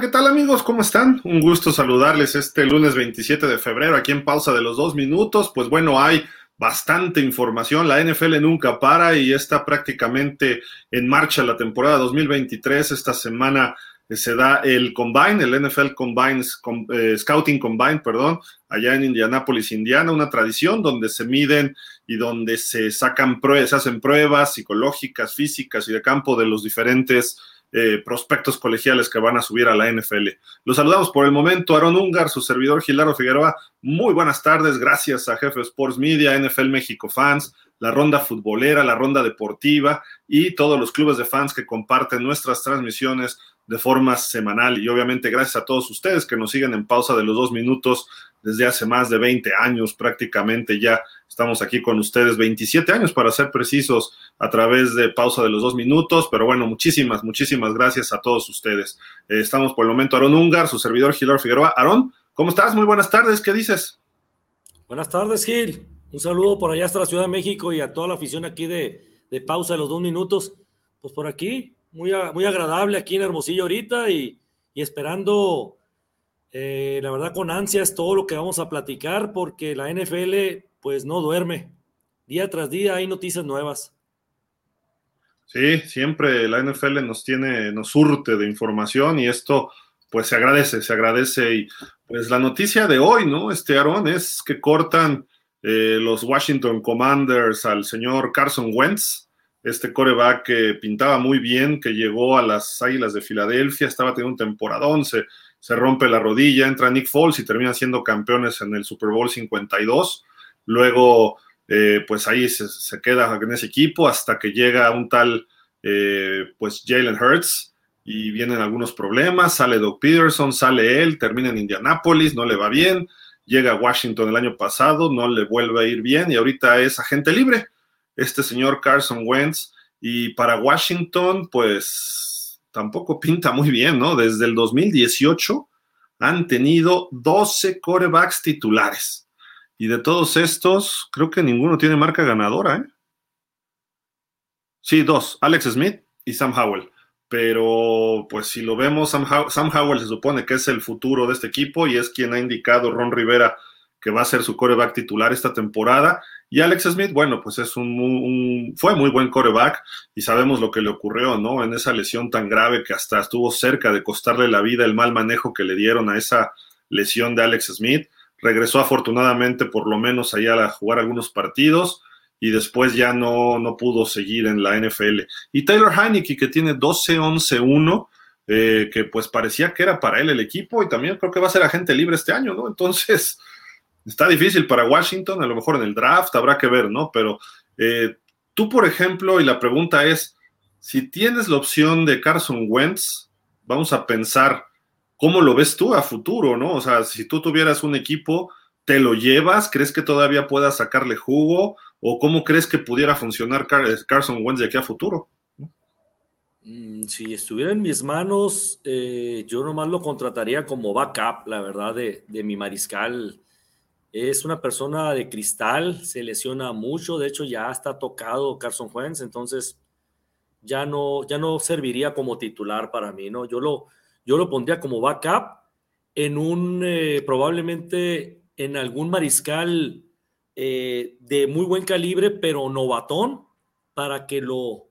¿qué tal amigos? ¿Cómo están? Un gusto saludarles este lunes 27 de febrero aquí en pausa de los dos minutos. Pues bueno, hay bastante información. La NFL nunca para y está prácticamente en marcha la temporada 2023. Esta semana eh, se da el Combine, el NFL Combine, eh, Scouting Combine, perdón, allá en Indianápolis, Indiana, una tradición donde se miden y donde se sacan pruebas, se hacen pruebas psicológicas, físicas y de campo de los diferentes eh, prospectos colegiales que van a subir a la NFL. Los saludamos por el momento, Aaron Ungar, su servidor Gilaro Figueroa. Muy buenas tardes, gracias a Jefe Sports Media, NFL México Fans, la ronda futbolera, la ronda deportiva y todos los clubes de fans que comparten nuestras transmisiones de forma semanal. Y obviamente gracias a todos ustedes que nos siguen en pausa de los dos minutos desde hace más de 20 años prácticamente ya estamos aquí con ustedes, 27 años para ser precisos a través de pausa de los dos minutos, pero bueno, muchísimas, muchísimas gracias a todos ustedes. Eh, estamos por el momento Aarón Ungar, su servidor Gilor Figueroa. Aarón, ¿cómo estás? Muy buenas tardes, ¿qué dices? Buenas tardes, Gil. Un saludo por allá hasta la Ciudad de México y a toda la afición aquí de, de pausa de los dos minutos. Pues por aquí, muy, muy agradable aquí en Hermosillo ahorita y, y esperando eh, la verdad con ansias todo lo que vamos a platicar porque la NFL pues no duerme. Día tras día hay noticias nuevas. Sí, siempre la NFL nos tiene, nos surte de información y esto pues se agradece, se agradece. Y pues la noticia de hoy, ¿no? Este Aaron es que cortan eh, los Washington Commanders al señor Carson Wentz, este coreback que pintaba muy bien, que llegó a las Águilas de Filadelfia, estaba teniendo un temporadón, se se rompe la rodilla, entra Nick Foles y termina siendo campeones en el Super Bowl 52. Luego, eh, pues ahí se, queda en ese equipo hasta que llega un tal, eh, pues Jalen Hurts y vienen algunos problemas. Sale Doug Peterson, sale él, termina en Indianapolis, no le va bien. Llega a Washington el año pasado, no le vuelve a ir bien y ahorita es agente libre. Este señor Carson Wentz. Y para Washington, pues tampoco pinta muy bien, ¿no? Desde el 2018 han tenido 12 corebacks titulares. Y de todos estos, creo que ninguno tiene marca ganadora, ¿eh? Sí, dos, Alex Smith y Sam Howell. Pero, pues si lo vemos, Sam, Howell se supone que es el futuro de este equipo y es quien ha indicado Ron Rivera que va a ser su coreback titular esta temporada. Y Alex Smith, bueno, pues es un, fue muy buen coreback y sabemos lo que le ocurrió, ¿no? En esa lesión tan grave que hasta estuvo cerca de costarle la vida el mal manejo que le dieron a esa lesión de Alex Smith. Regresó afortunadamente por lo menos allá a jugar algunos partidos y después ya no, no pudo seguir en la NFL. Y Taylor Heineke, que tiene 12-11-1, eh, que pues parecía que era para él el equipo y también creo que va a ser agente libre este año, ¿no? Entonces, Está difícil para Washington, a lo mejor en el draft habrá que ver, ¿no? Pero eh, tú, por ejemplo, y la pregunta es, si tienes la opción de Carson Wentz, vamos a pensar cómo lo ves tú a futuro, ¿no? O sea, si tú tuvieras un equipo, ¿te lo llevas? ¿Crees que todavía puedas sacarle jugo? ¿O cómo crees que pudiera funcionar Carson Wentz de aquí a futuro? Mm, si estuviera en mis manos, eh, yo nomás lo contrataría como backup, la verdad, de, de mi mariscal es una persona de cristal, se lesiona mucho, de hecho ya está tocado Carson Wentz, entonces ya no, ya no serviría como titular para mí, ¿no? Yo lo, yo lo pondría como backup en un, eh, probablemente en algún mariscal eh, de muy buen calibre, pero novatón, para que lo,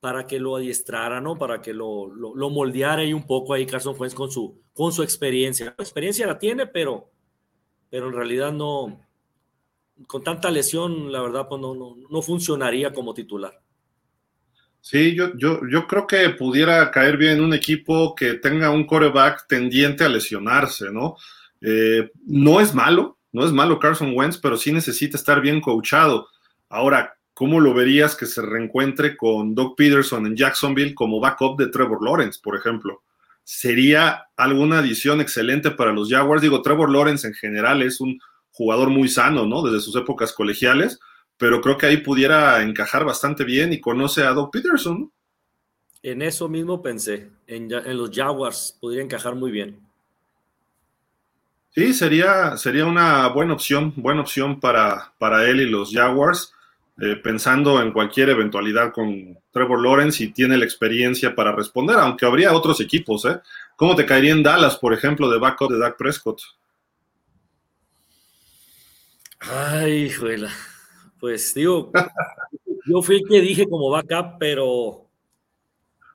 para que lo adiestrara, ¿no? Para que lo, lo, moldeara ahí un poco ahí Carson Wentz con su, con su experiencia. La experiencia la tiene, pero pero en realidad no, con tanta lesión, la verdad, pues no, no, funcionaría como titular. Sí, yo, yo, yo creo que pudiera caer bien un equipo que tenga un coreback tendiente a lesionarse, ¿no? Eh, no es malo, no es malo Carson Wentz, pero sí necesita estar bien coachado. Ahora, ¿cómo lo verías que se reencuentre con Doug Peterson en Jacksonville como backup de Trevor Lawrence, por ejemplo? sería alguna adición excelente para los Jaguars. Digo, Trevor Lawrence en general es un jugador muy sano, ¿no? Desde sus épocas colegiales, pero creo que ahí pudiera encajar bastante bien y conoce a Doug Peterson. En eso mismo pensé, en, los Jaguars podría encajar muy bien. Sí, sería, sería una buena opción, buena opción para, para él y los Jaguars. eh, pensando en cualquier eventualidad con Trevor Lawrence y tiene la experiencia para responder, aunque habría otros equipos. ¿eh? ¿Cómo te caería en Dallas, por ejemplo, de backup de Dak Prescott? Ay, juela. Pues digo, yo fui el que dije como backup, pero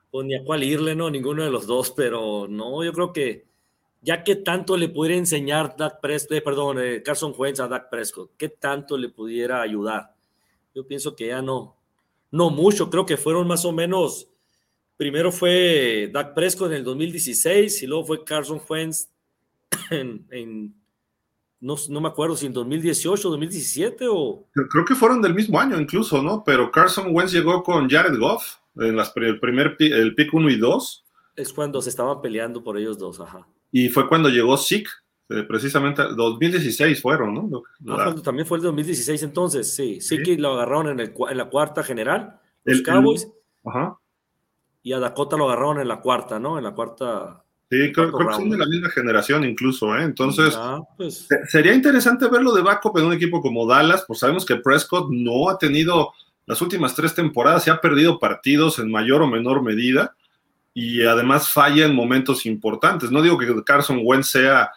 pues ni a cuál irle, no, ninguno de los dos, pero no, yo creo que ya que tanto le pudiera enseñar Dak Prescott, eh, perdón, eh, Carson Wentz a Dak Prescott, qué tanto le pudiera ayudar. Yo pienso que ya no, no mucho, creo que fueron más o menos, primero fue Dak Prescott en el 2016 y luego fue Carson Wentz en, no, no, me acuerdo si en 2018 o 2017 o... Creo que fueron del mismo año incluso, ¿no? Pero Carson Wentz llegó con Jared Goff en las, el primer el pick 1 y 2. Es cuando se estaban peleando por ellos dos, ajá. Y fue cuando llegó Zeke, eh, precisamente 2016 fueron, ¿no? Ah, también fue el 2016 entonces, sí. Sí, que lo agarraron en, el, en, la cuarta general, los Cowboys. ajá. Y a Dakota lo agarraron en la cuarta, ¿no? En la cuarta. Sí, creo, que son de la misma generación incluso, ¿eh? Entonces, pues. sería interesante verlo de backup en un equipo como Dallas, pues sabemos que Prescott no ha tenido las últimas tres temporadas, se ha perdido partidos en mayor o menor medida y además falla en momentos importantes. No digo que Carson Wentz sea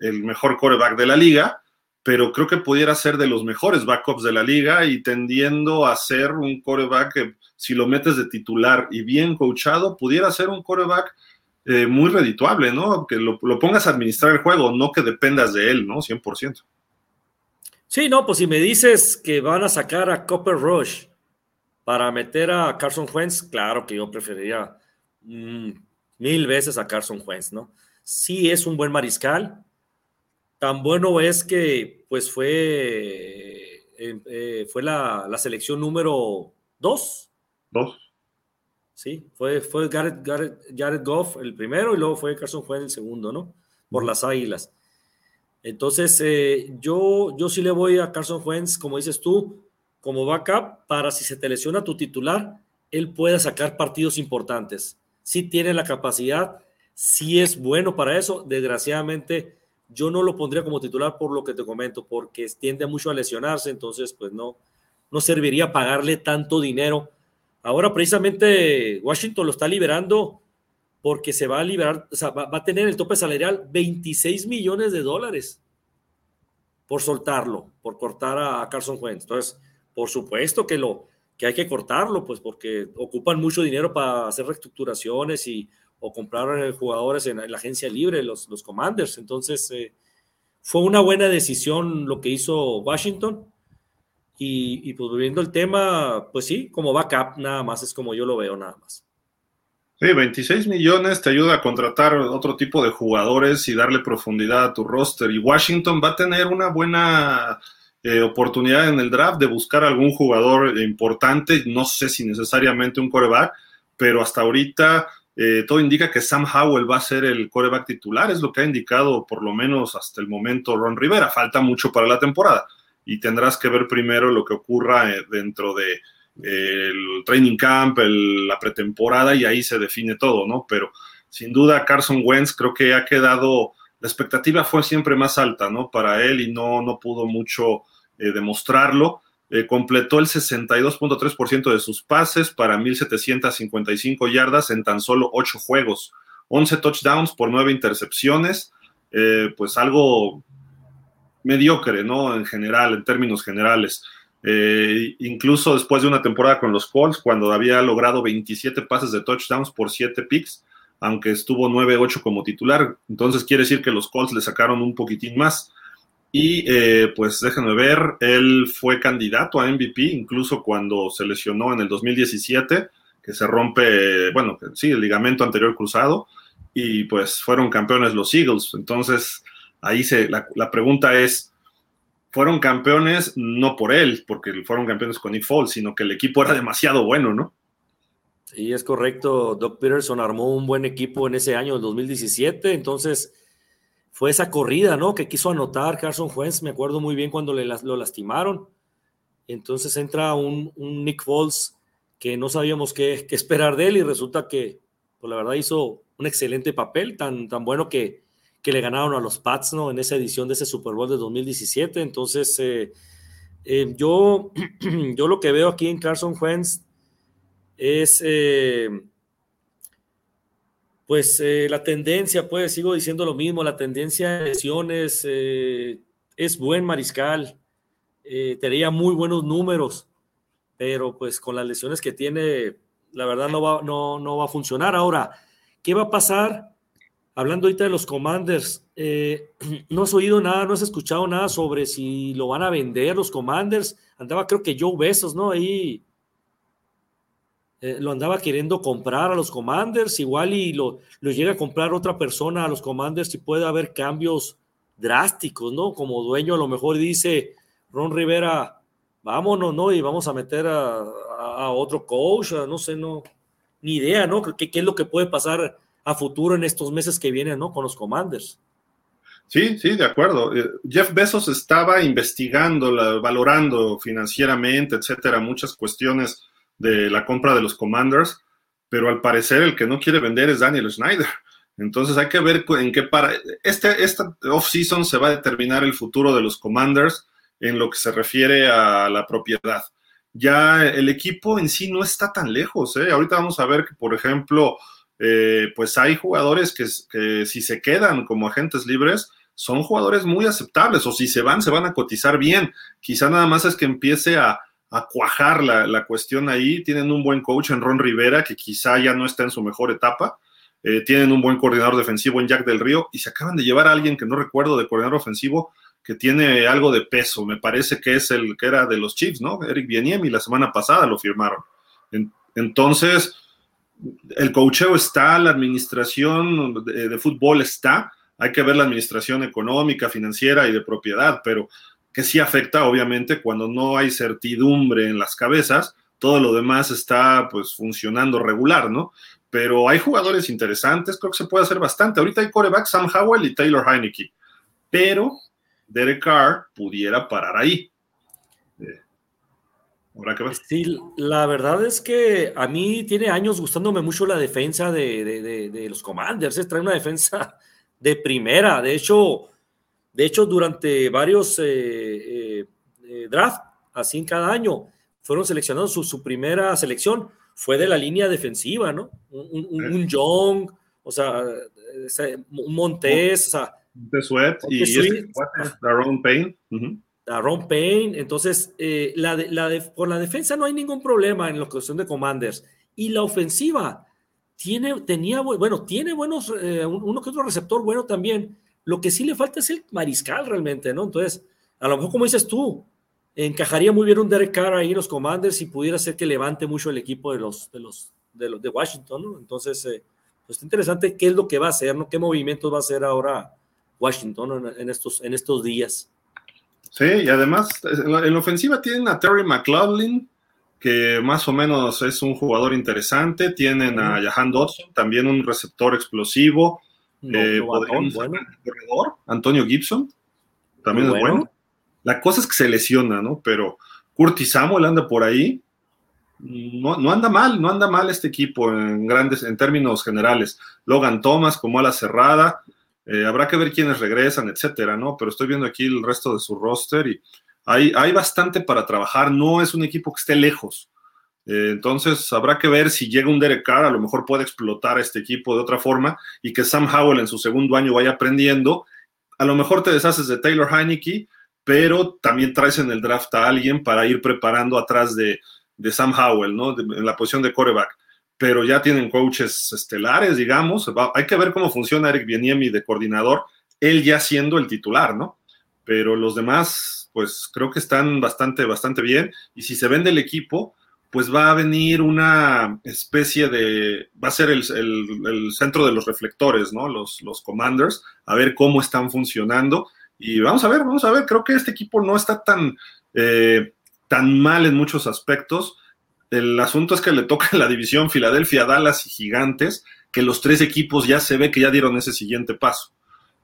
el mejor coreback de la liga, pero creo que pudiera ser de los mejores backups de la liga y tendiendo a ser un coreback que si lo metes de titular y bien coachado, pudiera ser un coreback eh, muy redituable, ¿no? Que lo, lo, pongas a administrar el juego, no que dependas de él, ¿no? 100%. Sí, no, pues si me dices que van a sacar a Copper Rush para meter a Carson Wentz, claro que yo preferiría Mm, mil veces a Carson Wentz, ¿no? Sí es un buen mariscal, tan bueno es que pues fue, eh, eh, fue la, selección número dos. Dos. Sí, fue, fue Jared, Goff el primero y luego fue Carson Wentz el segundo, ¿no? Por las Águilas. Entonces, eh, yo, yo sí le voy a Carson Wentz, como dices tú, como backup, para si se te lesiona tu titular, él pueda sacar partidos importantes sí tiene la capacidad, sí es bueno para eso. Desgraciadamente, yo no lo pondría como titular por lo que te comento, porque tiende mucho a lesionarse, entonces pues no, no serviría pagarle tanto dinero. Ahora precisamente Washington lo está liberando porque se va a liberar, o sea, va, a tener el tope salarial 26 millones de dólares por soltarlo, por cortar a, Carson Wentz. Entonces, por supuesto que lo, que hay que cortarlo, pues porque ocupan mucho dinero para hacer reestructuraciones y o comprar eh, jugadores en, la agencia libre, los, los Commanders. Entonces, eh, fue una buena decisión lo que hizo Washington. Y, y, pues volviendo al tema, pues sí, como backup nada más, es como yo lo veo nada más. Sí, 26 millones te ayuda a contratar otro tipo de jugadores y darle profundidad a tu roster. Y Washington va a tener una buena eh, oportunidad en el draft de buscar algún jugador importante, no sé si necesariamente un coreback, pero hasta ahorita eh, todo indica que Sam Howell va a ser el coreback titular, es lo que ha indicado por lo menos hasta el momento Ron Rivera. Falta mucho para la temporada y tendrás que ver primero lo que ocurra eh, dentro de el training camp, la pretemporada y ahí se define todo, ¿no? Pero sin duda Carson Wentz creo que ha quedado, la expectativa fue siempre más alta, ¿no? Para él y no, no pudo mucho eh, demostrarlo. Eh, completó el 62.3% de sus pases para 1.755 yardas en tan solo 8 juegos, 11 touchdowns por 9 intercepciones, eh, pues algo mediocre, ¿no? En general, en términos generales. incluso después de una temporada con los Colts, cuando había logrado 27 pases de touchdowns por 7 picks, aunque estuvo 9-8 como titular. Entonces quiere decir que los Colts le sacaron un poquitín más. Y eh, pues déjenme ver, él fue candidato a MVP incluso cuando se lesionó en el 2017, que se rompe, bueno, sí, el ligamento anterior cruzado, y pues fueron campeones los Eagles. Entonces, ahí se, la, pregunta es, fueron campeones no por él, porque fueron campeones con Nick Foles, sino que el equipo era demasiado bueno, ¿no? Sí, es correcto. Doc Peterson armó un buen equipo en ese año, el 2017, entonces fue esa corrida, ¿no? Que quiso anotar Carson Wentz, me acuerdo muy bien cuando le, lo lastimaron. Entonces entra un, Nick Foles que no sabíamos qué, esperar de él y resulta que, pues la verdad, hizo un excelente papel, tan, tan bueno que, que le ganaron a los Pats, ¿no? En esa edición de ese Super Bowl de 2017. Entonces, eh, Eh, yo, yo lo que veo aquí en Carson Wentz es, eh, pues, la tendencia, pues, sigo diciendo lo mismo, la tendencia de lesiones es buen mariscal, tenía muy buenos números, pero pues con las lesiones que tiene, la verdad no va, no, no va a funcionar. Ahora, ¿qué va a pasar? Hablando ahorita de los Commanders, eh, no has oído nada, no has escuchado nada sobre si lo van a vender los Commanders. Andaba, creo que Joe Besos, ¿no? Ahí eh, lo andaba queriendo comprar a los Commanders, igual y lo, lo llega a comprar otra persona a los Commanders y puede haber cambios drásticos, ¿no? Como dueño a lo mejor dice Ron Rivera, vámonos, ¿no? Y vamos a meter a, otro coach, no sé, no, ni idea, ¿no? ¿Qué, ¿Qué es lo que puede pasar? A futuro en estos meses que vienen, ¿no? Con los Commanders. Sí, sí, de acuerdo. Eh, Jeff Bezos estaba investigando, valorando financieramente, etcétera, muchas cuestiones de la compra de los Commanders, pero al parecer el que no quiere vender es Daniel Snyder. Entonces hay que ver en qué para. Este, esta off-season se va a determinar el futuro de los Commanders en lo que se refiere a la propiedad. Ya el equipo en sí no está tan lejos. ¿eh? Ahorita vamos a ver que, por ejemplo, eh, pues hay jugadores que, si se quedan como agentes libres, son jugadores muy aceptables, o si se van, se van a cotizar bien. Quizá nada más es que empiece a, cuajar la, cuestión ahí. Tienen un buen coach en Ron Rivera, que quizá ya no está en su mejor etapa. Eh, tienen un buen coordinador defensivo en Jack del Río y se acaban de llevar a alguien que no recuerdo de coordinador ofensivo que tiene algo de peso. Me parece que es el que era de los Chiefs, ¿no? Eric Bieniemi, la semana pasada lo firmaron. entonces, el cocheo está, la administración de, fútbol está, hay que ver la administración económica, financiera y de propiedad, pero que sí afecta, obviamente, cuando no hay certidumbre en las cabezas, todo lo demás está pues funcionando regular, ¿no? Pero hay jugadores interesantes, creo que se puede hacer bastante. Ahorita hay coreback Sam Howell y Taylor Heineke, pero Derek Carr pudiera parar ahí. Sí, la verdad es que a mí tiene años gustándome mucho la defensa de, los Commanders. ¿eh? Trae una defensa de primera. De hecho, de hecho durante varios eh, eh, drafts, así en cada año, fueron seleccionados. Su, primera selección fue de la línea defensiva, ¿no? Un, un, Young, o sea, un Montes, o sea. De Sweat y este, Payne. A Ron Payne. Entonces, eh, la la por la defensa no hay ningún problema en la cuestión de Commanders. Y la ofensiva tiene, tenía, bueno, tiene buenos, eh, uno que otro receptor bueno también. Lo que sí le falta es el mariscal realmente, ¿no? Entonces, a lo mejor, como dices tú, encajaría muy bien un Derek Carr ahí en los Commanders y pudiera ser que levante mucho el equipo de los de los de, los, de Washington, ¿no? Entonces, eh, pues está interesante qué es lo que va a hacer, ¿no? ¿Qué movimientos va a hacer ahora Washington en, estos, en estos días? Sí, y además en la, ofensiva tienen a Terry McLaughlin, que más o menos es un jugador interesante. Tienen a Jahan Dodson, también un receptor explosivo. Eh, corredor, Antonio Gibson, también es bueno. La cosa es que se lesiona, ¿no? Pero Curtis Samuel anda por ahí. No, no, anda mal, no anda mal este equipo en grandes, en términos generales. Logan Thomas como a la cerrada, eh, habrá que ver quiénes regresan, etcétera, ¿no? Pero estoy viendo aquí el resto de su roster y hay, hay bastante para trabajar. No es un equipo que esté lejos. Eh, entonces habrá que ver si llega un Derek Carr, a lo mejor puede explotar este equipo de otra forma y que Sam Howell en su segundo año vaya aprendiendo. A lo mejor te deshaces de Taylor Heineke, pero también traes en el draft a alguien para ir preparando atrás de, Sam Howell, ¿no? en la posición de coreback pero ya tienen coaches estelares, digamos. hay que ver cómo funciona Eric Bieniemi de coordinador, él ya siendo el titular, ¿no? Pero los demás, pues creo que están bastante, bastante bien. Y si se vende el equipo, pues va a venir una especie de, va a ser el, centro de los reflectores, ¿no? Los, los commanders, a ver cómo están funcionando. Y vamos a ver, vamos a ver, creo que este equipo no está tan, eh, tan mal en muchos aspectos el asunto es que le toca la división Filadelfia, Dallas y Gigantes, que los tres equipos ya se ve que ya dieron ese siguiente paso.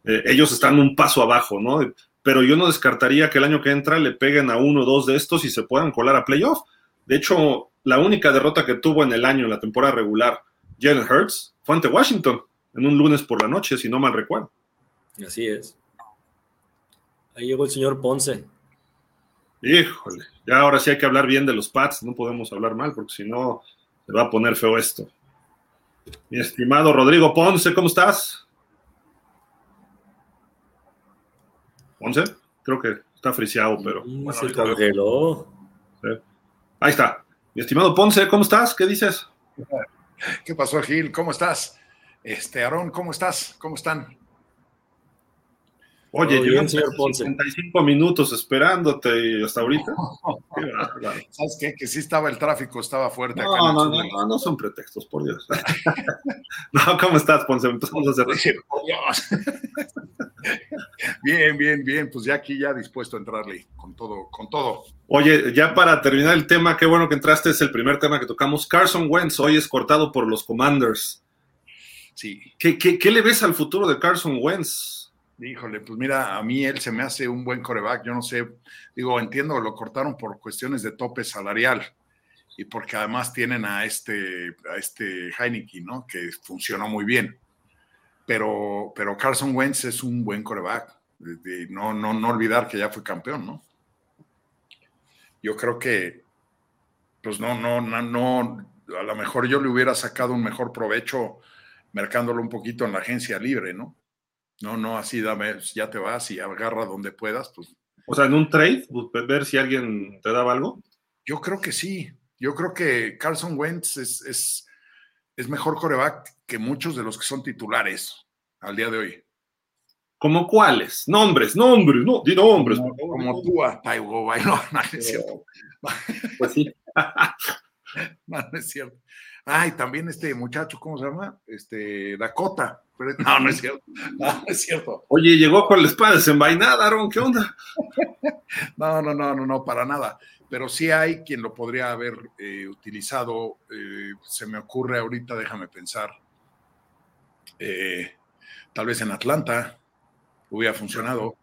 Eh, ellos están un paso abajo, ¿no? Pero yo no descartaría que el año que entra le peguen a uno o dos de estos y se puedan colar a playoff. De hecho, la única derrota que tuvo en el año, en la temporada regular, Jalen Hurts, fue ante Washington, en un lunes por la noche, si no mal recuerdo. Así es. Ahí llegó el señor Ponce. Híjole, ya ahora sí hay que hablar bien de los Pats, no podemos hablar mal porque si no se va a poner feo esto. Mi estimado Rodrigo Ponce, ¿cómo estás? Ponce, creo que está friseado, pero. se congeló. Ahí está. Mi estimado Ponce, ¿cómo estás? ¿Qué dices? ¿Qué pasó, Gil? ¿Cómo estás? Este, Aarón, ¿cómo estás? ¿Cómo están? Oye, llevan 65 minutos esperándote y hasta ahorita. ¿Sabes qué? Que sí estaba el tráfico, estaba fuerte. No, acá no, no, no, no, son pretextos, por Dios. no, ¿cómo estás, Ponce? Empezamos a hacer. por Dios. bien, bien, bien. Pues ya aquí ya dispuesto a entrarle con todo, con todo. Oye, ya para terminar el tema, qué bueno que entraste, es el primer tema que tocamos. Carson Wentz hoy es cortado por los Commanders. Sí. ¿Qué, qué, qué le ves al futuro de Carson Wentz? Híjole, pues mira, a mí él se me hace un buen coreback. Yo no sé, digo, entiendo, lo cortaron por cuestiones de tope salarial y porque además tienen a este, a este Heineken, ¿no? Que funcionó muy bien. Pero, pero Carson Wentz es un buen coreback. no, no, no olvidar que ya fue campeón, ¿no? Yo creo que, pues no, no, no, no, a lo mejor yo le hubiera sacado un mejor provecho mercándolo un poquito en la agencia libre, ¿no? No, no, así dame, ya te vas y agarra donde puedas, pues. O sea, en un trade, pues, ver si alguien te daba algo. Yo creo que sí. Yo creo que Carson Wentz es, es, mejor coreback que muchos de los que son titulares al día de hoy. ¿Como cuáles? Nombres, nombres, no, di nombres. Como, como tú a Taiwo no, no es cierto. Pues sí. no, no es cierto. Ay, también este muchacho, ¿cómo se llama? Este, Dakota. No, no es cierto. No, es cierto. Oye, llegó con la espada desenvainada, Aaron, ¿qué onda? no, no, no, no, no, para nada. Pero sí hay quien lo podría haber eh, utilizado. Eh, se me ocurre ahorita, déjame pensar. Eh, tal vez en Atlanta hubiera funcionado.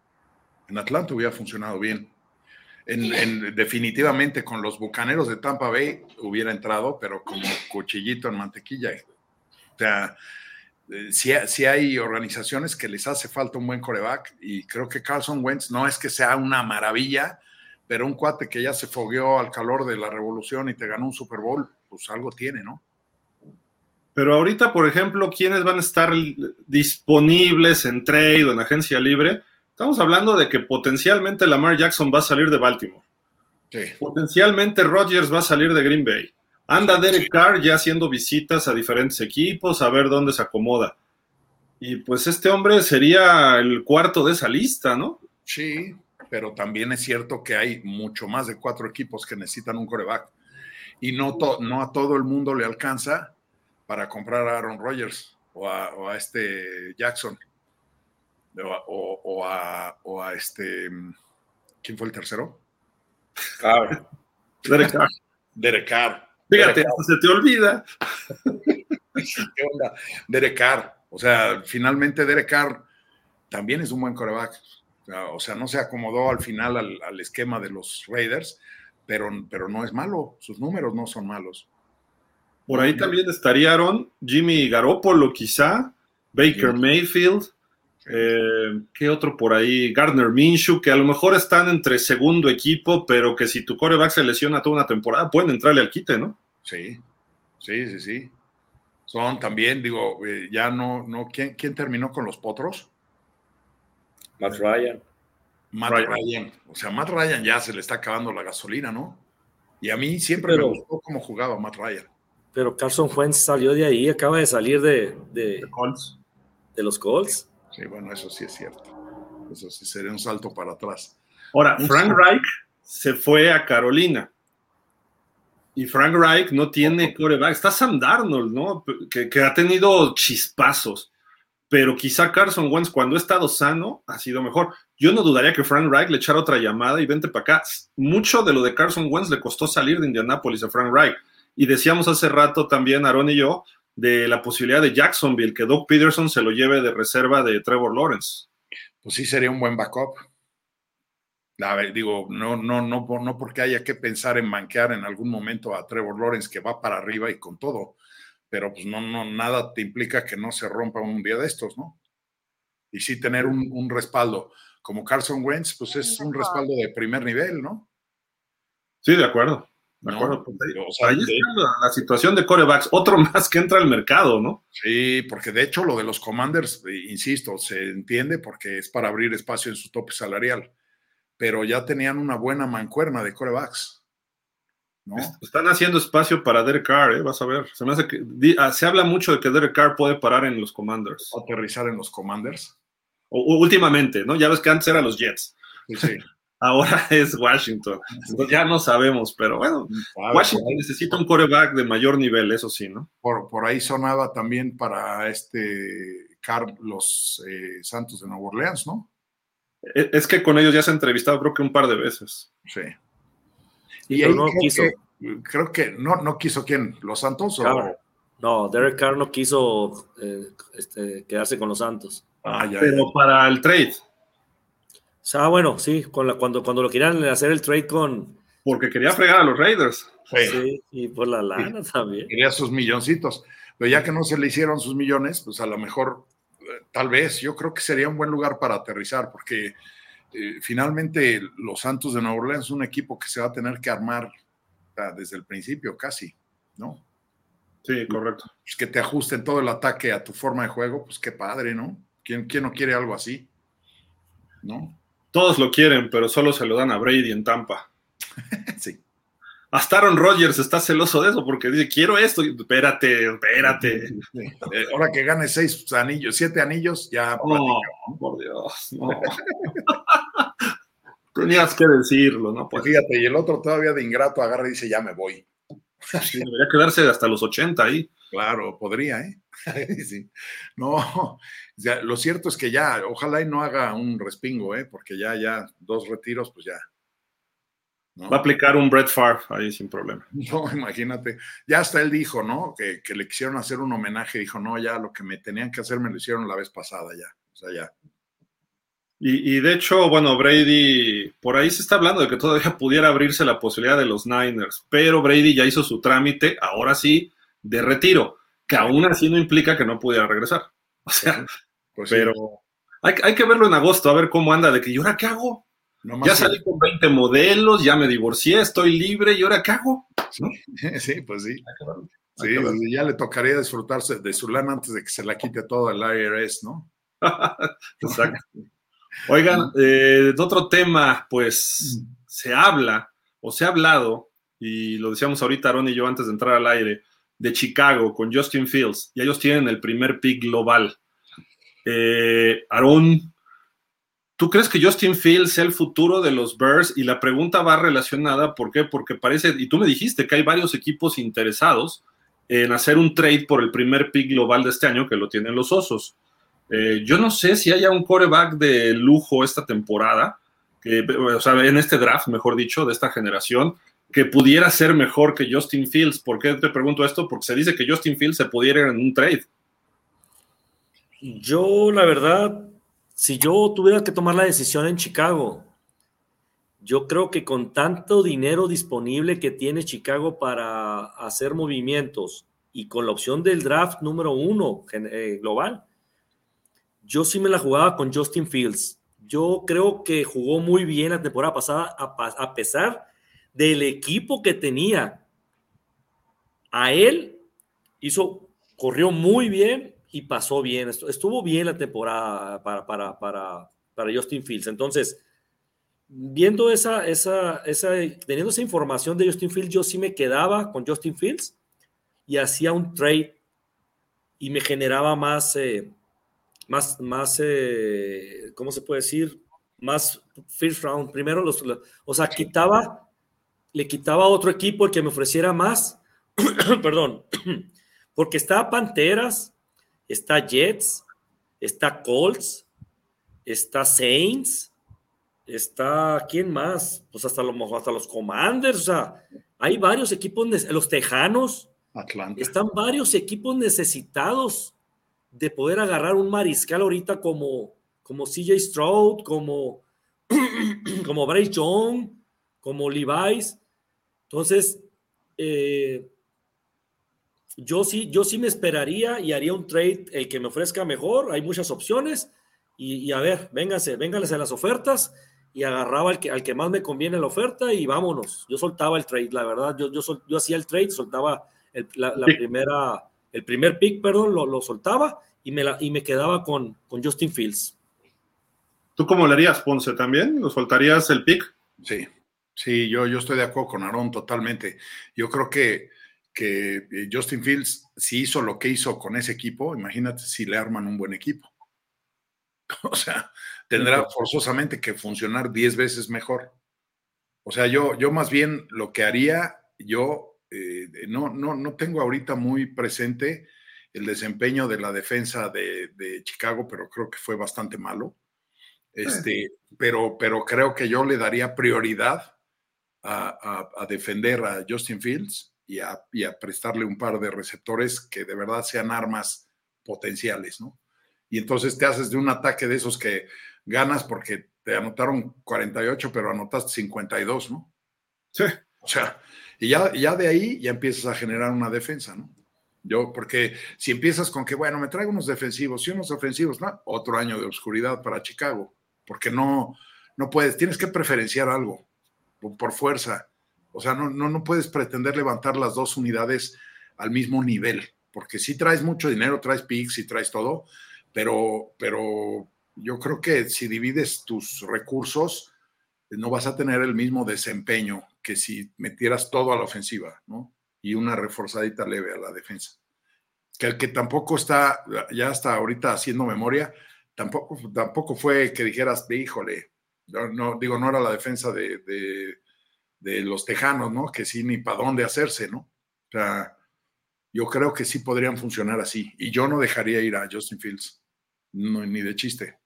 En Atlanta hubiera funcionado bien. En, definitivamente con los bucaneros de Tampa Bay hubiera entrado, pero como cuchillito en mantequilla. O sea, si sí, hay organizaciones que les hace falta un buen coreback y creo que Carlson Wentz no es que sea una maravilla, pero un cuate que ya se fogueó al calor de la revolución y te ganó un Super Bowl, pues algo tiene, ¿no? Pero ahorita, por ejemplo, ¿quiénes van a estar disponibles en trade o en agencia libre? Estamos hablando de que potencialmente Lamar Jackson va a salir de Baltimore. Sí. Potencialmente Rodgers va a salir de Green Bay. Anda Derek Carr ya haciendo visitas a diferentes equipos a ver dónde se acomoda. Y pues este hombre sería el cuarto de esa lista, ¿no? Sí, pero también es cierto que hay mucho más de cuatro equipos que necesitan un coreback. Y no, no a todo el mundo le alcanza para comprar a Aaron Rodgers o a, este Jackson. O, a, o, a, este. ¿Quién fue el tercero? Carr. Derek Carr. Derek Carr. Fíjate, se te olvida. ¿Qué onda? Derek Carr. O sea, finalmente Derek Carr también es un buen coreback. O sea, no se acomodó al final al, esquema de los Raiders, pero, pero no es malo. Sus números no son malos. Por ahí también estarían Jimmy Garoppolo, quizá, Baker Mayfield. Eh, ¿Qué otro por ahí? Gardner Minshew, que a lo mejor están entre segundo equipo, pero que si tu coreback se lesiona toda una temporada, pueden entrarle al quite, ¿no? Sí, sí, sí, sí. Son también, digo, eh, ya no, no, ¿quién, ¿quién, terminó con los potros? Matt Ryan. Matt Ryan. O sea, Matt Ryan ya se le está acabando la gasolina, ¿no? Y a mí siempre me gustó cómo jugaba Matt Ryan. Pero Carson Wentz salió de ahí, acaba de salir de, de, de los Colts. Sí, bueno, eso sí es cierto. Eso sí sería un salto para atrás. Ahora, Frank Reich se fue a Carolina. Y Frank Reich no tiene coreback. Está Sam Darnold, ¿no? Que, ha tenido chispazos. Pero quizá Carson Wentz, cuando ha estado sano, ha sido mejor. Yo no dudaría que Frank Reich le echara otra llamada y vente para acá. Mucho de lo de Carson Wentz le costó salir de Indianápolis a Frank Reich. Y decíamos hace rato también, Aaron y yo, de la posibilidad de Jacksonville, que Doug Peterson se lo lleve de reserva de Trevor Lawrence. Pues sí, sería un buen backup. A ver, digo, no, no, no, no porque haya que pensar en manquear en algún momento a Trevor Lawrence que va para arriba y con todo, pero pues no, no, nada te implica que no se rompa un día de estos, ¿no? Y sí tener un, un respaldo. Como Carson Wentz, pues es un respaldo de primer nivel, ¿no? Sí, de acuerdo. De acuerdo. Pues, ahí, está la, situación de corebacks, otro más que entra al mercado, ¿no? Sí, porque de hecho lo de los commanders, eh, insisto, se entiende porque es para abrir espacio en su tope salarial, pero ya tenían una buena mancuerna de corebacks. ¿no? Están haciendo espacio para Derek Carr, ¿eh? vas a ver. Se, me hace que, ah, se habla mucho de que Derek Carr puede parar en los commanders. Aterrizar en los commanders. O, últimamente, ¿no? Ya ves que antes eran los Jets. Sí. ahora es Washington. ya no sabemos, pero bueno, Washington necesita un coreback de mayor nivel, eso sí, ¿no? Por, por ahí sonaba también para este los eh, Santos de Nueva Orleans, ¿no? E, es que con ellos ya se ha entrevistado creo que un par de veces. Sí. Y ahí no creo quiso. Que, creo que no, no quiso quién, los Santos o... No, Derek Carr no quiso eh, este, quedarse con los Santos. Ah, pero para el trade. O sea, bueno, sí, cuando, cuando lo querían hacer el trade con. Porque quería fregar a los Raiders. Sí, y por la lana también. Quería sus milloncitos. Pero ya que no se le hicieron sus millones, pues a lo mejor, eh, tal vez, yo creo que sería un buen lugar para aterrizar, porque eh, finalmente los Santos de Nueva Orleans es un equipo que se va a tener que armar desde el principio, casi, ¿no? Sí, correcto. Pues que te ajusten todo el ataque a tu forma de juego, pues qué padre, ¿no? ¿Quién, quién no quiere algo así? ¿No? Todos lo quieren, pero solo se lo dan a Brady en Tampa. sí. Hasta Aaron Rodgers está celoso de eso porque dice, quiero esto. Espérate, espérate. Eh, ahora que gane seis anillos, siete anillos, ya. No, por Dios, no. Tenías que decirlo, ¿no? Pues. Fíjate, y el otro todavía de ingrato agarra y dice, ya me voy. debería quedarse hasta los 80 ahí. Claro, podría, ¿eh? sí. No, lo cierto es que ya, ojalá y no haga un respingo, ¿eh? Porque ya, ya, dos retiros, pues ya. Va a aplicar un Brett Favre ahí sin problema. No, imagínate. Ya hasta él dijo, ¿no? Que, que, le quisieron hacer un homenaje. Dijo, no, ya lo que me tenían que hacer me lo hicieron la vez pasada, ya. O sea, ya. Y, de hecho, bueno, Brady, por ahí se está hablando de que todavía pudiera abrirse la posibilidad de los Niners, pero Brady ya hizo su trámite, ahora sí, de retiro, que aún así no implica que no pudiera regresar. O sea, pues pero hay, que verlo en agosto, a ver cómo anda, de que, ¿y ahora qué hago? ya salí con 20 modelos, ya me divorcié, estoy libre, ¿y ahora qué hago? Sí, pues sí. Sí, ya le tocaría disfrutarse de su lana antes de que se la quite todo el IRS, ¿no? Exacto. Oigan, eh, de otro tema, pues se habla o se ha hablado, y lo decíamos ahorita Aaron y yo antes de entrar al aire, de Chicago con Justin Fields, y ellos tienen el primer pick global. Eh, Aaron, ¿tú crees que Justin Fields sea el futuro de los Bears? Y la pregunta va relacionada, ¿por qué? Porque parece, y tú me dijiste que hay varios equipos interesados en hacer un trade por el primer pick global de este año, que lo tienen los Osos. Eh, yo no sé si haya un coreback de lujo esta temporada, o sea, en este draft, mejor dicho, de esta generación, que pudiera ser mejor que Justin Fields. ¿Por qué te pregunto esto? Porque se dice que Justin Fields se pudiera en un trade. Yo, la verdad, si yo tuviera que tomar la decisión en Chicago, yo creo que con tanto dinero disponible que tiene Chicago para hacer movimientos y con la opción del draft número uno eh, global, yo sí me la jugaba con Justin Fields. Yo creo que jugó muy bien la temporada pasada, a, pesar del equipo que tenía. A él hizo, corrió muy bien y pasó bien. Estuvo bien la temporada para, para, para, para Justin Fields. Entonces, viendo esa, esa, esa, teniendo esa información de Justin Fields, yo sí me quedaba con Justin Fields y hacía un trade y me generaba más, eh, más, más eh, ¿cómo se puede decir? Más first round. Primero, los, o sea, quitaba, le quitaba a otro equipo el que me ofreciera más, perdón, porque está Panteras, está Jets, está Colts, está Saints, está, ¿quién más? Pues hasta, lo, hasta los Commanders, o sea, hay varios equipos, los Tejanos, Atlanta. están varios equipos necesitados de poder agarrar un mariscal ahorita como, como CJ Stroud, como, como Bryce Young, como Levi's. Entonces, eh, yo, sí, yo sí me esperaría y haría un trade el que me ofrezca mejor. Hay muchas opciones. Y, a ver, vénganse, vénganse a las ofertas y agarraba al que, al que más me conviene la oferta y vámonos. Yo soltaba el trade, la verdad. Yo, yo, yo hacía el trade, soltaba el, la, primera, el primer pick, perdón, lo, lo soltaba y me, la, y me quedaba con, con Justin Fields. ¿Tú cómo le harías, Ponce, también? ¿Lo soltarías el pick? Sí, sí, yo, yo estoy de acuerdo con Aaron totalmente. Yo creo que, que eh, Justin Fields, si hizo lo que hizo con ese equipo, imagínate si le arman un buen equipo. O sea, tendrá forzosamente que funcionar 10 veces mejor. O sea, yo, yo más bien lo que haría, yo eh, no, no, no tengo ahorita muy presente el desempeño de la defensa de, Chicago, pero creo que fue bastante malo. Este, pero, pero creo que yo le daría prioridad a, defender a Justin Fields y a, y a, prestarle un par de receptores que de verdad sean armas potenciales, ¿no? y entonces te haces de un ataque de esos que ganas porque te anotaron 48, pero anotaste 52, ¿no? Sí. O sea, y ya, ya de ahí ya empiezas a generar una defensa, ¿no? Yo, porque si empiezas con que, bueno, me traigo unos defensivos y unos ofensivos, ¿no? Otro año de oscuridad para Chicago, porque no, no puedes, tienes que preferenciar algo por, fuerza. O sea, no, no, no puedes pretender levantar las dos unidades al mismo nivel, porque si traes mucho dinero, traes picks y traes todo, pero, pero yo creo que si divides tus recursos, no vas a tener el mismo desempeño que si metieras todo a la ofensiva, ¿no? Y una reforzadita leve a la defensa. Que el que tampoco está, ya hasta ahorita haciendo memoria, tampoco, tampoco fue que dijeras, híjole, no, digo, no era la defensa de, de, los tejanos, ¿no? Que sí, ni para dónde hacerse, ¿no? O sea, yo creo que sí podrían funcionar así. Y yo no dejaría ir a Justin Fields no, ni de chiste.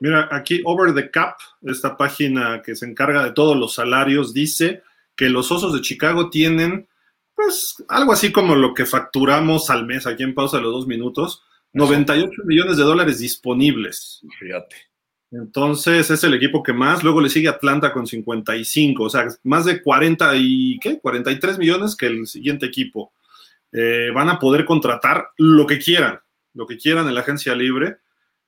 Mira, aquí Over the Cap, esta página que se encarga de todos los salarios, dice que los Osos de Chicago tienen, pues, algo así como lo que facturamos al mes aquí en pausa de los dos minutos, 98 millones de dólares disponibles. Fíjate. Entonces es el equipo que más, luego le sigue Atlanta con 55, o sea, más de 40 y, ¿qué? 43 millones que el siguiente equipo. Eh, van a poder contratar lo que quieran lo que quieran en la agencia libre.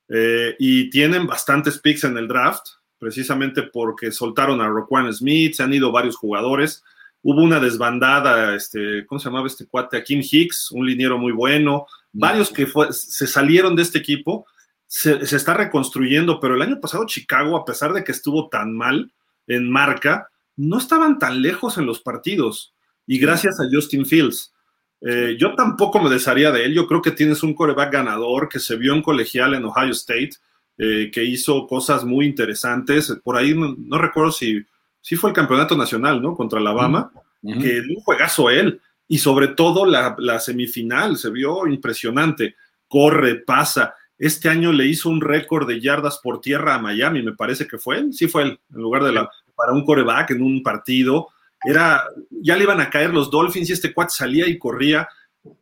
Eh, y tienen bastantes picks en el draft, precisamente porque soltaron a Roquan Smith, se han ido varios jugadores. Hubo una desbandada, este, ¿cómo se llamaba este cuate? A Kim Hicks, un liniero muy bueno. Varios que se salieron de este equipo. Se, se, está reconstruyendo, pero el año pasado Chicago, a pesar de que estuvo tan mal en marca, no estaban tan lejos en los partidos. Y gracias a Justin Fields. Eh, yo tampoco me desharía de él. Yo creo que tienes un coreback ganador que se vio en colegial en Ohio State, eh, que hizo cosas muy interesantes. Por ahí no, recuerdo si, si, fue el campeonato nacional, ¿no? Contra Alabama, que un juegazo él. Y sobre todo la, semifinal se vio impresionante. Corre, pasa. Este año le hizo un récord de yardas por tierra a Miami, me parece que fue él. Sí fue él, en lugar de la, para un coreback en un partido era, ya le iban a caer los Dolphins y este cuate salía y corría.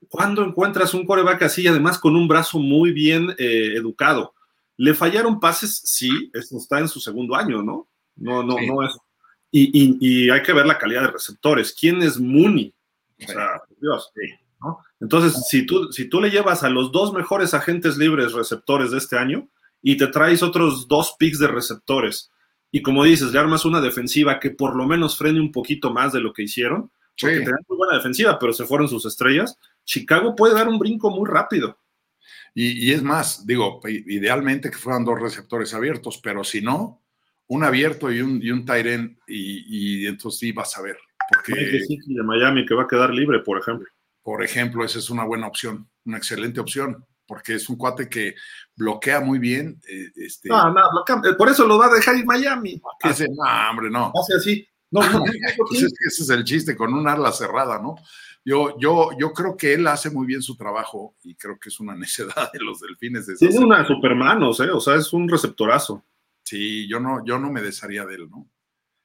¿Cuándo encuentras un coreback así, además con un brazo muy bien eh, educado? Le fallaron pases, sí, eso está en su segundo año, ¿no? No, no, no es. Y, hay que ver la calidad de receptores. ¿Quién es Mooney? O sea, Dios. ¿no? Entonces, si tú, si tú le llevas a los dos mejores agentes libres receptores de este año y te traes otros dos picks de receptores y como dices, le armas una defensiva que por lo menos frene un poquito más de lo que hicieron, porque tenían muy buena defensiva, pero se fueron sus estrellas. Chicago puede dar un brinco muy rápido. Y, es más, digo, idealmente que fueran dos receptores abiertos, pero si no, un abierto y un, y un Tyren, y, entonces sí vas a ver. Porque, de Miami que va a quedar libre, por ejemplo. Por ejemplo, esa es una buena opción, una excelente opción porque es un cuate que bloquea muy bien. Eh, este... No, no, bloquea, por eso lo va a dejar en Miami. Hace, no, hombre, no. Hace así. No, no, pues ese es el chiste, con un ala cerrada, ¿no? Yo, yo, yo creo que él hace muy bien su trabajo y creo que es una necedad de los delfines. De Tiene una supermanos, ¿eh? O sea, es un receptorazo. Sí, yo no, yo no me desharía de él, ¿no?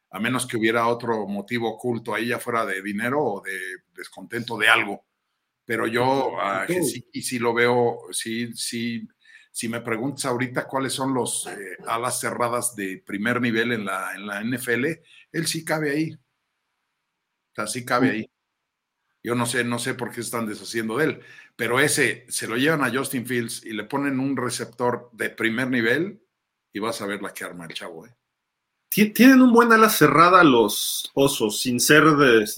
A menos que hubiera otro motivo oculto ahí, ya fuera de dinero o de descontento de algo pero yo a ah, sí, lo veo, sí, sí, si me preguntas ahorita cuáles son los eh, alas cerradas de primer nivel en la, en la NFL, él sí cabe ahí. O sea, sí cabe ahí. Yo no sé, no sé por qué están deshaciendo de él, pero ese se lo llevan a Justin Fields y le ponen un receptor de primer nivel y vas a ver la que arma el chavo. ¿eh? tienen un buen ala cerrada los osos, sin ser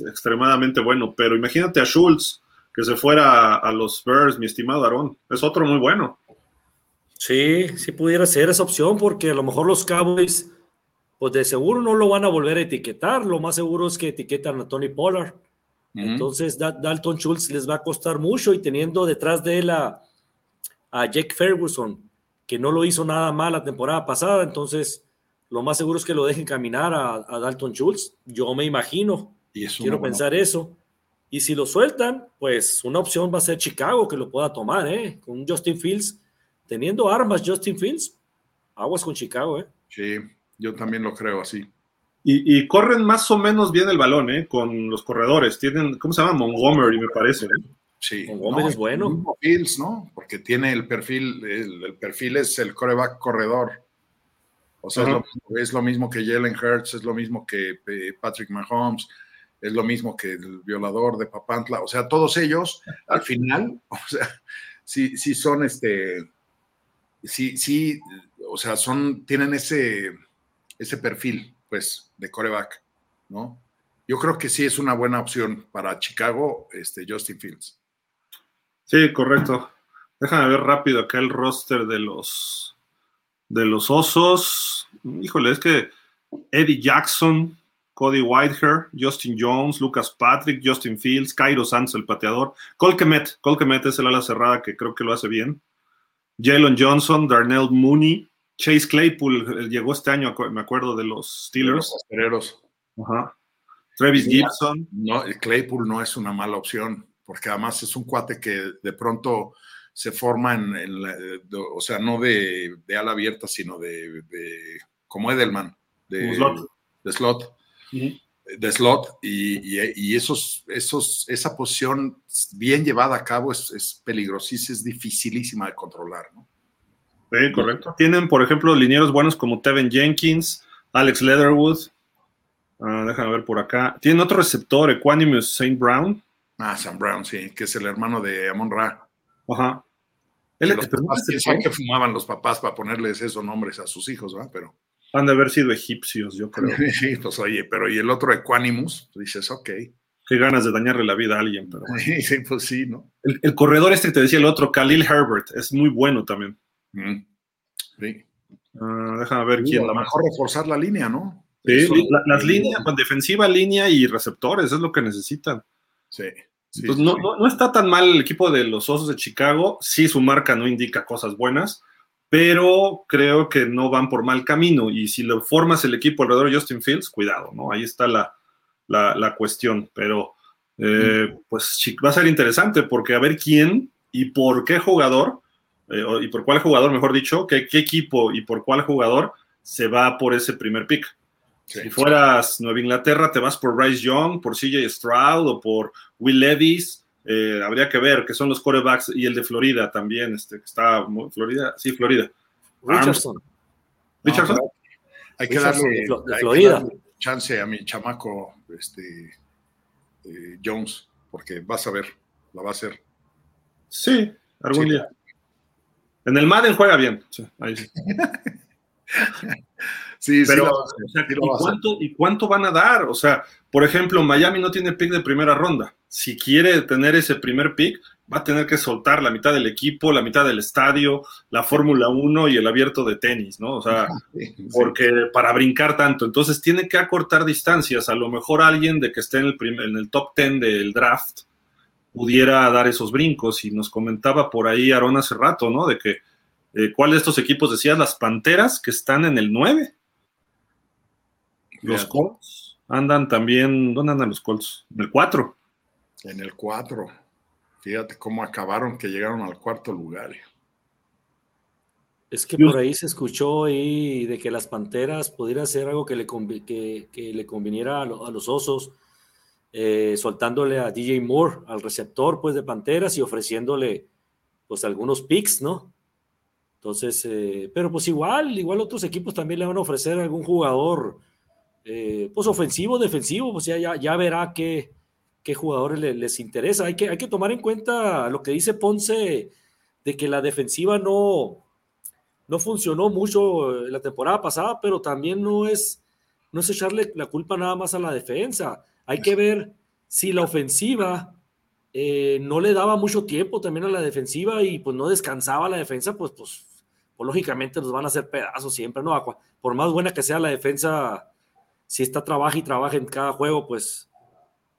extremadamente bueno, pero imagínate a Schultz que se fuera a, los Bears, mi estimado Aaron. Es otro muy bueno. Sí, sí pudiera ser esa opción, porque a lo mejor los Cowboys, pues de seguro no lo van a volver a etiquetar. Lo más seguro es que etiquetan a Tony Pollard. Entonces, Dalton Schultz les va a costar mucho y teniendo detrás de él a, a Jake Ferguson, que no lo hizo nada mal la temporada pasada, entonces lo más seguro es que lo dejen caminar a, Dalton Schultz. Yo me imagino. Y Quiero pensar eso. Y si lo sueltan, pues una opción va a ser Chicago que lo pueda tomar, ¿eh? Con Justin Fields, teniendo armas Justin Fields, aguas con Chicago, ¿eh? Sí, yo también lo creo así. Y, corren más o menos bien el balón, ¿eh? Con los corredores. Tienen, ¿cómo se llama? Montgomery, me parece. ¿eh? Sí. Montgomery es bueno. Fields, ¿no? Porque tiene el perfil, el, perfil es el coreback corredor. O sea, es lo, mismo que Jalen Hurts, es lo mismo que eh, Patrick Mahomes, es lo mismo que el violador de Papantla. O sea, todos ellos, al final, o sea, sí, sí son este, sí, sí, o sea, son, tienen ese, ese perfil, pues, de coreback, ¿no? Yo creo que sí es una buena opción para Chicago, este, Justin Fields. Sí, correcto. Déjame ver rápido acá el roster de los de los osos. Híjole, es que Eddie Jackson, Cody Whitehair, Justin Jones, Lucas Patrick, Justin Fields, Cairo Santos, el pateador, Colquemet, Colquemet es el ala cerrada que creo que lo hace bien. Jalen Johnson, Darnell Mooney, Chase Claypool llegó este año, me acuerdo de los Steelers. Los Ajá. Travis Gibson. No, Claypool no es una mala opción, porque además es un cuate que de pronto se forma en, o sea, no de, ala abierta, sino de, como Edelman, de slot. De slot. De slot y, esos, esos, esa posición bien llevada a cabo es, es peligrosísima, es dificilísima de controlar, ¿no? Sí, correcto. Tienen, por ejemplo, linieros buenos como Tevin Jenkins, Alex Leatherwood. Ah, déjame ver por acá. Tienen otro receptor, Equanimus St. Brown. Ah, St. Brown, sí, que es el hermano de Amon Ra. Ajá. Él, los papás, que fumaban los papás para ponerles esos nombres a sus hijos, ¿verdad? Pero. Han de haber sido egipcios, yo creo. sí, pues oye, pero y el otro Equanimus, dices, ok. Qué ganas de dañarle la vida a alguien, pero. Sí, pues sí, ¿no? El, corredor este que te decía el otro, Khalil Herbert, es muy bueno también. Mm, sí. Ah, déjame ver quién. A lo mejor reforzar la línea, ¿no? Sí, las líneas, con defensiva, línea y receptores, es lo que necesitan. Sí. no, está tan mal el equipo de los Osos de Chicago. Sí, su marca no indica cosas buenas, pero creo que no van por mal camino. Y si lo formas el equipo alrededor de Justin Fields, cuidado, ¿no? Ahí está la, la, cuestión. Pero eh, pues va a ser interesante porque a ver quién y por qué jugador, eh, y por cuál jugador, mejor dicho, qué, qué equipo y por cuál jugador se va por ese primer pick. Si fueras Nueva Inglaterra, te vas por Bryce Young, por CJ Stroud o por Will Levis. Eh, habría que ver que son los corebacks y el de Florida también, este, que está Florida, sí, Florida. Richardson. Richardson. hay que darle, Florida. chance a mi chamaco este, eh, Jones, porque vas a ver, la va a hacer. Sí, algún día. En el Madden juega bien. Sí, ahí sí. Sí, pero ¿y, cuánto, van a dar? O sea, por ejemplo, Miami no tiene pick de primera ronda. Si quiere tener ese primer pick, va a tener que soltar la mitad del equipo, la mitad del estadio, la Fórmula 1 y el abierto de tenis, ¿no? O sea, porque para brincar tanto. Entonces tiene que acortar distancias. A lo mejor alguien de que esté en el, en el top 10 del draft pudiera dar esos brincos. Y nos comentaba por ahí Aaron hace rato, ¿no? De que, eh, ¿cuál de estos equipos decías? Las Panteras, que están en el 9. Los Colts andan también, ¿dónde andan los Colts? En el 4. En el 4. Fíjate cómo acabaron que llegaron al cuarto lugar. Es que por ahí se escuchó ahí de que las Panteras pudiera ser algo que le, que, le conviniera a, los Osos, eh, soltándole a DJ Moore, al receptor pues de Panteras y ofreciéndole pues algunos picks, ¿no? Entonces, eh, pero pues igual, igual otros equipos también le van a ofrecer algún jugador eh, pues ofensivo, defensivo, pues ya, ya, verá qué, qué jugadores les, interesa. Hay que, hay que tomar en cuenta lo que dice Ponce de que la defensiva no, no funcionó mucho la temporada pasada, pero también no es, no es echarle la culpa nada más a la defensa. Hay que ver si la ofensiva eh, no le daba mucho tiempo también a la defensiva y pues no descansaba la defensa, pues, pues, lógicamente nos van a hacer pedazos siempre, ¿no? Por más buena que sea la defensa, si está trabaja y trabaja en cada juego, pues,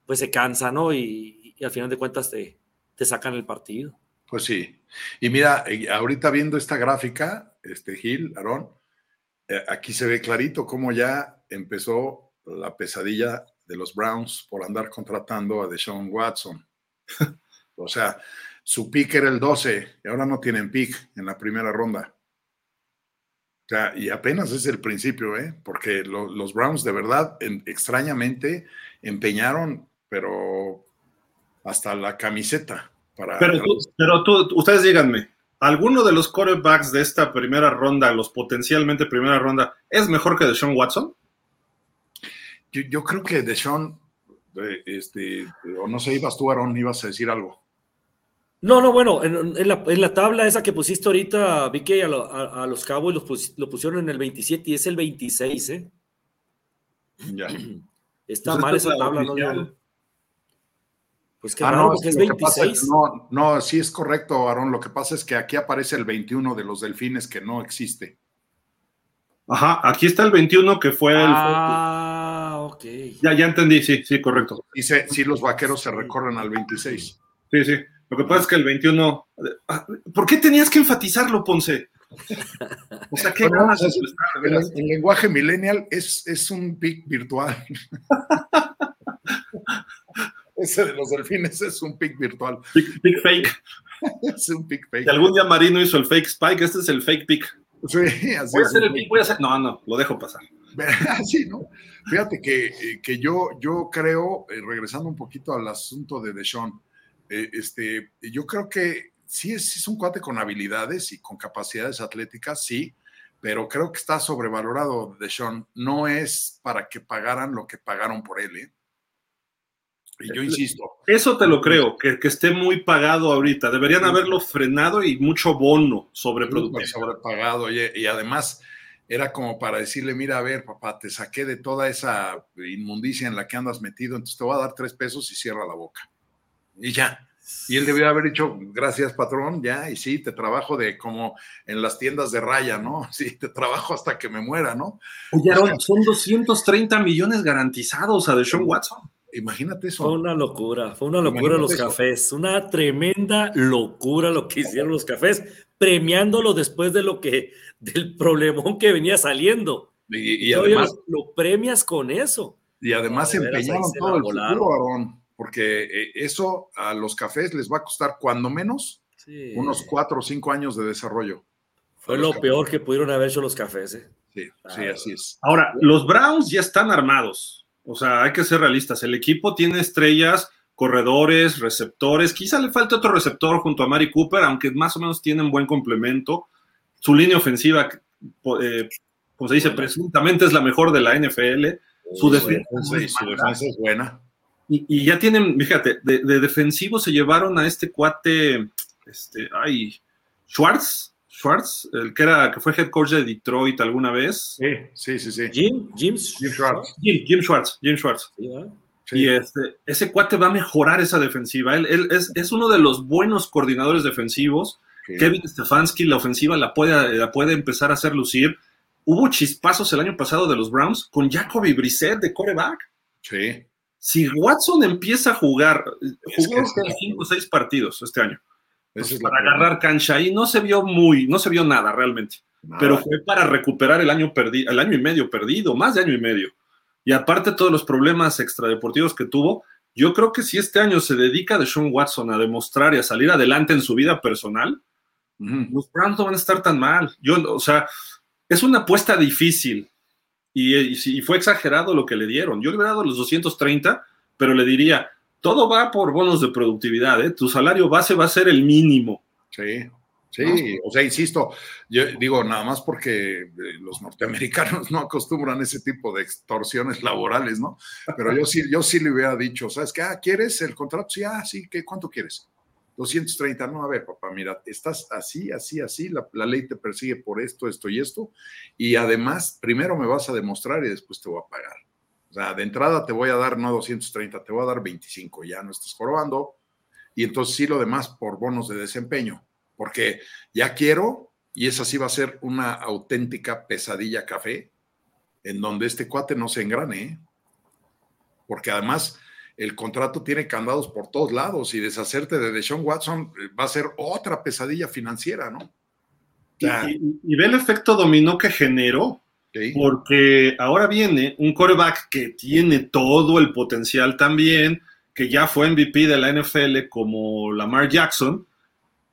pues se cansa, ¿no? Y, al final de cuentas te, te sacan el partido. Pues sí. Y mira, eh, ahorita viendo esta gráfica, este Gil, Aarón, eh, aquí se ve clarito cómo ya empezó la pesadilla de los Browns por andar contratando a Deshaun Watson. o sea, su pick era el 12 y ahora no tienen pick en la primera ronda. Sea, y apenas es el principio, ¿eh? porque los Browns de verdad, extrañamente, empeñaron, pero hasta la camiseta. Para, pero, pero tú, ustedes díganme, ¿alguno de los quarterbacks de esta primera ronda, los potencialmente primera ronda, es mejor que Deshaun Watson? Yo, creo que Deshaun, este, o no sé, ibas tú, Aaron, ibas a decir algo. No, no, bueno, en, la, tabla esa que pusiste ahorita, vi que a, los Cowboys lo pusieron en el 27 y es el 26, ¿eh? Ya. Está pues mal esa tabla, ¿no? Pues ah, raro, porque es 26. no, no, sí es correcto, Aaron. Lo que pasa es que aquí aparece el 21 de los delfines que no existe. Ajá, aquí está el 21 que fue el. Ah, ok. Ya, ya entendí, sí, sí, correcto. Dice, sí, los vaqueros se recorren al 26. Sí, sí. Lo que pasa es que el 21. Ah, ¿Por qué tenías que enfatizarlo, Ponce? O sea, ¿qué ganas el, el, lenguaje millennial es, es un pic virtual. Ese de los delfines es un pic virtual. Pic, fake. es un pic fake. Si algún día Marino hizo el fake spike, este es el fake pic. Sí, así voy a hacer el pic, voy a hacer. No, no, lo dejo pasar. Sí, ¿no? Fíjate que, eh, que yo, yo creo, eh, regresando un poquito al asunto de Deshaun, eh, este, yo creo que sí es, es, un cuate con habilidades y con capacidades atléticas, sí, pero creo que está sobrevalorado Deshaun. No es para que pagaran lo que pagaron por él, ¿eh? Y yo insisto. Eso te lo creo, que, esté muy pagado ahorita. Deberían haberlo frenado y mucho bono sobreproductivo. Sobrepagado. Y además era como para decirle, mira, a ver, papá, te saqué de toda esa inmundicia en la que andas metido, entonces te voy a dar tres pesos y cierra la boca. Y ya. Y él debió haber dicho, gracias, patrón, ya, y sí, te trabajo de como en las tiendas de raya, ¿no? Sí, te trabajo hasta que me muera, ¿no? Oye, son 230 millones garantizados a Deshaun Watson. Imagínate eso. Fue una locura, fue una locura los cafés, una tremenda locura lo que hicieron los cafés, premiándolo después de lo que, del problemón que venía saliendo. Y, además lo, premias con eso. Y además empeñaron todo el futuro, porque eh, eso a los cafés les va a costar cuando menos unos cuatro o cinco años de desarrollo. Fue lo peor que pudieron haber hecho los cafés. ¿eh? Sí, sí, así es. Ahora, los Browns ya están armados o sea, hay que ser realistas. El equipo tiene estrellas, corredores, receptores. Quizá le falta otro receptor junto a Mari Cooper, aunque más o menos tienen buen complemento. Su línea ofensiva, eh, como se dice, presuntamente es la mejor de la NFL. Su defensa, es buena. Y, ya tienen, fíjate, de, defensivo se llevaron a este cuate, este, ay, Schwartz, Schwartz, el que era, que fue head coach de Detroit alguna vez. Sí, sí, sí. Jim, Jim, Schwartz. Jim, Schwartz, Jim Schwartz. Y este, ese cuate va a mejorar esa defensiva. Él, es, uno de los buenos coordinadores defensivos. Kevin Stefanski, la ofensiva la puede, la puede empezar a hacer lucir. Hubo chispazos el año pasado de los Browns con Jacoby Brissett de coreback. Sí. Si Watson empieza a jugar, jugó cinco o seis partidos este año para agarrar cancha y no se vio muy, no se vio nada realmente. Pero fue para recuperar el año, perdido, el año y medio perdido, más de año y medio. Y aparte todos los problemas extradeportivos que tuvo, yo creo que si este año se dedica de Sean Watson a demostrar y a salir adelante en su vida personal, los Browns no van a estar tan mal. Yo, o sea, es una apuesta difícil y, y, fue exagerado lo que le dieron. Yo le hubiera dado los 230, pero le diría, todo va por bonos de productividad, ¿eh? Tu salario base va a ser el mínimo. Sí, sí, o sea, insisto, yo digo nada más porque eh, los norteamericanos no acostumbran ese tipo de extorsiones laborales, ¿no? Pero yo sí, yo sí le hubiera dicho, ¿sabes qué? Ah, ¿quieres el contrato? Sí, ah, sí, ¿qué, ¿cuánto quieres? 230, no, a ver, papá, mira, estás así, así, así, la, ley te persigue por esto, esto y esto, y además, primero me vas a demostrar y después te voy a pagar. O sea, de entrada te voy a dar no 230, te voy a dar 25, ya no estás jorobando, y entonces sí lo demás por bonos de desempeño, porque ya quiero, y esa sí va a ser una auténtica pesadilla café, en donde este cuate no se engrane, ¿eh? porque además el contrato tiene candados por todos lados y deshacerte de Deshaun Watson eh, va a ser otra pesadilla financiera, ¿no? y, ve el efecto dominó que generó, porque ahora viene un coreback que tiene todo el potencial también, que ya fue MVP de la NFL como Lamar Jackson.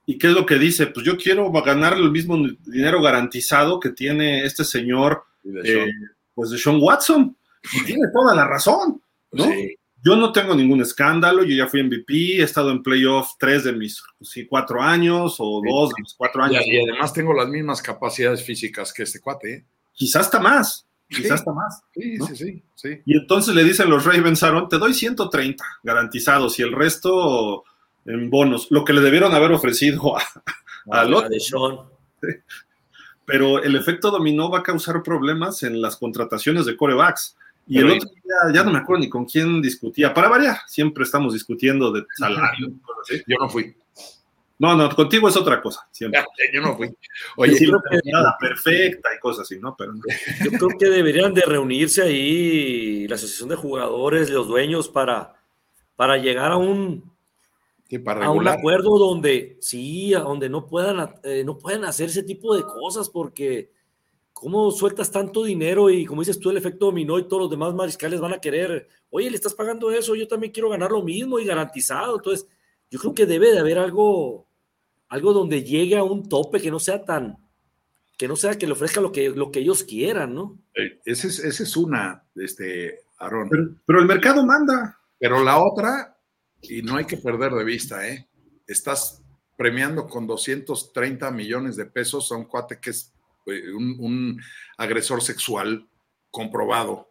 ¿Y qué es lo que dice? Pues yo quiero ganar el mismo dinero garantizado que tiene este señor, de eh, pues de Sean Watson. Y tiene toda la razón, ¿no? Sí. Yo no tengo ningún escándalo, yo ya fui MVP, he estado en playoff tres de mis sí, cuatro años o dos de mis cuatro años. Y, además tengo las mismas capacidades físicas que este cuate. ¿eh? Quizás está más, quizás está más. Sí, sí, sí, Y entonces le dicen los Ravens, Aaron, te doy 130 garantizados y el resto en bonos, lo que le debieron haber ofrecido a, otro. Pero el efecto dominó va a causar problemas en las contrataciones de corebacks y el otro día, ya no me acuerdo ni con quién discutía. Para variar, siempre estamos discutiendo de salario. Yo no fui. No, no, contigo es otra cosa. Siempre. Yo no fui. Oye, creo que, nada perfecta y cosas así, ¿no? Pero Yo creo que deberían de reunirse ahí la asociación de jugadores, los dueños, para, para llegar a un, a un acuerdo donde sí, donde no puedan, eh, no puedan hacer ese tipo de cosas porque ¿Cómo sueltas tanto dinero y como dices tú, el efecto dominó y todos los demás mariscales van a querer, oye, le estás pagando eso, yo también quiero ganar lo mismo y garantizado. Entonces, yo creo que debe de haber algo, algo donde llegue a un tope que no sea tan, que no sea que le ofrezca lo que, lo que ellos quieran, ¿no? Esa es, ese es una, este, Aaron. Pero, pero, el mercado manda. Pero la otra, y no hay que perder de vista, ¿eh? Estás premiando con 230 millones de pesos a un cuate que es eh, un, agresor sexual comprobado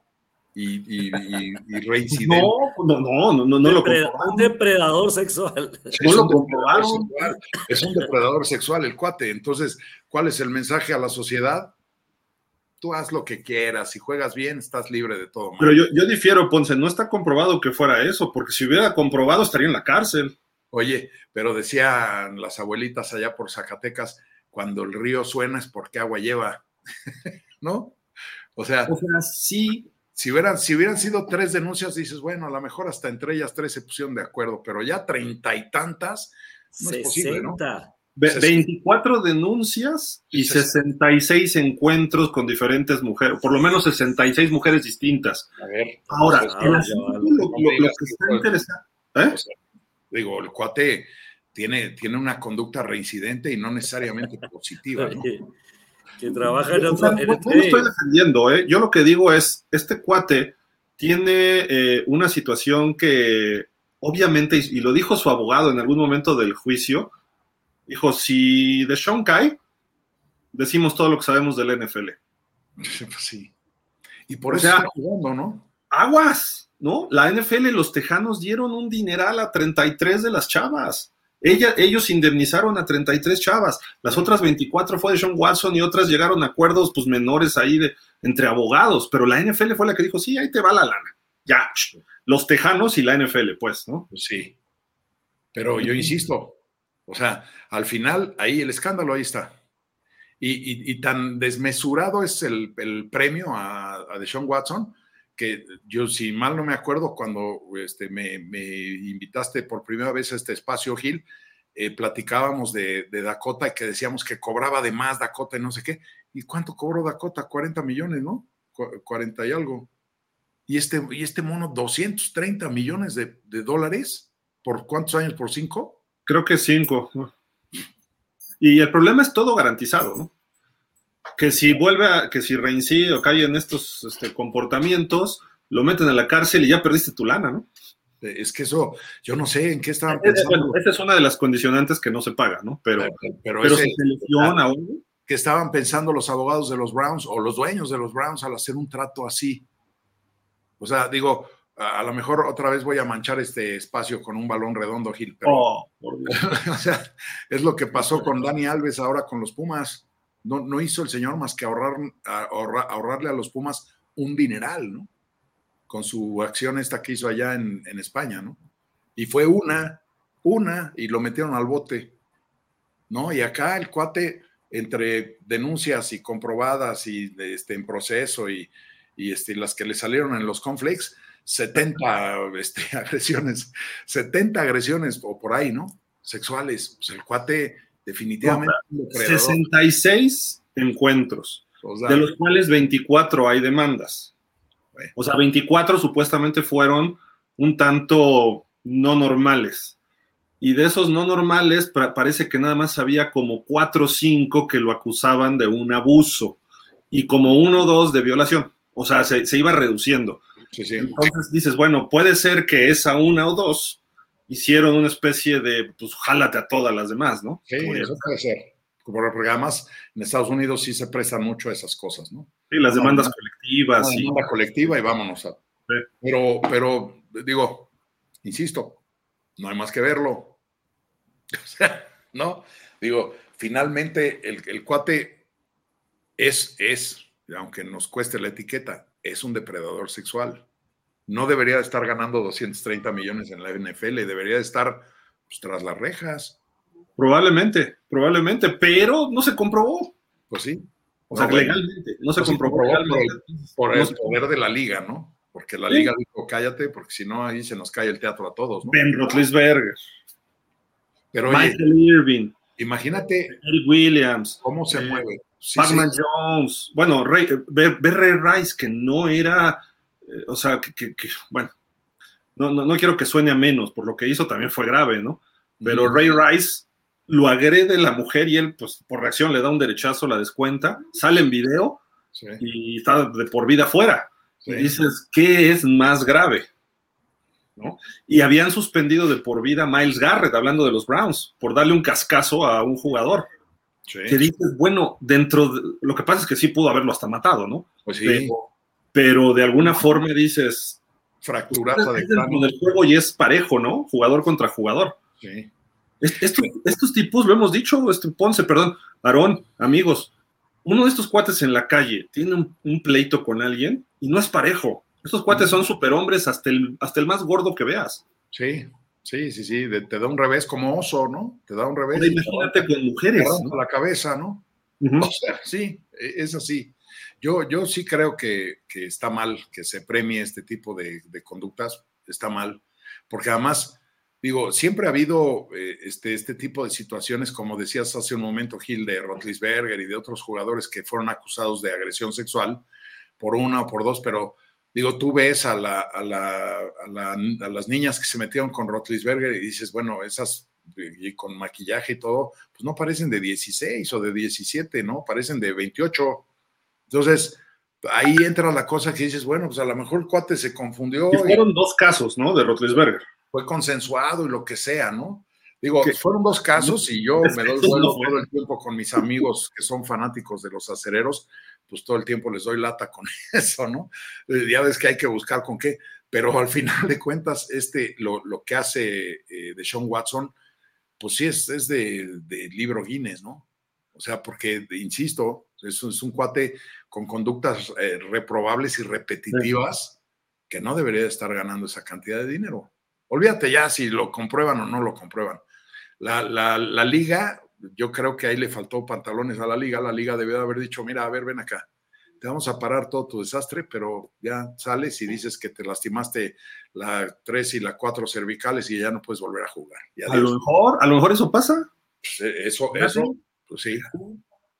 y, y, reincidente. No, no, no, no, no lo Un depredador sexual. Es, un depredador sexual. es un depredador sexual el cuate. Entonces, ¿cuál es el mensaje a la sociedad? Tú haz lo que quieras, si juegas bien, estás libre de todo. Pero yo, yo difiero, Ponce, no está comprobado que fuera eso, porque si hubiera comprobado estaría en la cárcel. Oye, pero decían las abuelitas allá por Zacatecas, cuando el río suena es porque agua lleva, ¿no? O sea, sí. Si hubieran, si hubieran sido tres denuncias, dices, bueno, a lo mejor hasta entre ellas tres se pusieron de acuerdo, pero ya treinta y tantas, no es posible, ¿no? 24 denuncias y 66 encuentros con diferentes mujeres, por lo menos 66 mujeres distintas. A ver, Ahora, lo, que está interesante. ¿eh? digo, el cuate tiene, tiene una conducta reincidente y no necesariamente positiva. ¿no? que trabaja en otro. No, estoy defendiendo, ¿eh? Yo lo que digo es: este cuate tiene eh, una situación que, obviamente, y, lo dijo su abogado en algún momento del juicio, dijo: si de Sean cae, decimos todo lo que sabemos del NFL. Pues sí. Y por eso está jugando, ¿no? Aguas, ¿no? La NFL, los tejanos dieron un dineral a 33 de las chavas ellos indemnizaron a 33 chavas, las otras 24 fue de Sean Watson y otras llegaron a acuerdos pues menores ahí de, entre abogados, pero la NFL fue la que dijo, sí, ahí te va la lana. Ya, los tejanos y la NFL, pues, ¿no? Pues sí. Pero yo insisto, o sea, al final, ahí el escándalo, ahí está. Y, tan desmesurado es el, premio a, a Deshaun Watson que yo, si mal no me acuerdo, cuando este, me, invitaste por primera vez a este espacio, Gil, eh, platicábamos de, Dakota y que decíamos que cobraba de más Dakota y no sé qué. ¿Y cuánto cobró Dakota? 40 millones, ¿no? 40 y algo. Y este, y este mono, 230 millones de, dólares. ¿Por cuántos años? ¿Por cinco? Creo que cinco. Y el problema es todo garantizado, ¿no? Que si vuelve a, que si reincide o cae en estos este, comportamientos, lo meten a la cárcel y ya perdiste tu lana, ¿no? Es que eso, yo no sé en qué estaban pensando. esa es una de las condicionantes que no se paga, ¿no? Pero, pero, pero, si se lesiona Que estaban pensando los abogados de los Browns o los dueños de los Browns al hacer un trato así. O sea, digo, a, lo mejor otra vez voy a manchar este espacio con un balón redondo, Gil, pero Oh, o sea, es lo que pasó con Dani Alves ahora con los Pumas. No, no hizo el señor más que ahorrar, ahorrar- ahorrarle a los Pumas un dineral, ¿no? Con su acción esta que hizo allá en, en España, ¿no? Y fue una, una, y lo metieron al bote, ¿no? Y acá el cuate, entre denuncias y comprobadas y este, en proceso y, y este, las que le salieron en los conflicts, 70 este, agresiones, 70 agresiones o por ahí, ¿no? Sexuales. Pues el cuate definitivamente es un depredador. 66 encuentros, O sea, de los cuales 24 hay demandas. O sea, 24 supuestamente fueron un tanto no normales. Y de esos no normales, pa- parece que nada más había como 4 o 5 que lo acusaban de un abuso y como uno o dos de violación. O sea, se, se iba reduciendo. sí, sí. Entonces dices, bueno, puede ser que esa una o dos hicieron una especie de, pues, jálate a todas las demás, ¿no? Sí, Como- eso puede ser. Por- Porque además en Estados Unidos sí se prestan mucho a esas cosas, ¿no? Sí, las demandas No, colectivas. Y- demanda colectiva y vámonos a. Sí. Pero, pero, digo, insisto, no hay más que verlo. O sea, ¿no? Digo, finalmente el, el cuate es, es, aunque nos cueste la etiqueta, es un depredador sexual. No debería de estar ganando 230 millones en la NFL, debería de estar pues, tras las rejas. Probablemente, probablemente, pero no se comprobó. Pues sí. O No, sea, bueno. legalmente, no se Pues comprobó. por el poder de la liga, ¿no? Porque la Sí. liga dijo, cállate, porque si no, ahí se nos cae el teatro a todos, ¿no? Ben Roethlisberger, Pero oye, Michael Irving, imagínate Eric Williams, cómo se Eh, mueve. Sí, Pac-Man sí, Jones, bueno, Ray, eh, Ray Rice, que no era, eh, o sea, que, que- que, bueno, no, no, no quiero que suene a menos, por lo que hizo también fue grave, ¿no? Pero. Ray Rice lo agrede la mujer y él, pues, por reacción le da un derechazo, la descuenta, sale en video Sí, y está de por vida fuera. sí. Y dices, ¿qué es más grave? ¿No? Y habían suspendido de por vida a Miles Garrett, hablando de los Browns, por darle un cascazo a un jugador. Sí, Que dices, bueno, dentro de, lo que pasa es que sí pudo haberlo hasta matado, ¿no? pues sí, Pero, pero de alguna forma dices, fracturaza de cráneo. del juego y es parejo, ¿no? Jugador contra jugador. Sí. Est- Estos, estos tipos, lo hemos dicho, este, Ponce, perdón, Aarón, amigos, uno de estos cuates en la calle tiene un, un pleito con alguien y no es parejo. Estos cuates son superhombres hasta el, hasta el más gordo que veas. Sí, sí, sí, sí, de- te da un revés como oso, ¿no? Te da un revés. Te imagínate con te mujeres. la cabeza, ¿no? O sea, sí, e- es así. Yo, yo sí creo que, que está mal que se premie este tipo de, conductas, está mal, porque además, digo, siempre ha habido eh, este, este tipo de situaciones, como decías hace un momento, Gil, de Rotlisberger y de otros jugadores que fueron acusados de agresión sexual por una o por dos, pero digo, tú ves a, la, a, la, a, la, a las niñas que se metieron con Rotlisberger y dices, bueno, esas y con maquillaje y todo, pues no parecen de 16 o de 17, ¿no? Parecen de 28. Entonces, ahí entra la cosa que dices, bueno, pues a lo mejor el cuate se confundió Y y fueron dos casos, ¿no? De Rotlisberger. fue consensuado y lo que sea, ¿no? Digo, fueron dos casos y yo me doy vuelo todo el tiempo con mis amigos que son fanáticos de los acereros, pues todo el tiempo les doy lata con eso, ¿no? Eh, Ya ves que hay que buscar con qué, pero al final de cuentas, este, lo, lo que hace eh, de Sean Watson, pues sí es, es de, de libro Guinness, ¿no? O sea, porque, insisto, es un cuate con conductas eh, reprobables y repetitivas que no debería de estar ganando esa cantidad de dinero. Olvídate ya si lo comprueban o no lo comprueban. La, la, la liga, yo creo que ahí le faltó pantalones a la liga. La liga debió de haber dicho, mira, a ver, ven acá. Te vamos a parar todo tu desastre, pero ya sales y dices que te lastimaste la 3 y la 4 cervicales y ya no puedes volver a jugar. A lo mejor, a lo mejor eso pasa. Pues, eh, eso, eso, pues sí,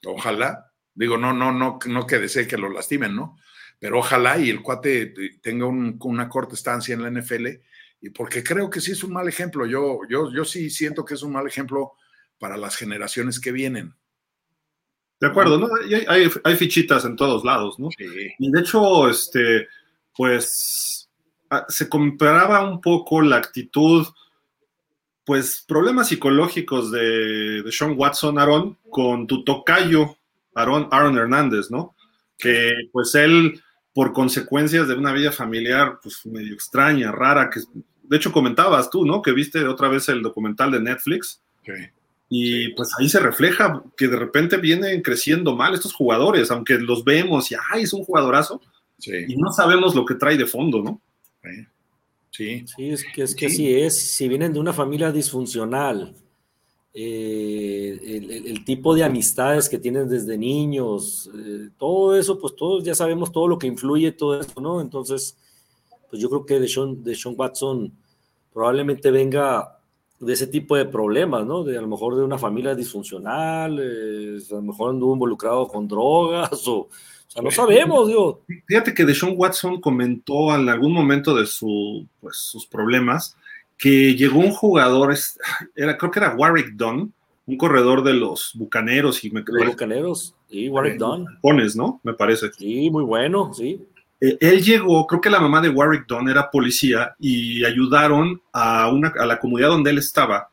ojalá. Digo, no, no, no, no que desee que lo lastimen, ¿no? Pero ojalá y el cuate tenga un- una corta estancia en la NFL, y porque creo que sí es un mal ejemplo. Yo, yo, yo sí siento que es un mal ejemplo para las generaciones que vienen. De acuerdo, ¿no? Hay, hay, hay fichitas en todos lados, ¿no? Sí, Y de hecho, este, pues, se comparaba un poco la actitud, pues, problemas psicológicos de, de Sean Watson, Aaron, con tu tocayo, Aaron, Aaron Hernández, ¿no? Que, pues, él, por consecuencias de una vida familiar pues medio extraña, rara, que de hecho comentabas tú, ¿no? Que viste otra vez el documental de Netflix. Sí. Y pues ahí se refleja que de repente vienen creciendo mal estos jugadores, aunque los vemos y, ay, es un jugadorazo, y no sabemos lo que trae de fondo, ¿no? Sí. Sí, es que, es que sí. es. Si vienen de una familia disfuncional, eh, el, tipo de amistades que tienen desde niños, eh, todo eso, pues todos ya sabemos todo lo que influye todo eso, ¿no? Entonces, pues yo creo que de Sean, de Sean Watson probablemente venga de ese tipo de problemas, ¿no? De a lo mejor de una familia disfuncional, eh, a lo mejor anduvo involucrado con drogas, o, o sea, no sabemos, digo. Fíjate que Deshaun Watson comentó en algún momento de su, pues, sus problemas que llegó un jugador, era, creo que era Warwick Dunn, un corredor de los Bucaneros. Y me, los Bucaneros, sí, Warwick eh, Dunn. Pones, ¿no? Me parece. Sí, muy bueno, sí. Eh, él llegó, creo que la mamá de Warwick Dunn era policía y ayudaron a, una, a la comunidad donde él estaba.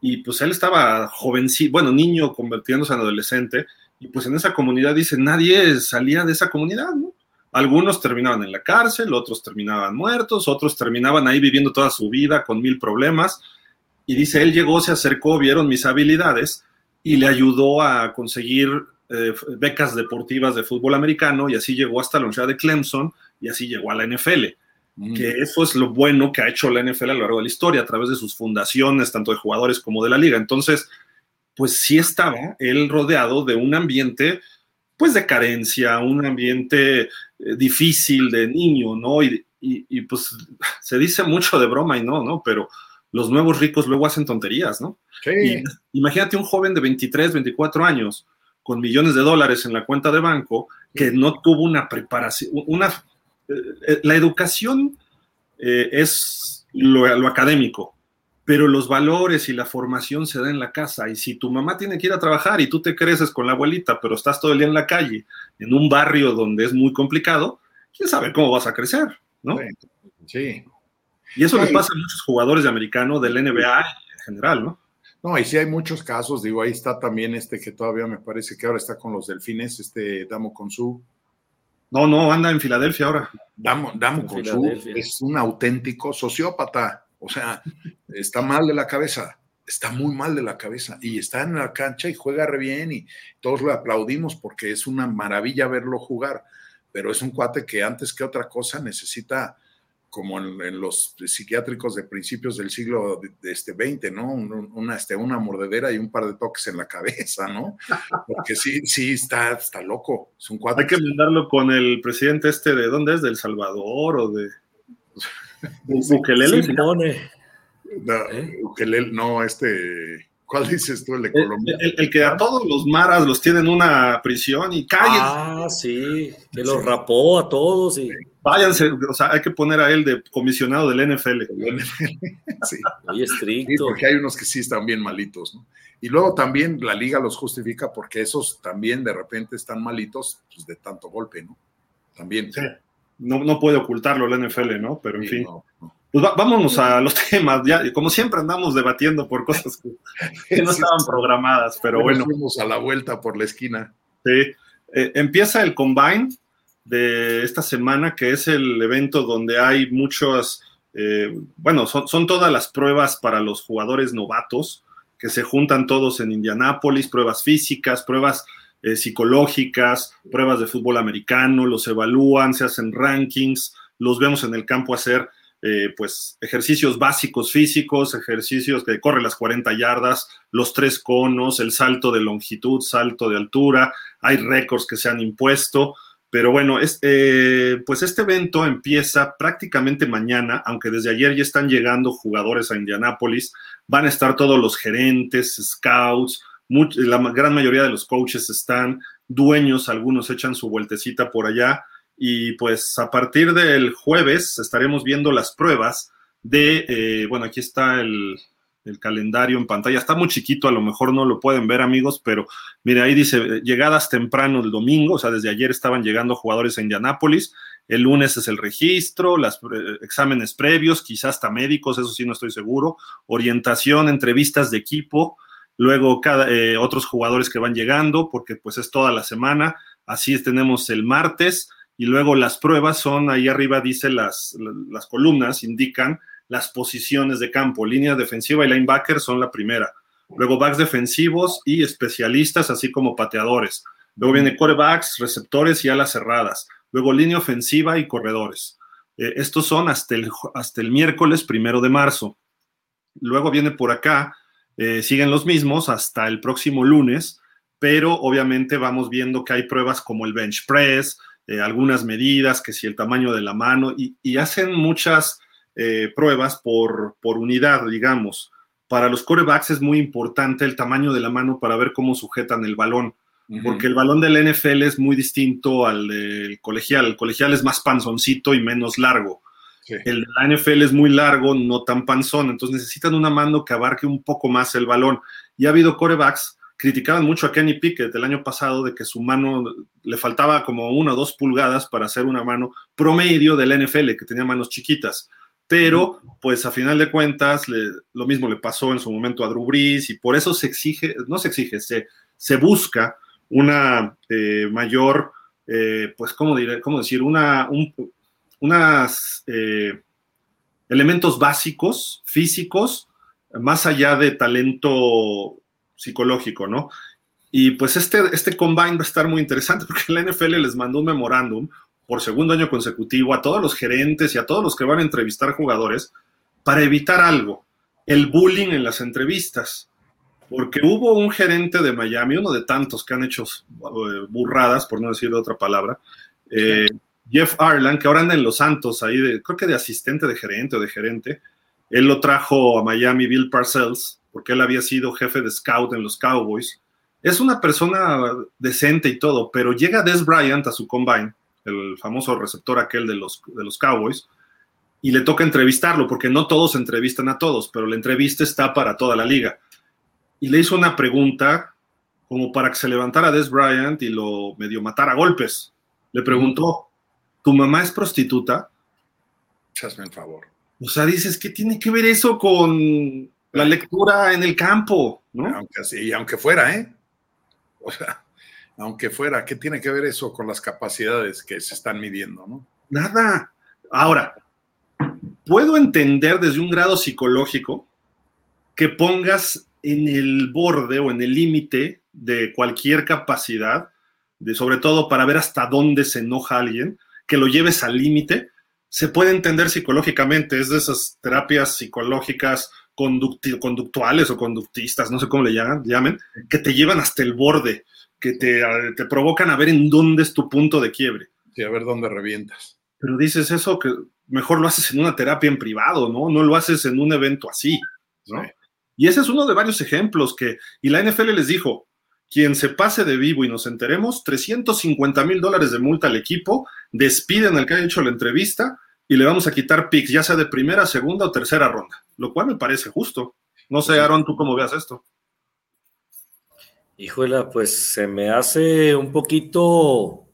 Y pues él estaba jovencito, bueno, niño convirtiéndose en adolescente. Y pues en esa comunidad dice, nadie salía de esa comunidad, ¿no? Algunos terminaban en la cárcel, otros terminaban muertos, otros terminaban ahí viviendo toda su vida con mil problemas. Y dice, él llegó, se acercó, vieron mis habilidades y le ayudó a conseguir eh, becas deportivas de fútbol americano y así llegó hasta la Universidad de Clemson y así llegó a la NFL. Mm. Que eso es lo bueno que ha hecho la NFL a lo largo de la historia, a través de sus fundaciones, tanto de jugadores como de la liga. Entonces, pues sí estaba él rodeado de un ambiente, pues de carencia, un ambiente eh, difícil de niño, ¿no? Y, y, pues se dice mucho de broma y no, ¿no? Pero los nuevos ricos luego hacen tonterías, ¿no? Sí. imagínate un joven de 23, 24 años con millones de dólares en la cuenta de banco que no tuvo una preparación, una, eh, eh, la educación eh, es lo, académico, pero los valores y la formación se da en la casa. Y si tu mamá tiene que ir a trabajar y tú te creces con la abuelita, pero estás todo el día en la calle, en un barrio donde es muy complicado, quién sabe cómo vas a crecer, ¿no? Sí. Y eso le pasa a muchos jugadores de americano, del NBA en general, ¿no? No, y sí hay muchos casos, digo, ahí está también este que todavía me parece que ahora está con los delfines, este Damo Consu. No, no, anda en Filadelfia ahora. Damo, Damo Consu es un auténtico sociópata, o sea, está mal de la cabeza, está muy mal de la cabeza y está en la cancha y juega re bien y todos lo aplaudimos porque es una maravilla verlo jugar, pero es un cuate que antes que otra cosa necesita como en, los psiquiátricos de principios del siglo de, este 20, ¿no? Una, este, una mordedera y un par de toques en la cabeza, ¿no? Porque sí, sí, está, está loco. Es un Hay que mandarlo con el presidente este de, ¿dónde es? ¿Del Salvador o de... Bukelele? no, ¿Eh? no, este... ¿Cuál dices tú, el de Colombia? El, que a todos los maras los tienen en una prisión y callen. Ah, sí, que los rapó a todos y... Váyanse, o sea, hay que poner a él de comisionado del NFL. sí. Muy estricto. porque hay unos que sí están bien malitos, ¿no? Y luego también la liga los justifica porque esos también de repente están malitos pues, de tanto golpe, ¿no? También. Sí. No, no puede ocultarlo la NFL, ¿no? Pero en fin. Pues vámonos a los temas. Ya, como siempre andamos debatiendo por cosas que, no estaban programadas, pero bueno. Fuimos a la vuelta por la esquina. Sí. Eh, empieza el combine de esta semana, que es el evento donde hay muchas, eh, bueno, son, todas las pruebas para los jugadores novatos, que se juntan todos en Indianápolis, pruebas físicas, pruebas eh, psicológicas, pruebas de fútbol americano, los evalúan, se hacen rankings, los vemos en el campo hacer eh, pues ejercicios básicos físicos, ejercicios que corren las 40 yardas, los tres conos, el salto de longitud, salto de altura, hay récords que se han impuesto, pero bueno, eh, pues este evento empieza prácticamente mañana, aunque desde ayer ya están llegando jugadores a Indianápolis, van a estar todos los gerentes, scouts, la gran mayoría de los coaches están, dueños, algunos echan su vueltecita por allá, y pues a partir del jueves estaremos viendo las pruebas de, eh, bueno, aquí está el, calendario en pantalla. Está muy chiquito, a lo mejor no lo pueden ver amigos, pero mire, ahí dice llegadas temprano el domingo, o sea, desde ayer estaban llegando jugadores en Indianápolis. El lunes es el registro, los eh, exámenes previos, quizás hasta médicos, eso sí no estoy seguro, orientación, entrevistas de equipo, luego cada, eh, otros jugadores que van llegando, porque pues es toda la semana. Así tenemos el martes, y luego las pruebas son, ahí arriba dice las, las columnas, indican las posiciones de campo. Línea defensiva y linebacker son la primera. Luego backs defensivos y especialistas, así como pateadores. Luego viene corebacks, receptores y alas cerradas. Luego línea ofensiva y corredores. Eh, estos son hasta el, hasta el miércoles primero de marzo. Luego viene por acá, eh, siguen los mismos hasta el próximo lunes, pero obviamente vamos viendo que hay pruebas como el bench press, eh, algunas medidas, que si el tamaño de la mano, y, hacen muchas pruebas por, por unidad, digamos. Para los corebacks es muy importante el tamaño de la mano para ver cómo sujetan el balón porque el balón del NFL es muy distinto al del colegial. El colegial es más panzoncito y menos largo. El de la NFL es muy largo, no tan panzón, entonces necesitan una mano que abarque un poco más el balón. Y ha habido corebacks, criticaban mucho a Kenny Pickett el año pasado de que su mano le faltaba como una o dos pulgadas para hacer una mano promedio del NFL, que tenía manos chiquitas. Pero, pues a final de cuentas, lo mismo le pasó en su momento a Drew Brees y por eso se exige, no se exige, se, se busca una eh, mayor, eh, pues, ¿cómo, diré, cómo decir? Una, unas eh, elementos básicos, físicos, más allá de talento psicológico, ¿no? Y pues este, este combine va a estar muy interesante porque la NFL les mandó un memorándum por segundo año consecutivo a todos los gerentes y a todos los que van a entrevistar jugadores para evitar algo, el bullying en las entrevistas porque hubo un gerente de Miami, uno de tantos que han hecho eh, burradas, por no decir otra palabra, eh, Jeff Arland, que ahora anda en Los Santos, ahí de, creo que de asistente de gerente o de gerente, él lo trajo a Miami Bill Parcells, porque él había sido jefe de scout en los Cowboys. Es una persona decente y todo, pero llega Des Bryant a su combine, el famoso receptor aquel de los, de los Cowboys, y le toca entrevistarlo, porque no todos entrevistan a todos, pero la entrevista está para toda la liga y le hizo una pregunta como para que se levantara Des Bryant y lo medio matara a golpes. Le preguntó, ¿tu mamá es prostituta? Hazme el favor. O sea, dices, ¿qué tiene que ver eso con la lectura en el campo? ¿no? Aunque así, aunque fuera, ¿eh? O sea, aunque fuera, ¿qué tiene que ver eso con las capacidades que se están midiendo, no? Nada. Ahora, puedo entender desde un grado psicológico que pongas en el borde o en el límite de cualquier capacidad, de, sobre todo para ver hasta dónde se enoja alguien, que lo lleves al límite, se puede entender psicológicamente, es de esas terapias psicológicas conductuales o conductistas, no sé cómo le llaman, llamen, que te llevan hasta el borde, que te, te provocan a ver en dónde es tu punto de quiebre. Sí, a ver dónde revientas. Pero dices eso que mejor lo haces en una terapia en privado, ¿no? No lo haces en un evento así, ¿no? Y ese es uno de varios ejemplos que, y la NFL les dijo, quien se pase de vivo y nos enteremos, 350 mil dólares de multa al equipo, despiden al que haya hecho la entrevista y le vamos a quitar picks, ya sea de primera, segunda o tercera ronda, lo cual me parece justo. No sé, Aaron, tú cómo veas esto. Híjole, pues se me hace un poquito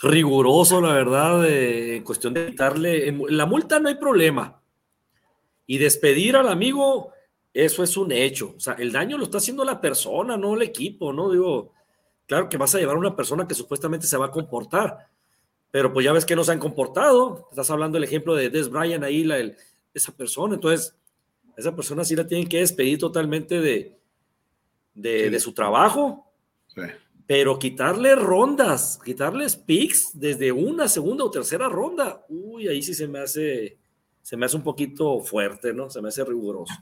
riguroso, la verdad, en cuestión de quitarle. la multa no hay problema. Y despedir al amigo, eso es un hecho. O sea, el daño lo está haciendo la persona, no el equipo, ¿no? Digo, claro que vas a llevar a una persona que supuestamente se va a comportar, pero pues ya ves que no se han comportado. Estás hablando del ejemplo de Des Bryant ahí, la, esa persona. Entonces, esa persona sí la tienen que despedir totalmente de, de, su trabajo. Pero quitarle rondas, quitarles picks desde una, segunda o tercera ronda, uy, ahí sí se me hace, se me hace un poquito fuerte, ¿no? Se me hace riguroso.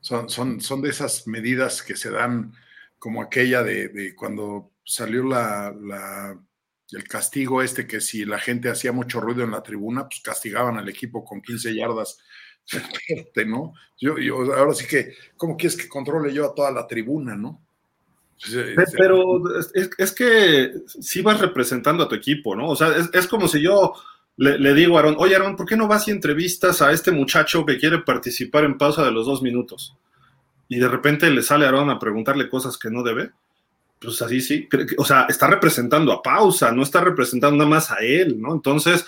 Son, son, son de esas medidas que se dan como aquella de, cuando salió la, el castigo este, que si la gente hacía mucho ruido en la tribuna, pues castigaban al equipo con 15 yardas. ¿no? Yo, yo, ahora sí que, ¿cómo quieres que controle yo a toda la tribuna, no? Pues, eh, pero es, que sí vas representando a tu equipo, ¿no? O sea, es, es como si yo le, digo a Aaron, oye Aaron, ¿por qué no vas y entrevistas a este muchacho que quiere participar en pausa de los dos minutos? Y de repente le sale a Aaron a preguntarle cosas que no debe. Pues así sí, o sea, está representando a pausa, no está representando nada más a él, ¿no? Entonces,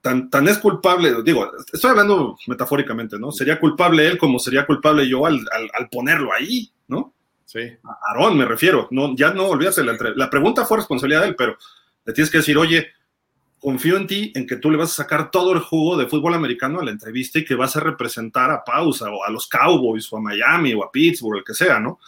tan, tan es culpable, digo, estoy hablando metafóricamente, ¿no? Sería culpable él como sería culpable yo al, ponerlo ahí, ¿no? Sí. A me refiero, no, ya no olvídate, la, la pregunta fue responsabilidad de él, pero le tienes que decir, oye, confío en ti, en que tú le vas a sacar todo el jugo de fútbol americano a la entrevista y que vas a representar a Pausa o a los Cowboys o a Miami o a Pittsburgh, el que sea, ¿no?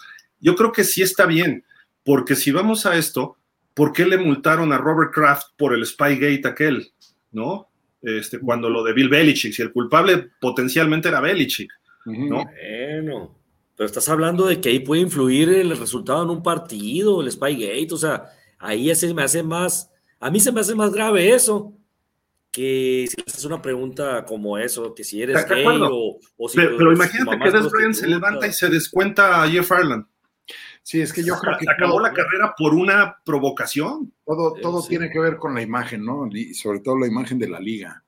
Yo creo que sí está bien, porque si vamos a esto, ¿por qué le multaron a Robert Kraft por el Spygate aquel, ¿no? Este, cuando lo de Bill Belichick, si el culpable potencialmente era Belichick, ¿no? Bueno, pero estás hablando de que ahí puede influir el resultado en un partido, el Spygate, o sea, ahí se me hace más a mí se me hace más grave eso que si haces una pregunta como eso, que si eres gay o, si Pero, imagínate que Des Bryant se levanta y se descuenta a Jeff Ireland. Sí, es que yo creo que acabó la carrera por una provocación. Todo, todo tiene que ver con la imagen, ¿no? Y sobre todo la imagen de la liga.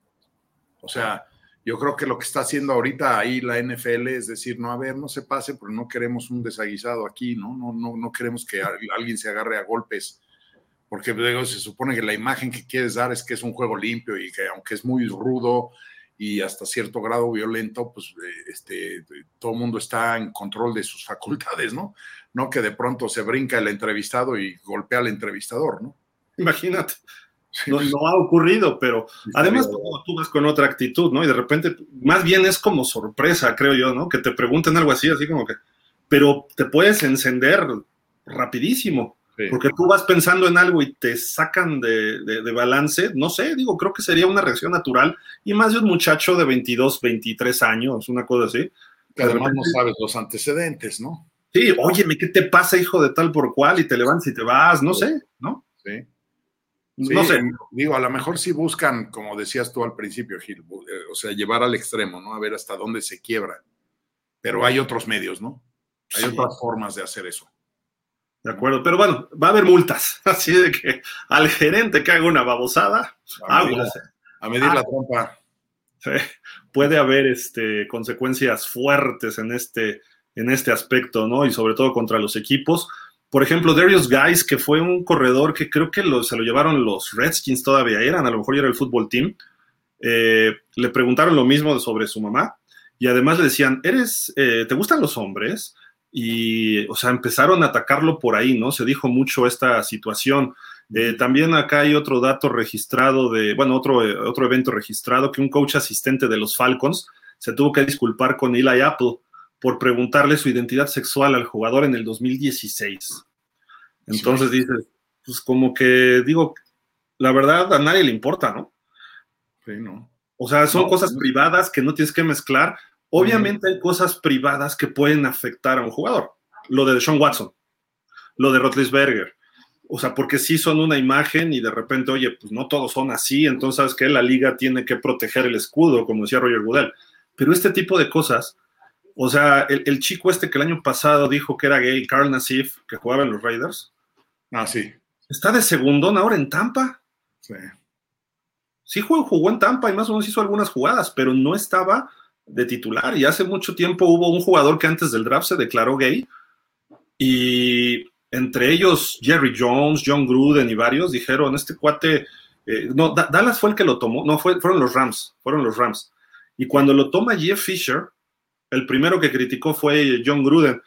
O sea, yo creo que lo que está haciendo ahorita ahí la NFL es decir, no, a ver, no se pase, pero no queremos un desaguisado aquí, ¿no? No, no, no queremos que alguien se agarre a golpes porque luego se supone que la imagen que quieres dar es que es un juego limpio y que aunque es muy rudo y hasta cierto grado violento, pues eh, este, todo el mundo está en control de sus facultades, ¿no? No que de pronto se brinca el entrevistado y golpea al entrevistador, ¿no? Imagínate. No, ha ocurrido, pero además tú vas con otra actitud, ¿no? Y de repente, más bien es como sorpresa, creo yo, ¿no? Que te pregunten algo así, así como que, pero te puedes encender rapidísimo. Porque tú vas pensando en algo y te sacan de, balance, no sé, digo, creo que sería una reacción natural y más de un muchacho de 22, 23 años, una cosa así. Que además no sabes los antecedentes, ¿no? Sí, óyeme, ¿qué te pasa, hijo de tal por cual? Y te levantas y te vas, no sé, ¿no? Sí. no sé. Digo, a lo mejor sí buscan, como decías tú al principio, Gil, eh, o sea, llevar al extremo, ¿no? A ver hasta dónde se quiebra. Pero hay otros medios, ¿no? Hay otras formas de hacer eso. De acuerdo, pero bueno, va a haber multas, así de que al gerente que haga una babosada, a medir, a medir la trompa. puede haber este, consecuencias fuertes en este, en este aspecto, ¿no? Y sobre todo contra los equipos. Por ejemplo, Darius Guys, que fue un corredor que creo que se lo llevaron los Redskins todavía eran, a lo mejor ya era el fútbol team. Eh, le preguntaron lo mismo sobre su mamá y además le decían, ¿eres, eh, ¿te gustan los hombres? Y, o sea, empezaron a atacarlo por ahí, ¿no? Se dijo mucho esta situación. Eh, también acá hay otro dato registrado de, bueno, otro, eh, otro evento registrado que un coach asistente de los Falcons se tuvo que disculpar con Eli Apple por preguntarle su identidad sexual al jugador en el 2016. Entonces dice, pues como que digo, la verdad a nadie le importa, ¿no? Sí, no. O sea, son cosas privadas que no tienes que mezclar Obviamente hay cosas privadas que pueden afectar a un jugador. Lo de Sean Watson, lo de Rotlisberger. O sea, porque sí son una imagen y de repente, oye, pues no todos son así, entonces que la liga tiene que proteger el escudo, como decía Roger Goodell. Pero este tipo de cosas, o sea, el, chico este que el año pasado dijo que era gay, Carl Nassif, que jugaba en los Raiders. Ah, sí. Está de segundón ahora en Tampa. Sí. Sí jugó, jugó en Tampa y más o menos hizo algunas jugadas, pero no estaba de titular. Y hace mucho tiempo hubo un jugador que antes del draft se declaró gay. Y entre ellos Jerry Jones, John Gruden y varios dijeron, este cuate, eh, no, Dallas fue el que lo tomó, no, fue, fueron los Rams, fueron los Rams. Y cuando lo toma Jeff Fisher, el primero que criticó fue John Gruden,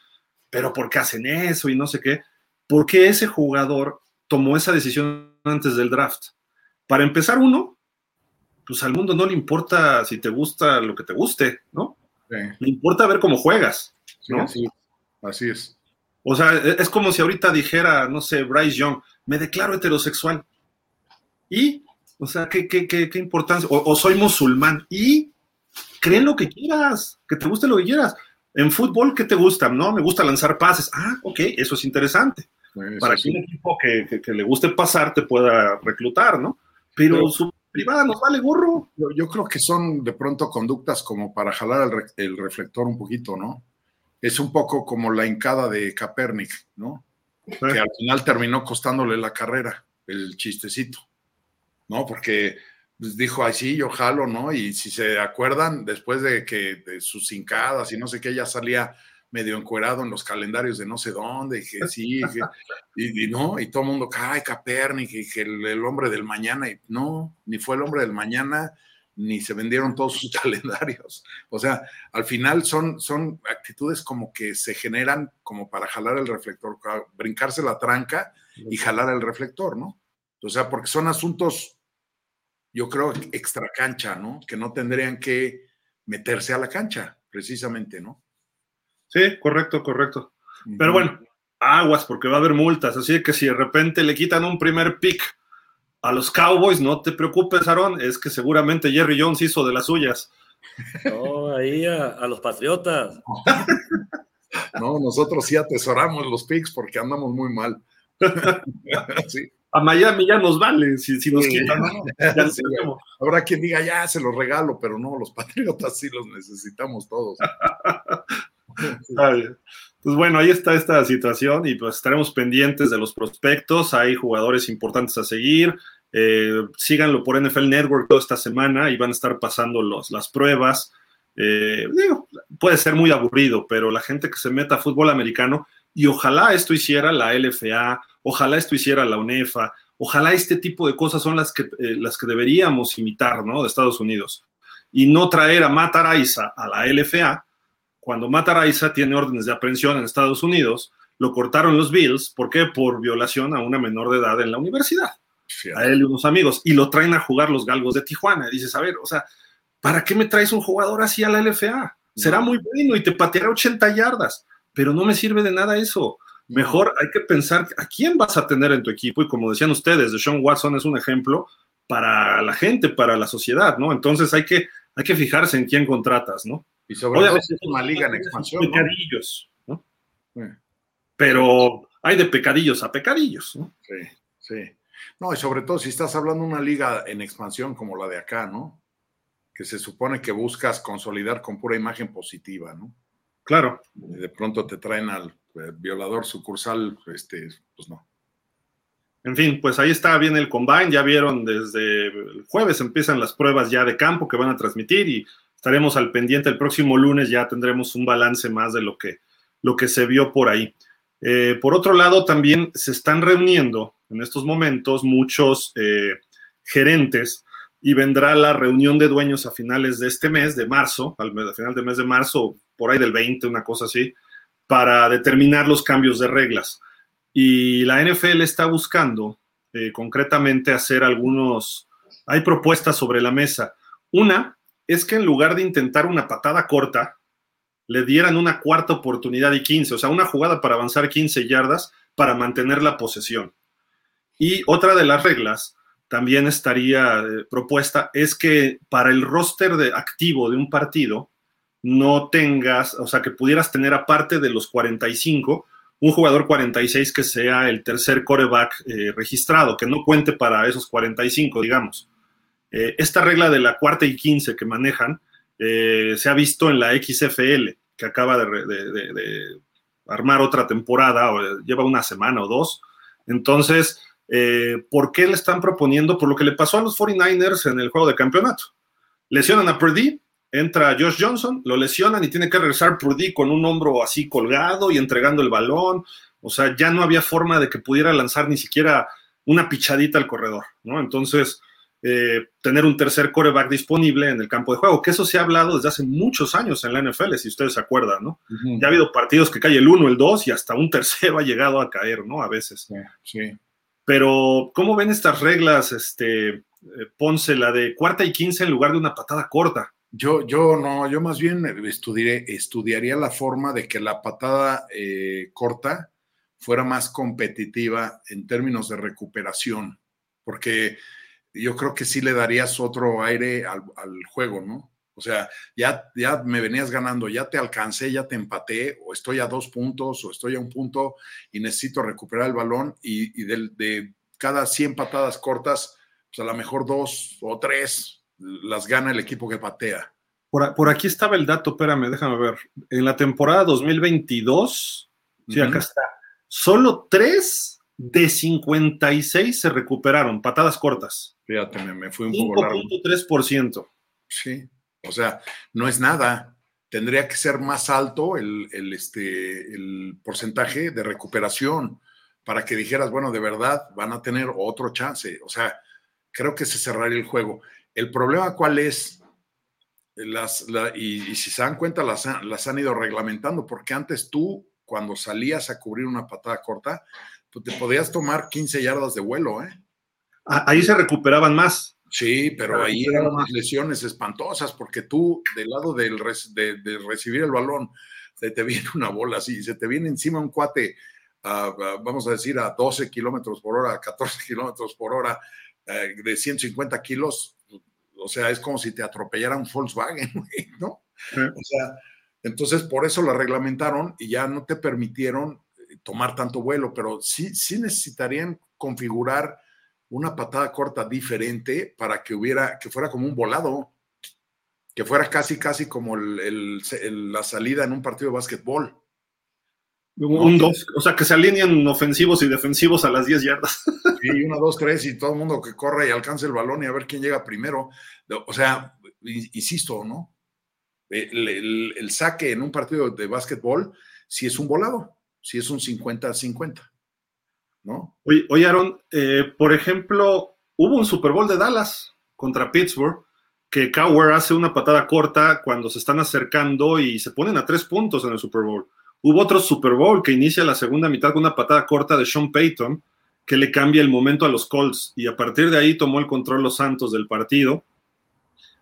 pero ¿por qué hacen eso y no sé qué? ¿Por qué ese jugador tomó esa decisión antes del draft? Para empezar, uno, pues al mundo no le importa si te gusta lo que te guste, ¿no? Le importa ver cómo juegas, ¿no? Sí, así, es. O sea, e, es como si ahorita dijera, no sé, Bryce Young, me declaro heterosexual. ¿Y? O sea, ¿qué, qué, qué, importancia? O, soy musulmán. ¿Y? Creen lo que quieras, que te guste lo que quieras. En fútbol, ¿qué te gusta? No, me gusta lanzar pases. Ah, ok, eso es interesante. Para que un equipo que, le guste pasar te pueda reclutar, ¿no? Pero, su privada nos vale gorro. Yo, creo que son de pronto conductas como para jalar el, reflector un poquito, ¿no? Es un poco como la hincada de Capernic, ¿no? Que al final terminó costándole la carrera, el chistecito, ¿no? Porque pues, dijo, ay, sí, yo jalo, ¿no? Y si se acuerdan, después de que de sus hincadas y no sé qué, ya salía medio encuerado en los calendarios de no sé dónde, y que sí, y, no, y todo el mundo, ay, Capernic, y que el, hombre del mañana, y no, ni fue el hombre del mañana, ni se vendieron todos sus calendarios. O sea, al final son, son actitudes como que se generan como para jalar el reflector, brincarse la tranca y jalar el reflector, ¿no? O sea, porque son asuntos yo creo, extra cancha, ¿no? Que no tendrían que meterse a la cancha, precisamente, ¿no? Sí, correcto, correcto. Pero bueno, aguas, porque va a haber multas. Así que si de repente le quitan un primer pick a los Cowboys, no te preocupes, Aaron, es que seguramente Jerry Jones hizo de las suyas. No, ahí a, los Patriotas. no, nosotros sí atesoramos los picks porque andamos muy mal. sí a Miami ya nos vale si, nos quitan. Habrá quien diga, ya se los regalo, pero no, los patriotas sí los necesitamos todos. pues bueno, ahí está esta situación y pues estaremos pendientes de los prospectos. Hay jugadores importantes a seguir. Eh, síganlo por NFL Network toda esta semana y van a estar pasando los, las pruebas. Eh, puede ser muy aburrido, pero la gente que se meta a fútbol americano, y ojalá esto hiciera la LFA, Ojalá esto hiciera la UNEFA, ojalá este tipo de cosas son las que, eh, las que deberíamos imitar, ¿no? De Estados Unidos. Y no traer a Matt Araiza a la LFA, cuando Matt Araiza tiene órdenes de aprehensión en Estados Unidos, lo cortaron los Bills, ¿por qué? Por violación a una menor de edad en la universidad. A él y unos amigos, y lo traen a jugar los galgos de Tijuana. Y dices, a ver, o sea, ¿para qué me traes un jugador así a la LFA? Será muy bueno y te pateará 80 yardas, pero no me sirve de nada eso. Mejor hay que pensar a quién vas a tener en tu equipo y como decían ustedes, Sean Watson es un ejemplo para la gente, para la sociedad, ¿no? Entonces hay que, hay que fijarse en quién contratas, ¿no? Y sobre todo es una liga en expansión. Pecadillos, ¿no? Pero hay de pecadillos a pecadillos, ¿no? Sí, sí. No, y sobre todo si estás hablando de una liga en expansión como la de acá, ¿no? Que se supone que buscas consolidar con pura imagen positiva, ¿no? Claro. Y de pronto te traen al eh, violador sucursal, este, pues no. En fin, pues ahí está bien el combine, ya vieron desde el jueves empiezan las pruebas ya de campo que van a transmitir y estaremos al pendiente el próximo lunes, ya tendremos un balance más de lo que, lo que se vio por ahí. Eh, por otro lado, también se están reuniendo en estos momentos muchos eh, gerentes y vendrá la reunión de dueños a finales de este mes, de marzo, al final del mes de marzo, por ahí del 20, una cosa así, para determinar los cambios de reglas. Y la NFL está buscando eh, concretamente hacer algunos, hay propuestas sobre la mesa. Una es que en lugar de intentar una patada corta, le dieran una cuarta oportunidad y 15, o sea, una jugada para avanzar 15 yardas para mantener la posesión. Y otra de las reglas también estaría eh, propuesta es que para el roster de activo de un partido, no tengas, o sea, que pudieras tener aparte de los 45, un jugador 46 que sea el tercer coreback eh, registrado, que no cuente para esos 45, digamos. Eh, esta regla de la cuarta y 15 que manejan eh, se ha visto en la XFL, que acaba de, armar otra temporada, o lleva una semana o dos. Entonces, ¿por qué le están proponiendo? Por lo que le pasó a los 49ers en el juego de campeonato. Lesionan a Purdy, entra Josh Johnson, lo lesionan y tiene que regresar Purdy con un hombro así colgado y entregando el balón. O sea, ya no había forma de que pudiera lanzar ni siquiera una pichadita al corredor, ¿no? Entonces, eh, tener un tercer coreback disponible en el campo de juego, que eso se ha hablado desde hace muchos años en la NFL, si ustedes se acuerdan, ¿no? Ya ha habido partidos que cae el 1, el 2 y hasta un tercero ha llegado a caer, ¿no? A veces. Sí. Pero, ¿cómo ven estas reglas, este, eh, Ponce, la de cuarta y quince en lugar de una patada corta? Yo, yo no, yo más bien estudiaré, estudiaría la forma de que la patada eh, corta fuera más competitiva en términos de recuperación, porque yo creo que sí le darías otro aire al, juego, ¿no? O sea, ya, ya me venías ganando, ya te alcancé, ya te empaté, o estoy a dos puntos, o estoy a un punto y necesito recuperar el balón, y, y de, de, cada 100 patadas cortas, pues a lo mejor dos o tres las gana el equipo que patea. Por, aquí estaba el dato, espérame, déjame ver. En la temporada 2022, sí, acá está, solo 3 de 56 se recuperaron, patadas cortas. Fíjate, me, fui un poco largo. 5.3%. Sí, o sea, no es nada. Tendría que ser más alto el, el, este, el porcentaje de recuperación para que dijeras, bueno, de verdad van a tener otro chance. O sea, creo que se cerraría el juego. El problema cuál es, las, y, si se dan cuenta, las, las han ido reglamentando, porque antes tú, cuando salías a cubrir una patada corta, pues te podías tomar 15 yardas de vuelo, ¿eh? Ahí se recuperaban más. Sí, pero ahí eran unas lesiones espantosas, porque tú, del lado del de, recibir el balón, se te viene una bola así, se te viene encima un cuate, vamos a decir, a 12 kilómetros por hora, a 14 kilómetros por hora, eh, de 150 kilos, o sea, es como si te atropellara un Volkswagen, ¿no? O sea, entonces por eso la reglamentaron y ya no te permitieron eh, tomar tanto vuelo, pero sí, sí necesitarían configurar una patada corta diferente para que hubiera, que fuera como un volado, que fuera casi, casi como la salida en un partido de básquetbol. Un dos, o sea, que se alineen ofensivos y defensivos a las 10 yardas. Sí, una, dos, tres, y todo el mundo que corre y alcance el balón y a ver quién llega primero. O sea, insisto, ¿no? El, saque en un partido de básquetbol, si es un volado, si es un 50-50. ¿No? Oye, Aaron, eh, por ejemplo, hubo un Super Bowl de Dallas contra Pittsburgh, que Cowher hace una patada corta cuando se están acercando y se ponen a tres puntos en el Super Bowl. Hubo otro Super Bowl que inicia la segunda mitad con una patada corta de Sean Payton, que le cambia el momento a los Colts, y a partir de ahí tomó el control los Santos del partido,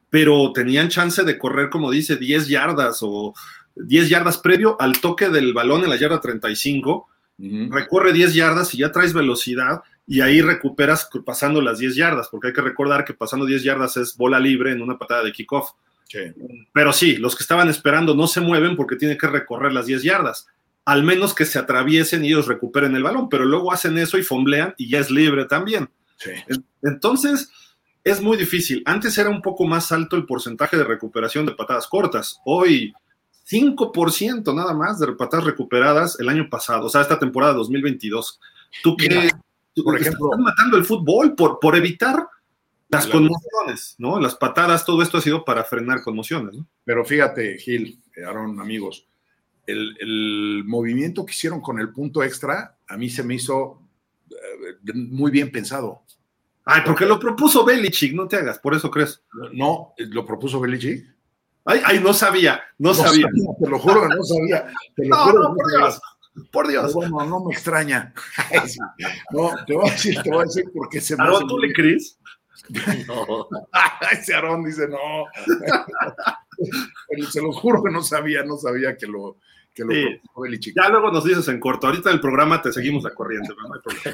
pero tenían chance de correr, como dice, 10 yardas o 10 yardas previo al toque del balón en la yarda 35 recorre 10 yardas y ya traes velocidad y ahí recuperas pasando las 10 yardas, porque hay que recordar que pasando 10 yardas es bola libre en una patada de kickoff. Pero sí, los que estaban esperando no se mueven porque tienen que recorrer las 10 yardas, al menos que se atraviesen y ellos recuperen el balón, pero luego hacen eso y fomblean y ya es libre también. Entonces, es muy difícil. Antes era un poco más alto el porcentaje de recuperación de patadas cortas. Hoy 5% nada más de patadas recuperadas el año pasado, o sea, esta temporada 2022. ¿Tú qué? por ejemplo, estás matando el fútbol por, por evitar las conmociones, ¿no? Las patadas, todo esto ha sido para frenar conmociones, ¿no? Pero fíjate, Gil, Aaron, amigos, el, el, movimiento que hicieron con el punto extra, a mí se me hizo eh, muy bien pensado. Ay, porque lo propuso Belichick, no te hagas, por eso crees. No, lo propuso Belichick. Ay, ay, no sabía, no, sabía. Te lo juro que no sabía. Te lo no, juro no, por Dios. Por Dios. Bueno, no me extraña. No, te voy a decir, te voy a decir porque se me. ¿Aarón, tú le crees? No. Ese Aarón dice no. Pero se lo juro que no sabía, no sabía que lo, que lo sí. Ya luego nos dices en corto. Ahorita en el programa te seguimos a corriente.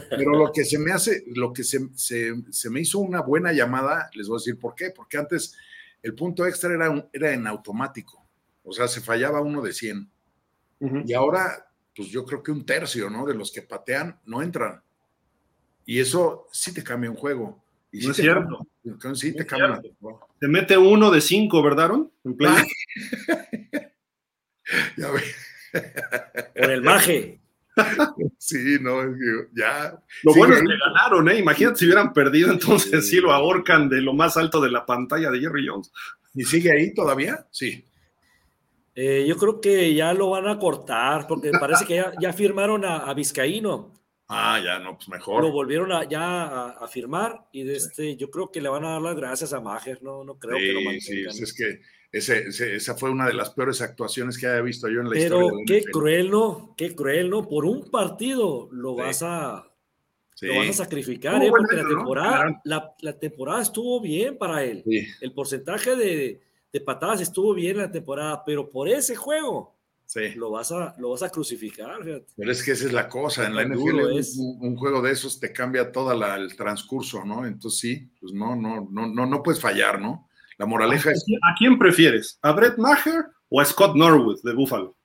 Pero lo que se me hace, lo que se, se, se me hizo una buena llamada, les voy a decir por qué. Porque antes el punto extra era, era en automático, o sea, se fallaba uno de 100. Y ahora, pues yo creo que un tercio, ¿no? De los que patean no entran. Y eso sí te cambia un juego. Y no es cierto. sí te cambia. Te mete uno de cinco, ¿verdad, Aaron? En ya ve. Por el maje. Sí, no, ya. Lo bueno es que ganaron, ¿eh? Imagínate si hubieran perdido, entonces sí. lo ahorcan de lo más alto de la pantalla de Jerry Jones. ¿Y sigue ahí todavía? Sí. Eh, yo creo que ya lo van a cortar, porque parece que ya, firmaron a, Vizcaíno. Ah, ya, no, pues mejor. Lo volvieron a, ya a, firmar y de este, yo creo que le van a dar las gracias a Mager, no, no creo que lo mantengan. Sí, es que esa fue una de las peores actuaciones que haya visto yo en la Pero historia. Pero qué cruel, ¿no? Qué cruel, ¿no? Por un partido lo vas a lo vas a sacrificar, ¿eh? porque la temporada, la, temporada estuvo bien para él. El porcentaje de, de, patadas estuvo bien en la temporada, pero por ese juego lo, vas a, lo vas a crucificar. Pero es que esa es la cosa, en la NFL es... un, juego de esos te cambia todo el transcurso, ¿no? Entonces sí, pues no, no, no, no, no puedes fallar, ¿no? La moraleja es. ¿A quién prefieres? ¿A Brett Maher o a Scott Norwood de Buffalo?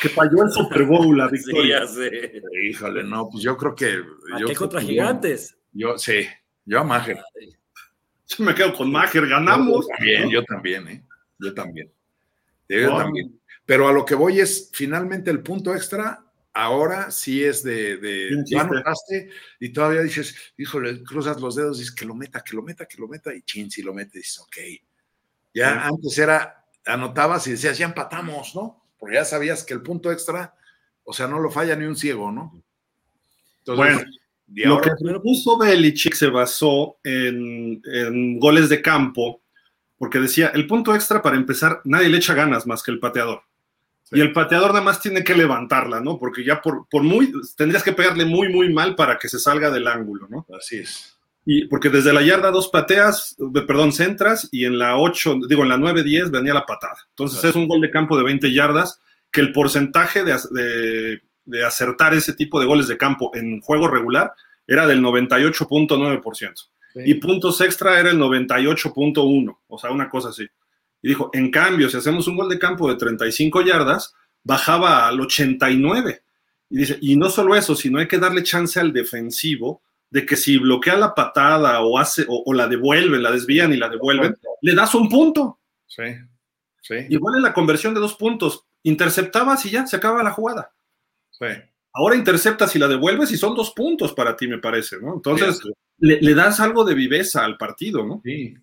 Que falló el Super Bowl la victoria. Sí, Híjole, no, pues yo creo que. ¿A yo qué contra gigantes? Yo, sí, yo a Maher. Yo me quedo con Maher, ganamos. Yo también, yo también, ¿eh? Yo también. Yo también. Pero a lo que voy es, finalmente el punto extra ahora sí es de, de anotaste y todavía dices, híjole, cruzas los dedos y dices que lo meta, que lo meta, que lo meta, y chin, si lo metes, dices, ok. Ya antes era, anotabas y decías, ya empatamos, ¿no? Porque ya sabías que el punto extra, o sea, no lo falla ni un ciego, ¿no? Entonces, bueno, lo que propuso Belichick se basó en, en goles de campo, porque decía, el punto extra para empezar, nadie le echa ganas más que el pateador. Y el pateador nada más tiene que levantarla, ¿no? Porque ya por, por muy, tendrías que pegarle muy, muy mal para que se salga del ángulo, ¿no? Así es. Y porque desde la yarda dos pateas, perdón, centras y en la 8, digo, en la 9-10 venía la patada. Entonces es un gol de campo de 20 yardas que el porcentaje de, de, acertar ese tipo de goles de campo en juego regular era del 98.9%. Y puntos extra era el 98.1%, o sea, una cosa así. Y dijo, en cambio, si hacemos un gol de campo de 35 yardas, bajaba al 89. Y dice, y no solo eso, sino hay que darle chance al defensivo de que si bloquea la patada o hace o, la devuelven, la desvían y la devuelven, le das un punto. Sí, sí. Igual en la conversión de dos puntos, interceptabas y ya se acaba la jugada. Sí. Ahora interceptas y la devuelves y son dos puntos para ti, me parece, ¿no? Entonces, Le, das algo de viveza al partido, ¿no? Sí.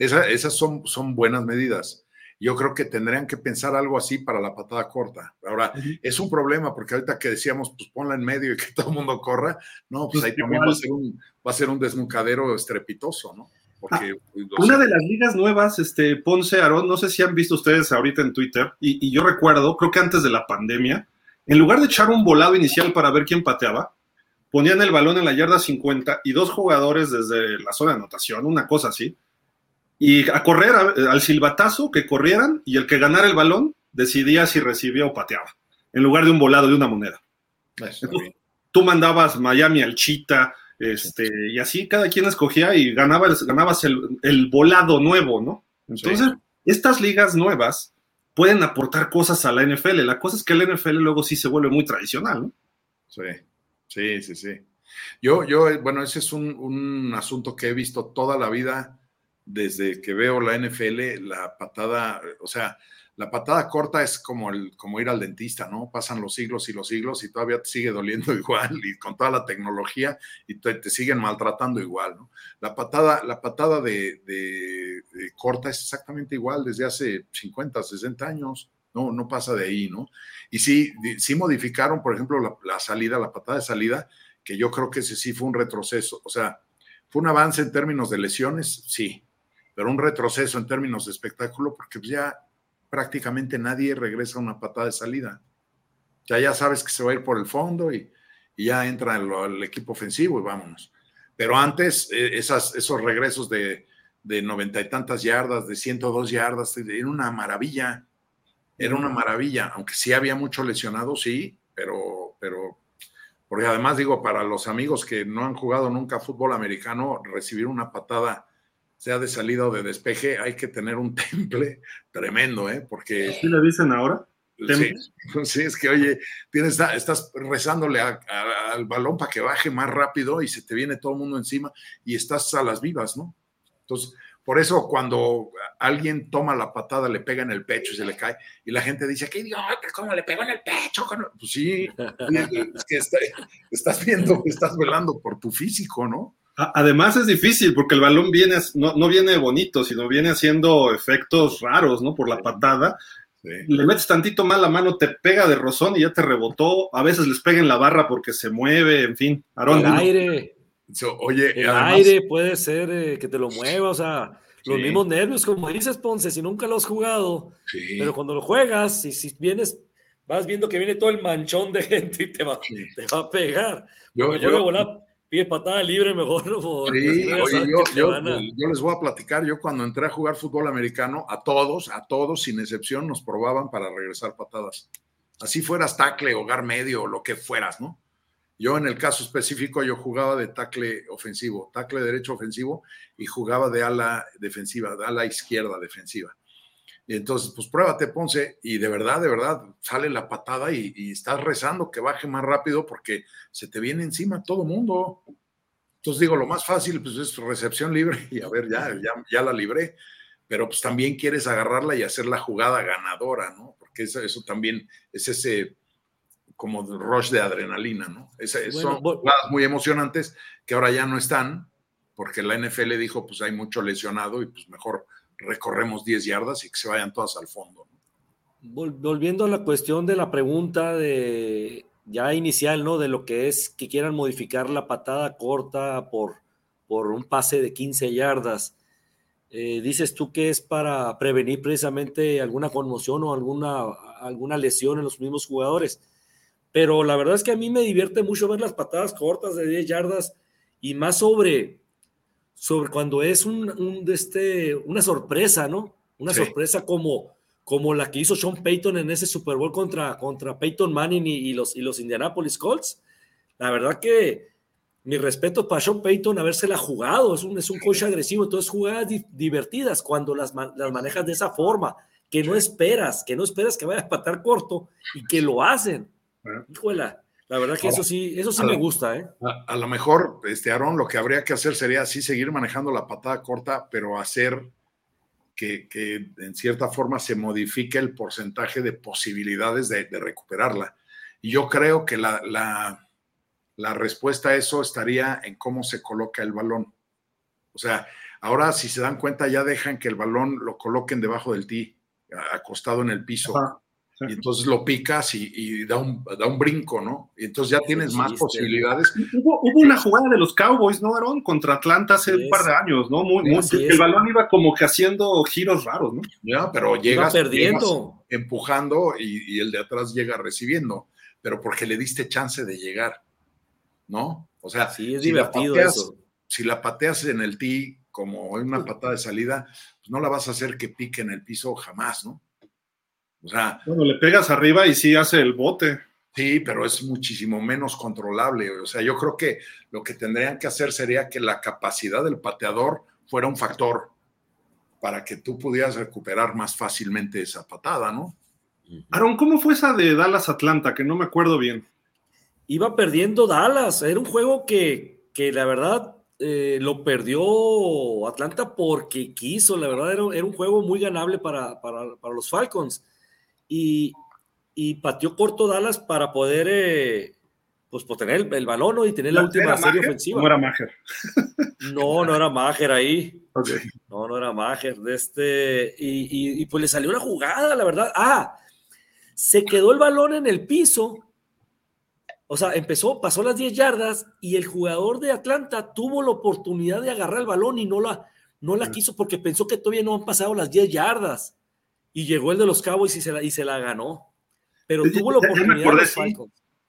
Esas son, son buenas medidas. Yo creo que tendrían que pensar algo así para la patada corta. Ahora, es un problema porque ahorita que decíamos, pues ponla en medio y que todo el mundo corra, no, pues, pues ahí también va a, ser un, va a ser un desnucadero estrepitoso, ¿no? Porque, ah, una de las ligas nuevas, este, Ponce, Aarón, no sé si han visto ustedes ahorita en Twitter, y, y, yo recuerdo, creo que antes de la pandemia, en lugar de echar un volado inicial para ver quién pateaba, ponían el balón en la yarda 50 y dos jugadores desde la zona de anotación, una cosa así, y a correr al silbatazo, que corrieran y el que ganara el balón decidía si recibía o pateaba, en lugar de un volado de una moneda. tú mandabas Miami al Chita, este, y así cada quien escogía y ganabas, ganabas el, volado nuevo, ¿no? Entonces, estas ligas nuevas pueden aportar cosas a la NFL. La cosa es que la NFL luego sí se vuelve muy tradicional, ¿no? Sí, sí, sí, sí. Yo, yo, bueno, ese es un, un asunto que he visto toda la vida desde que veo la NFL, la patada, o sea, la patada corta es como, el, como ir al dentista, ¿no? Pasan los siglos y los siglos y todavía te sigue doliendo igual y con toda la tecnología y te, siguen maltratando igual, ¿no? La patada, la patada de, corta es exactamente igual desde hace 50, 60 años, no, no pasa de ahí, ¿no? Y sí, sí modificaron, por ejemplo, la, la salida, la patada de salida, que yo creo que ese sí fue un retroceso, o sea, fue un avance en términos de lesiones, sí, pero un retroceso en términos de espectáculo porque ya prácticamente nadie regresa a una patada de salida. Ya ya sabes que se va a ir por el fondo y, ya entra el, equipo ofensivo y vámonos. Pero antes, eh, esas, esos regresos de, noventa y tantas yardas, de 102 yardas, era una maravilla. Era una maravilla, aunque sí había mucho lesionado, sí, pero, pero, porque además digo, para los amigos que no han jugado nunca fútbol americano, recibir una patada sea de salida o de despeje, hay que tener un temple tremendo, ¿eh? Porque... ¿Sí le dicen ahora? Sí, sí, es que, oye, tienes, estás rezándole al balón para que baje más rápido y se te viene todo el mundo encima y estás a las vivas, ¿no? Entonces, por eso cuando alguien toma la patada, le pega en el pecho y se le cae, y la gente dice, qué idiota, ¿cómo le pegó en el pecho? Pues sí, es que estás viendo, estás velando por tu físico, ¿no? Además es difícil porque el balón viene, no, no, viene bonito, sino viene haciendo efectos raros, ¿no? Por la patada. Le metes tantito mal la mano, te pega de rozón y ya te rebotó. A veces les pega en la barra porque se mueve, en fin. el aire. oye, el aire puede ser eh, que te lo mueva, o sea, los mismos nervios, como dices, Ponce, si nunca lo has jugado, pero cuando lo juegas y si vienes, vas viendo que viene todo el manchón de gente y te va, te va a pegar. Yo, yo, yo pide patada libre mejor. sí, yo, les voy a platicar, yo cuando entré a jugar fútbol americano, a todos, a todos, sin excepción, nos probaban para regresar patadas. Así fueras tackle, hogar medio, lo que fueras, ¿no? Yo en el caso específico, yo jugaba de tackle ofensivo, tackle derecho ofensivo y jugaba de ala defensiva, de ala izquierda defensiva. Y entonces, pues pruébate, Ponce, y de verdad, de verdad, sale la patada y, estás rezando que baje más rápido porque se te viene encima todo mundo. Entonces digo, lo más fácil pues es recepción libre y a ver, ya, ya, ya la libré, pero pues también quieres agarrarla y hacer la jugada ganadora, ¿no? Porque eso, eso también es ese como rush de adrenalina, ¿no? son jugadas muy emocionantes que ahora ya no están porque la NFL dijo, pues hay mucho lesionado y pues mejor recorremos 10 yardas y que se vayan todas al fondo. Volviendo a la cuestión de la pregunta de ya inicial, ¿no? De lo que es que quieran modificar la patada corta por, por un pase de 15 yardas. Eh, dices tú que es para prevenir precisamente alguna conmoción o alguna, alguna lesión en los mismos jugadores. Pero la verdad es que a mí me divierte mucho ver las patadas cortas de 10 yardas y más sobre sobre cuando es un, este, una sorpresa, ¿no? Una sorpresa como, como la que hizo Sean Payton en ese Super Bowl contra, contra Peyton Manning y, los, y los Indianapolis Colts. La verdad que mi respeto para Sean Payton habérsela jugado, es un, es un coach agresivo, entonces jugadas divertidas cuando las, las manejas de esa forma, que no esperas, que no esperas que vaya a patar corto y que lo hacen. Híjola, la verdad que eso sí, eso sí me gusta, ¿eh? A, lo mejor, este Aaron, lo que habría que hacer sería así seguir manejando la patada corta, pero hacer que, en cierta forma se modifique el porcentaje de posibilidades de, recuperarla. Y yo creo que la, la, respuesta a eso estaría en cómo se coloca el balón. O sea, ahora si se dan cuenta ya dejan que el balón lo coloquen debajo del tee, acostado en el piso y entonces lo picas y, da, un, da un brinco, ¿no? Y entonces ya tienes más posibilidades. Hubo, una jugada de los Cowboys, ¿no, Aaron? Contra Atlanta hace un par de años, ¿no? Muy, el balón iba como que haciendo giros raros, ¿no? Ya, pero llegas, perdiendo. empujando y, el de atrás llega recibiendo, pero porque le diste chance de llegar, ¿no? O sea, sí, es divertido eso. Si la pateas en el tee como en una patada de salida, pues no la vas a hacer que pique en el piso jamás, ¿no? O sea. Bueno, le pegas arriba y sí hace el bote. Sí, pero es muchísimo menos controlable. O sea, yo creo que lo que tendrían que hacer sería que la capacidad del pateador fuera un factor para que tú pudieras recuperar más fácilmente esa patada, ¿no? Aaron, ¿cómo fue esa de Dallas Atlanta? Que no me acuerdo bien. Iba perdiendo Dallas. Era un juego que, que la verdad eh, lo perdió Atlanta porque quiso. La verdad era, era un juego muy ganable para, para, para los Falcons y, y pateó corto Dallas para poder eh, pues, pues, tener el, balón y tener la última serie ofensiva. No era Mager. No, no era Mager ahí. No, no era Mager. De este, y, y, pues le salió una jugada, la verdad. Ah, se quedó el balón en el piso. O sea, empezó, pasó las 10 yardas y el jugador de Atlanta tuvo la oportunidad de agarrar el balón y no la, no la quiso porque pensó que todavía no han pasado las 10 yardas y llegó el de los Cowboys y se la, y se la ganó. Pero tuvo la oportunidad de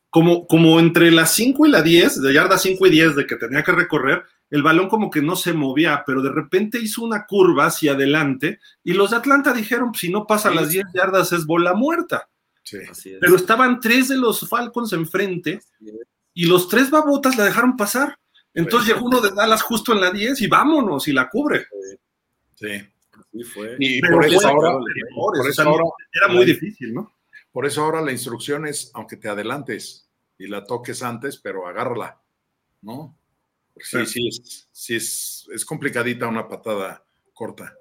Como, como entre las 5 y la 10, de yarda 5 y 10 de que tenía que recorrer, el balón como que no se movía, pero de repente hizo una curva hacia adelante y los de Atlanta dijeron, si no pasa las 10 yardas es bola muerta. Sí. Pero estaban tres de los Falcons enfrente y los tres babotas la dejaron pasar. Entonces llegó uno de Dallas justo en la 10 y vámonos y la cubre. Sí. Y por eso, ahora, era muy difícil, ¿no? Por eso ahora la instrucción es, aunque te adelantes y la toques antes, pero agárrala, ¿no? Sí, sí, es, sí es, es complicadita una patada corta.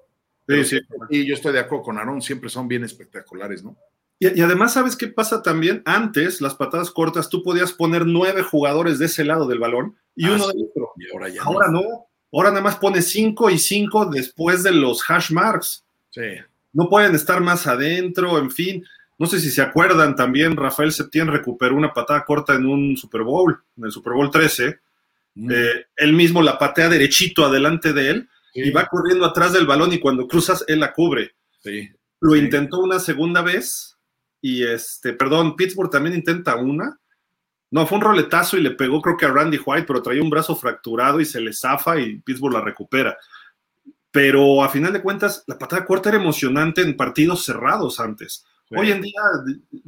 Sí, sí. Y yo estoy de acuerdo con Aaron, siempre son bien espectaculares, ¿no? Y, además, ¿sabes qué pasa también? Antes, las patadas cortas, tú podías poner nueve jugadores de ese lado del balón y ah, uno de otro. Y ahora ya. Ahora no. Ahora nada más pone 5 y 5 después de los hash marks. Sí. No pueden estar más adentro, en fin. No sé si se acuerdan también, Rafael Septién recuperó una patada corta en un Super Bowl, en el Super Bowl 13. Mm. Eh, él mismo la patea derechito adelante de él y va corriendo atrás del balón y cuando cruzas, él la cubre. Sí. Lo intentó una segunda vez y este, perdón, Pittsburgh también intenta una no, fue un roletazo y le pegó creo que a Randy White, pero traía un brazo fracturado y se le zafa y Pittsburgh la recupera. Pero a final de cuentas, la patada corta era emocionante en partidos cerrados antes. Hoy en día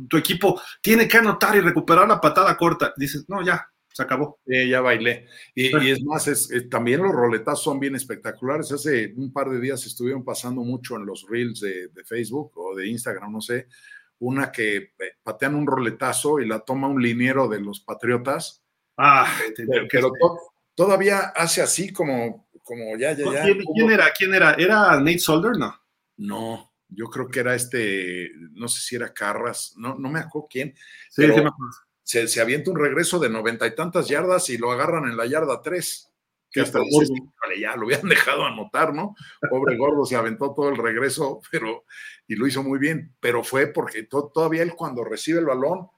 tu equipo tiene que anotar y recuperar la patada corta. Dices, no, ya, se acabó. ya bailé. Y, es más, es, también los roletazos son bien espectaculares. Hace un par de días estuvieron pasando mucho en los reels de, de Facebook o de Instagram, no sé, una que eh, patean un roletazo y la toma un liniero de los Patriotas. Ah, pero, todavía hace así como, como ya, ya, ya. ¿Quién, era? ¿Quién era? ¿Era Nate Solder? No. No, yo creo que era este, no sé si era Carras, no, no me acuerdo quién. Sí, se, se, avienta un regreso de noventa y tantas yardas y lo agarran en la yarda tres. Que hasta ya lo hubieran dejado anotar, ¿no? Pobre gordo se aventó todo el regreso, pero y lo hizo muy bien, pero fue porque todavía él cuando recibe el balón,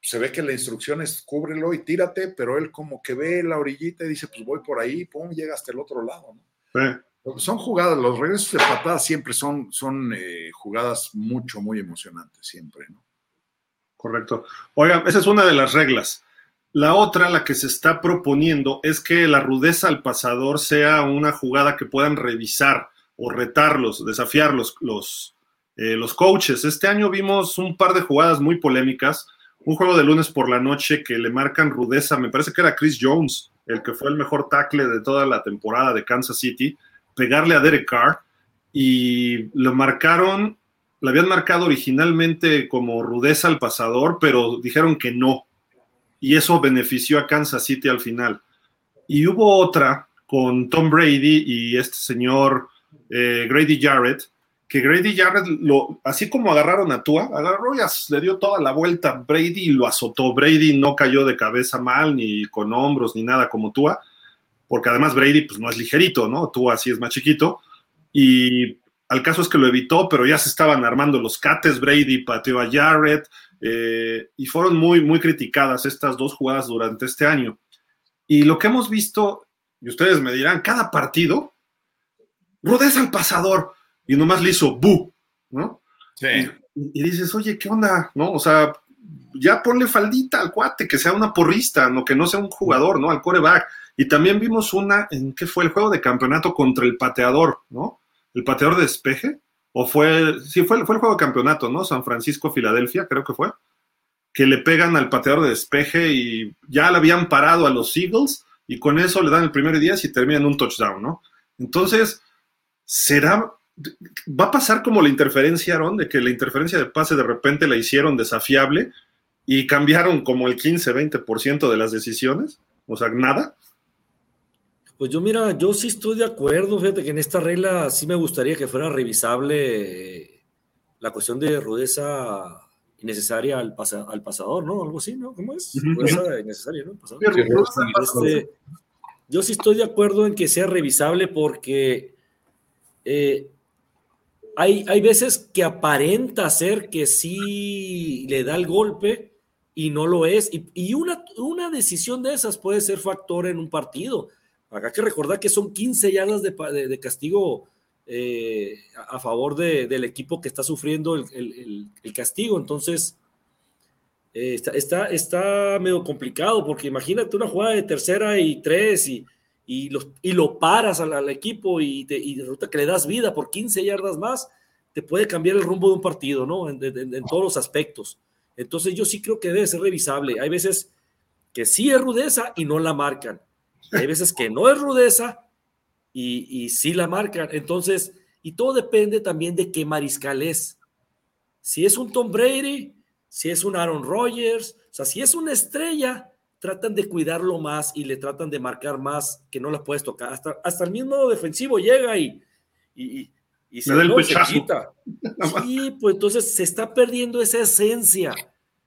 se ve que la instrucción es cúbrelo y tírate, pero él como que ve la orillita y dice, pues voy por ahí, pum, llega hasta el otro lado, ¿no? Son jugadas, los regresos de patadas siempre son, son eh, jugadas mucho, muy emocionantes, siempre, ¿no? Correcto. Oiga, esa es una de las reglas. La otra, la que se está proponiendo, es que la rudeza al pasador sea una jugada que puedan revisar o retarlos, desafiarlos los, eh, los coaches. Este año vimos un par de jugadas muy polémicas. Un juego de lunes por la noche que le marcan rudeza, me parece que era Chris Jones, el que fue el mejor tackle de toda la temporada de Kansas City, pegarle a Derek Carr y lo marcaron, lo habían marcado originalmente como rudeza al pasador, pero dijeron que no. Y eso benefició a Kansas City al final. Y hubo otra con Tom Brady y este señor eh, Grady Jarrett, que Grady Jarrett, lo, así como agarraron a Tua, agarró y le dio toda la vuelta a Brady y lo azotó. Brady no cayó de cabeza mal, ni con hombros, ni nada como Tua, porque además Brady pues no es ligerito, ¿no? Tua sí es más chiquito. Y al caso es que lo evitó, pero ya se estaban armando los cates, Brady pateó a Jarrett, eh, y fueron muy, muy criticadas estas dos jugadas durante este año. Y lo que hemos visto, y ustedes me dirán, cada partido rudeza al pasador. Y nomás le hizo bu, ¿no? Sí. Y, dices, oye, ¿qué onda? ¿No? O sea, ya ponle faldita al cuate, que sea una porrista, no que no sea un jugador, ¿no? Al coreback. Y también vimos una, ¿en qué fue el juego de campeonato contra el pateador, ¿no? El pateador de despeje. O fue, sí, fue, fue el juego de campeonato, ¿no? San Francisco, Filadelfia, creo que fue. Que le pegan al pateador de despeje y ya le habían parado a los Eagles y con eso le dan el primer día y terminan un touchdown, ¿no? Entonces, ¿será, va a pasar como la interferencia, Aaron, de que la interferencia de pase de repente la hicieron desafiable y cambiaron como el 15-20% de las decisiones? O sea, nada. Pues yo, mira, yo sí estoy de acuerdo, fíjate que en esta regla sí me gustaría que fuera revisable eh, la cuestión de rudeza innecesaria al, al pasador, ¿no? Algo así, ¿no? ¿Cómo es? Rudeza innecesaria, ¿no? Este, yo sí estoy de acuerdo en que sea revisable porque eh, hay, hay veces que aparenta ser que sí le da el golpe y no lo es. Y, una, una, decisión de esas puede ser factor en un partido. Acá que recordar que son 15 yardas de, castigo eh, a favor del equipo que está sufriendo el, castigo. Entonces, eh, está, medio complicado porque imagínate una jugada de tercera y tres y lo paras al, equipo y, te, y que le das vida por 15 yardas más, te puede cambiar el rumbo de un partido, ¿no? En, todos los aspectos. Entonces yo sí creo que debe ser revisable. Hay veces que sí es rudeza y no la marcan. Hay veces que no es rudeza y, y sí la marcan. Entonces, y todo depende también de qué mariscal es. Si es un Tom Brady, si es un Aaron Rodgers, o sea, si es una estrella, tratan de cuidarlo más y le tratan de marcar más que no la puedes tocar. Hasta, hasta el mismo defensivo llega y, y, y se, no, se, quita. Sí, pues entonces se está perdiendo esa esencia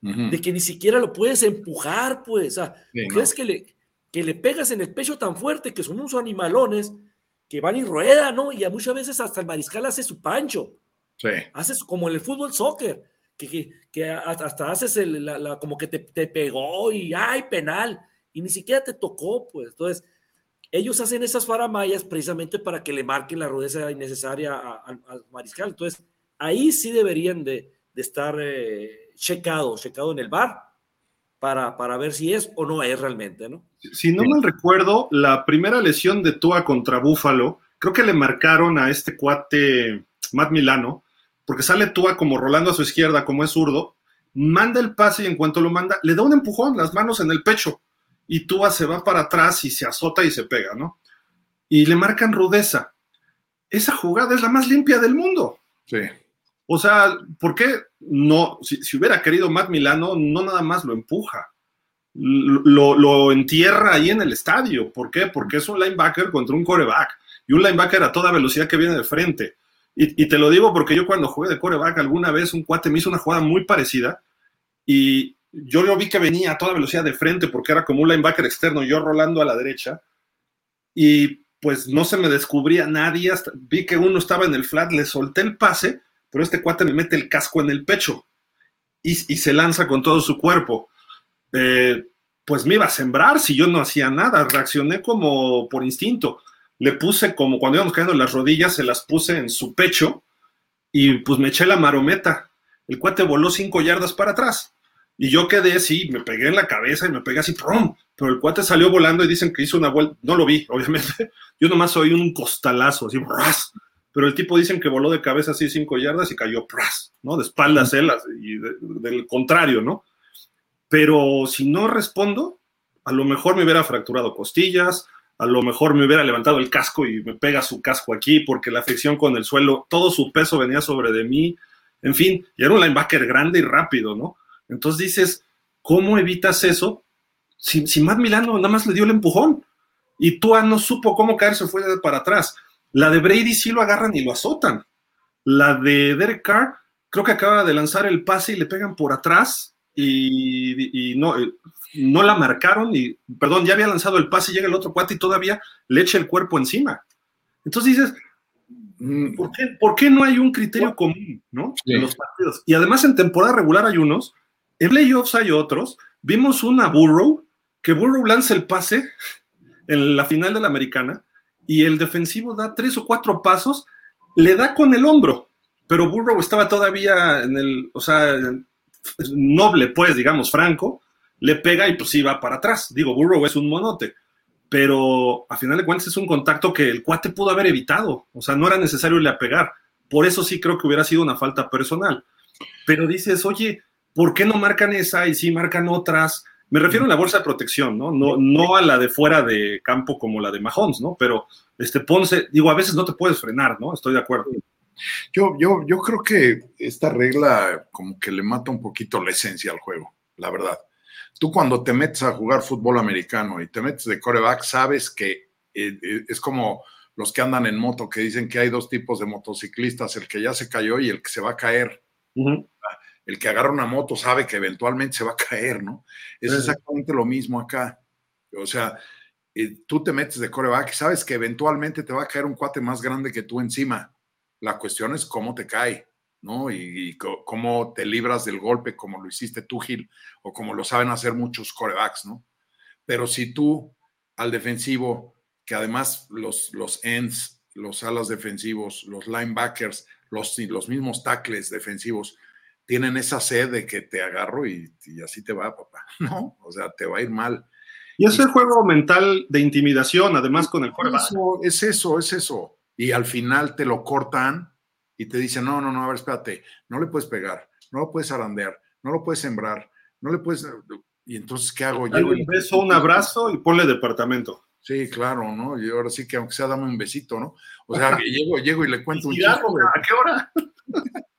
de que ni siquiera lo puedes empujar, pues. O sea, es que le, que le pegas en el pecho tan fuerte que son unos animalones que van y ruedan, ¿no? Y a muchas veces hasta el mariscal hace su pancho. Sí. Haces como en el fútbol soccer que, hasta haces el, la, como que te, te, pegó y ¡ay, penal! Y ni siquiera te tocó, pues. Entonces, ellos hacen esas faramayas precisamente para que le marquen la rudeza innecesaria al mariscal. Entonces, ahí sí deberían de, de estar eh, checado, checado en el bar para, para ver si es o no es realmente, ¿no? Si no mal recuerdo, la primera lesión de Tua contra Búfalo, creo que le marcaron a este cuate Matt Milano, porque sale Tua como rolando a su izquierda, como es zurdo, manda el pase y en cuanto lo manda, le da un empujón, las manos en el pecho, y Tua se va para atrás y se azota y se pega, ¿no? Y le marcan rudeza. Esa jugada es la más limpia del mundo. Sí. O sea, ¿por qué no? Si, hubiera querido Matt Milano, no nada más lo empuja. Lo, lo, entierra ahí en el estadio. ¿Por qué? Porque es un linebacker contra un coreback. Y un linebacker a toda velocidad que viene de frente. Y, te lo digo porque yo cuando jugué de coreback alguna vez un cuate me hizo una jugada muy parecida y yo lo vi que venía a toda velocidad de frente porque era como un linebacker externo, yo rolando a la derecha y pues no se me descubría nadie, vi que uno estaba en el flat, le solté el pase, pero este cuate me mete el casco en el pecho y, se lanza con todo su cuerpo. Eh, pues me iba a sembrar si yo no hacía nada, reaccioné como por instinto le puse como cuando íbamos cayendo las rodillas, se las puse en su pecho y pues me eché la marometa. El cuate voló cinco yardas para atrás. Y yo quedé así, me pegué en la cabeza y me pegué así, ¡prum! Pero el cuate salió volando y dicen que hizo una vuelta, no lo vi, obviamente. Yo nomás oí un costalazo, así, ¡pras! Pero el tipo dicen que voló de cabeza así cinco yardas y cayó, ¡pras! ¿no? De espaldas él, y del contrario, ¿no? Pero si no respondo, a lo mejor me hubiera fracturado costillas, a lo mejor me hubiera levantado el casco y me pega su casco aquí porque la fricción con el suelo, todo su peso venía sobre de mí, en fin, y era un linebacker grande y rápido, ¿no? Entonces dices, ¿cómo evitas eso? Si, si Matt Milano nada más le dio el empujón y Tua no supo cómo caerse, fue para atrás. La de Brady sí lo agarran y lo azotan. La de Derek Carr, creo que acaba de lanzar el pase y le pegan por atrás y, no, eh, no la marcaron y, perdón, ya había lanzado el pase y llega el otro cuate y todavía le echa el cuerpo encima. Entonces dices, mm, ¿por qué, ¿por qué no hay un criterio común, ¿no? En los partidos. Y además en temporada regular hay unos, en playoffs hay otros. Vimos una Burrow, que Burrow lanza el pase en la final de la americana y el defensivo da tres o cuatro pasos, le da con el hombro, pero Burrow estaba todavía en el, o sea, noble, pues, digamos, franco, le pega y pues sí va para atrás. Digo, Burrow es un monote, pero a final de cuentas es un contacto que el cuate pudo haber evitado, o sea, no era necesario a pegar. Por eso sí creo que hubiera sido una falta personal. Pero dices, oye, ¿por qué no marcan esa y sí marcan otras? Me refiero a la bolsa de protección, ¿no? No, no a la de fuera de campo como la de Mahomes, ¿no? Pero este Ponce, digo, a veces no te puedes frenar, ¿no? Estoy de acuerdo. Yo, yo, yo creo que esta regla como que le mata un poquito la esencia al juego, la verdad. Tú cuando te metes a jugar fútbol americano y te metes de coreback, sabes que eh, eh, es como los que andan en moto, que dicen que hay dos tipos de motociclistas, el que ya se cayó y el que se va a caer. El que agarra una moto sabe que eventualmente se va a caer, ¿no? Es exactamente lo mismo acá. O sea, eh, tú te metes de coreback y sabes que eventualmente te va a caer un cuate más grande que tú encima. La cuestión es cómo te cae. ¿no? Y, cómo te libras del golpe, como lo hiciste tú, Gil, o como lo saben hacer muchos corebacks, ¿no? Pero si tú al defensivo, que además los, los ends, los alas defensivos, los linebackers, los, los mismos tackles defensivos, tienen esa sed de que te agarro y, así te va, papá, ¿no? O sea, te va a ir mal. Y es el juego mental de intimidación, además con el coreback. es eso, es eso. Y al final te lo cortan y te dicen, no, no, no, a ver, espérate, no le puedes pegar, no lo puedes arandear, no lo puedes sembrar, no le puedes... Y entonces, ¿qué hago? Llego un beso, un abrazo y ponle departamento. Sí, claro, ¿no? Y ahora sí que aunque sea, dame un besito, ¿no? O sea, llego, llego y le cuento un chiste. ¿A qué hora?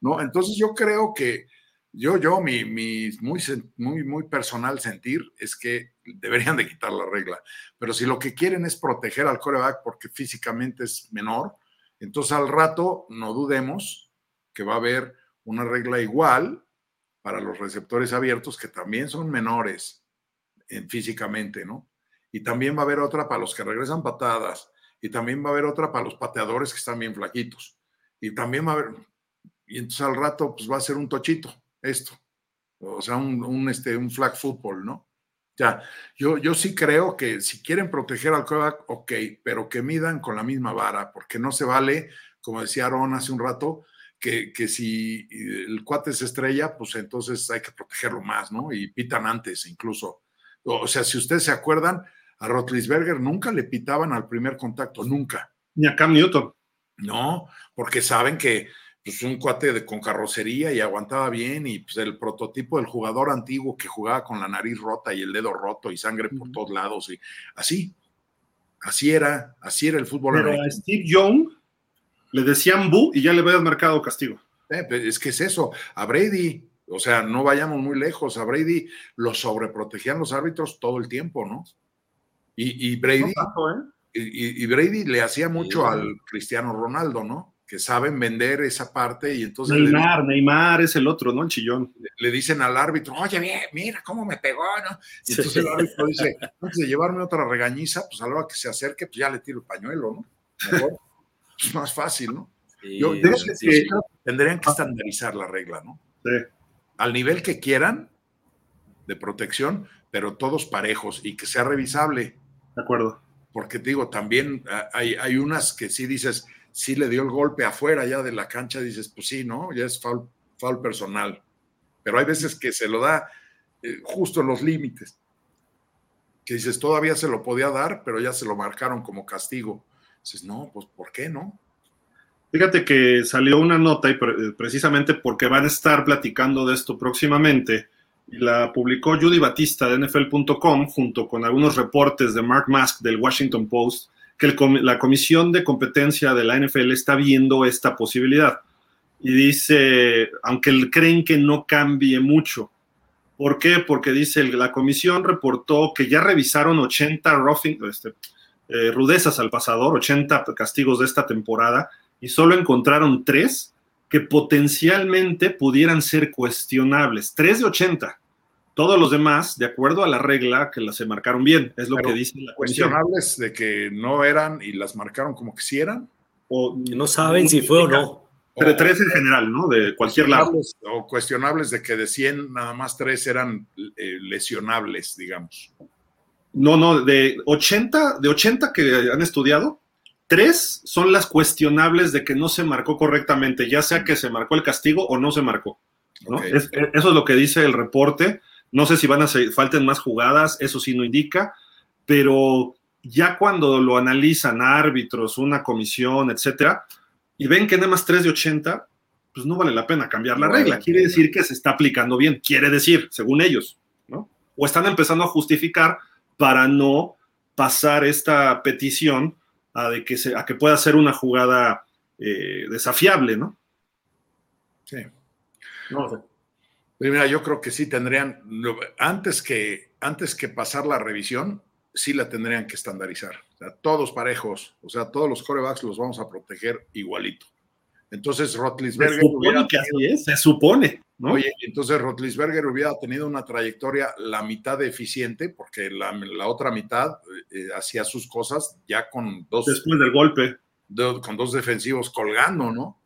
no, entonces yo creo que yo, yo, mi, mi muy, muy, muy personal sentir es que deberían de quitar la regla. Pero si lo que quieren es proteger al coreback porque físicamente es menor, entonces al rato no dudemos que va a haber una regla igual para los receptores abiertos que también son menores en, físicamente, ¿no? Y también va a haber otra para los que regresan patadas y también va a haber otra para los pateadores que están bien flaquitos. Y también va a haber, y entonces al rato pues va a ser un tochito esto, o sea, un, un, este, un flag football, ¿no? Ya, yo, yo sí creo que si quieren proteger al quarterback, ok, pero que midan con la misma vara, porque no se vale, como decía Aaron hace un rato, que, que, si el cuate se estrella, pues entonces hay que protegerlo más, ¿no? Y pitan antes incluso. O sea, si ustedes se acuerdan, a Rotlisberger nunca le pitaban al primer contacto, nunca. Ni a Cam Newton. No, porque saben que pues un cuate de, con carrocería y aguantaba bien y pues el prototipo del jugador antiguo que jugaba con la nariz rota y el dedo roto y sangre por todos lados y así, así era, así era el fútbol. Pero a Steve Young le decían bu y ya le habían marcado castigo. Eh, pues, es que es eso, a Brady, o sea, no vayamos muy lejos, a Brady lo sobreprotegían los árbitros todo el tiempo, ¿no? Y, Brady, ¿eh? y, Brady le hacía mucho al Cristiano Ronaldo, ¿no? Que saben vender esa parte y entonces... Neymar, Neymar es el otro, ¿no? El chillón. Le, dicen al árbitro, oye, mira cómo me pegó, ¿no? Y entonces el árbitro dice, antes de llevarme otra regañiza, pues a la hora que se acerque, pues ya le tiro el pañuelo, ¿no? Mejor, es más fácil, ¿no? Yo creo que tendrían que estandarizar la regla, ¿no? Sí. Al nivel que quieran de protección, pero todos parejos y que sea revisable. De acuerdo. Porque digo, también ah, hay, hay unas que sí dices, si le dio el golpe afuera ya de la cancha, dices, pues sí, ¿no? Ya es foul, personal. pero hay veces que se lo da eh, justo en los límites. Que dices, todavía se lo podía dar, pero ya se lo marcaron como castigo. Dices, no, pues ¿por qué no? Fíjate que salió una nota y precisamente porque van a estar platicando de esto próximamente, la publicó Judy Batista de NFL.com junto con algunos reportes de Mark Mask del Washington Post, que la Comisión de Competencia de la NFL está viendo esta posibilidad. Y dice, aunque creen que no cambie mucho. ¿Por qué? Porque dice, la comisión reportó que ya revisaron 80 roughing, este, eh, rudezas al pasador, 80 castigos de esta temporada, y solo encontraron tres que potencialmente pudieran ser cuestionables. Tres de 80. Todos los demás, de acuerdo a la regla, que las se marcaron bien, es lo que dice la Cuestionables de que no eran y las marcaron como quisieran. O no saben si fue o no. Pero tres en general, ¿no? De cualquier lado. O cuestionables de que de 100 nada más tres eran eh, lesionables, digamos. No, no, de 80, de 80 que han estudiado, Tres son las cuestionables de que no se marcó correctamente, ya sea que se marcó el castigo o no se marcó. eso es lo que dice el reporte. No sé si van a ser, falten más jugadas, eso sí no indica, pero ya cuando lo analizan árbitros, una comisión, etcétera, y ven que nada más 3 de 80, pues no vale la pena cambiar la regla. Quiere decir que se está aplicando bien, quiere decir, según ellos, ¿no? O están empezando a justificar para no pasar esta petición a, de que, se, a que pueda ser una jugada eh, desafiable, ¿no? Sí. No sé. Mira, yo creo que sí tendrían, antes que, antes que pasar la revisión, sí la tendrían que estandarizar. O sea, todos parejos, o sea, todos los corebacks los vamos a proteger igualito. Entonces, Rotlisberger. Se supone que así es, se supone. ¿no? Oye, entonces Rotlisberger hubiera tenido una trayectoria la mitad de eficiente, porque la, otra mitad eh, hacía sus cosas ya con dos. Después del golpe. con dos defensivos colgando, ¿no?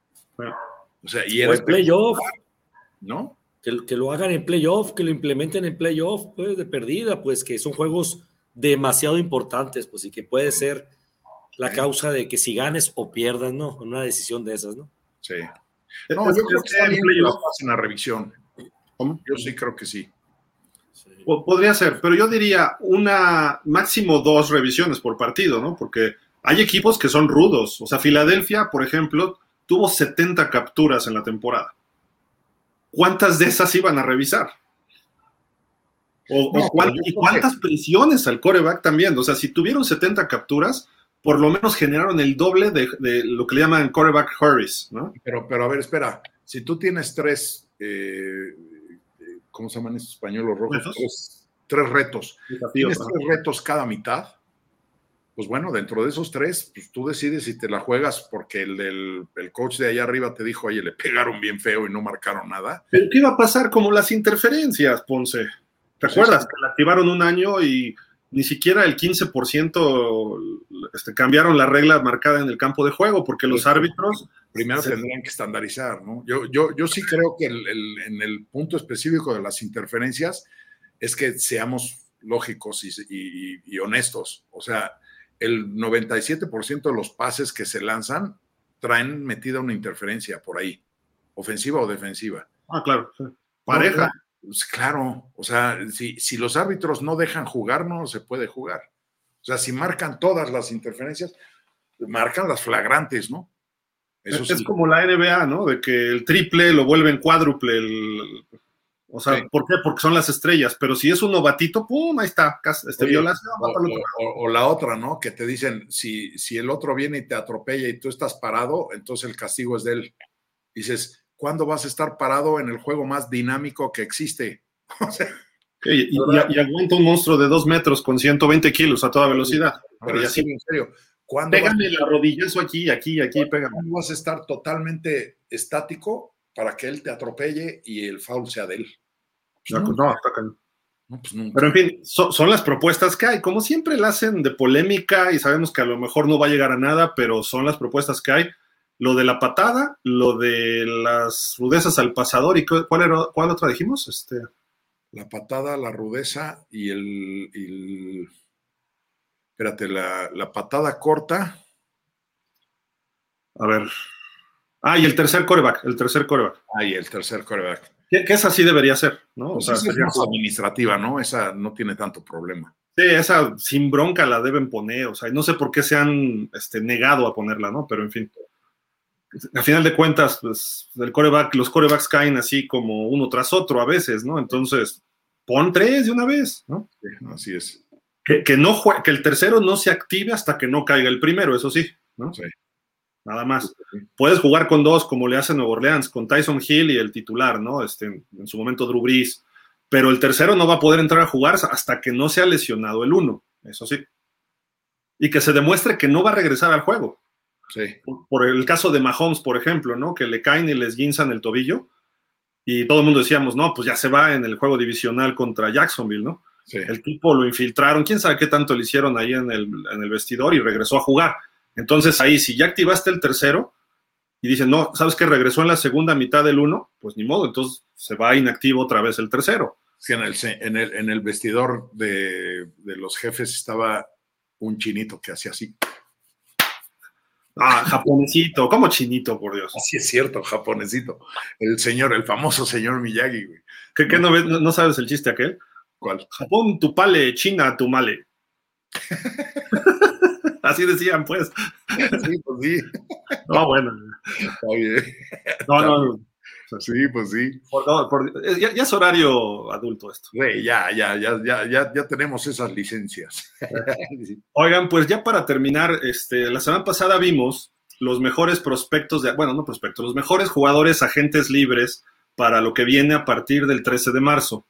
O sea, y era. playoff. ¿No? Que, que, lo hagan en playoff, que lo implementen en playoff, pues de perdida, pues que son juegos demasiado importantes, pues y que puede ser la causa de que si ganes o pierdas, ¿no? Una decisión de esas, ¿no? Sí. No, yo creo que está bien en la revisión. Yo sí creo que sí. Podría ser, pero yo diría una, máximo dos revisiones por partido, ¿no? Porque hay equipos que son rudos. O sea, Filadelfia, por ejemplo, tuvo 70 capturas en la temporada. ¿Cuántas de esas iban a revisar? O, ¿Y cuántas prisiones al coreback también? O sea, si tuvieron 70 capturas, por lo menos generaron el doble de, lo que le llaman coreback hurries, ¿no? Pero, pero a ver, espera, si tú tienes tres, eh, ¿cómo se llaman estos españoles rojos? Tres, retos. tienes tres retos cada mitad. Pues bueno, dentro de esos tres, pues tú decides si te la juegas porque el, el coach de allá arriba te dijo, oye, le pegaron bien feo y no marcaron nada. Pero ¿qué iba a pasar como las interferencias, Ponce? ¿Te acuerdas? Que la activaron un año y ni siquiera el 15% este, cambiaron la regla marcada en el campo de juego, porque los árbitros... Primero tendrían que estandarizar, ¿no? Yo, yo, yo sí creo que en el punto específico de las interferencias es que seamos lógicos y, honestos. O sea, el 97% de los pases que se lanzan traen metida una interferencia por ahí, ofensiva o defensiva. Ah, claro. Pareja. Pues, claro, o sea, si, si, los árbitros no dejan jugar, no se puede jugar. O sea, si marcan todas las interferencias, marcan las flagrantes, ¿no? Eso es, como la NBA, ¿no? De que el triple lo vuelven cuádruple. O sea, ¿por qué? Porque son las estrellas. Pero si es un novatito, ¡pum! Ahí está. Este, violación. O, la otra, ¿no? Que te dicen, si, si el otro viene y te atropella y tú estás parado, entonces el castigo es de él. Dices, ¿cuándo vas a estar parado en el juego más dinámico que existe? y, aguanta un monstruo de dos metros con 120 kilos a toda velocidad. Pero ya sí, en serio. ¿Cuándo pégame la rodillazo aquí, aquí, aquí, pégame. ¿Cuándo vas a estar totalmente estático para que él te atropelle y el foul sea de él? No, no, pues Pero en fin, son las propuestas que hay. Como siempre la hacen de polémica y sabemos que a lo mejor no va a llegar a nada, pero son las propuestas que hay lo de la patada, lo de las rudezas al pasador y cuál era cuál otra dijimos? Este la patada, la rudeza y el, espérate, la, patada corta. A ver, Ah, y el tercer coreback, el tercer coreback. Ah, y el tercer coreback. Que, esa sí debería ser, ¿no? Pues o sea, es más administrativa, ¿no? Esa no tiene tanto problema. Sí, esa sin bronca la deben poner, o sea, no sé por qué se han este, negado a ponerla, ¿no? Pero en fin. A final de cuentas, pues el coreback, los corebacks caen así como uno tras otro a veces, ¿no? Entonces, pon tres de una vez, ¿no? Sí, así es. Que, no que el tercero no se active hasta que no caiga el primero, eso sí, ¿no? Sí. Nada más. Puedes jugar con dos, como le hace Nuevo Orleans, con Tyson Hill y el titular, ¿no? Este, en su momento Drew Brees. Pero el tercero no va a poder entrar a jugar hasta que no sea lesionado el uno, eso sí. Y que se demuestre que no va a regresar al juego. Sí. Por el caso de Mahomes, por ejemplo, ¿no? Que le caen y les guinzan el tobillo. Y todo el mundo decíamos, no, pues ya se va en el juego divisional contra Jacksonville, ¿no? El tipo lo infiltraron, quién sabe qué tanto le hicieron ahí en el, en el vestidor y regresó a jugar. Entonces ahí, si ya activaste el tercero y dicen, no, sabes que regresó en la segunda mitad del uno, pues ni modo, entonces se va inactivo otra vez el tercero. Sí, en el, en el, en el vestidor de, de los jefes estaba un chinito que hacía así. Ah, japonesito, ¿cómo chinito, por Dios? Así es cierto, japonesito. El señor, el famoso señor Miyagi, güey. ¿Qué, qué no, ves, no, sabes el chiste aquel? ¿Cuál? Japón, tu pale, China, tu male. Así decían, pues. Sí, pues sí. No, bueno. Está bien. No, no. Sí, pues sí. Por, por, ya, ya, es horario adulto esto. Sí, ya, ya, ya, ya, ya, ya tenemos esas licencias. Oigan, pues ya para terminar, este, la semana pasada vimos los mejores prospectos de, bueno, no prospectos, los mejores jugadores agentes libres para lo que viene a partir del 13 de marzo.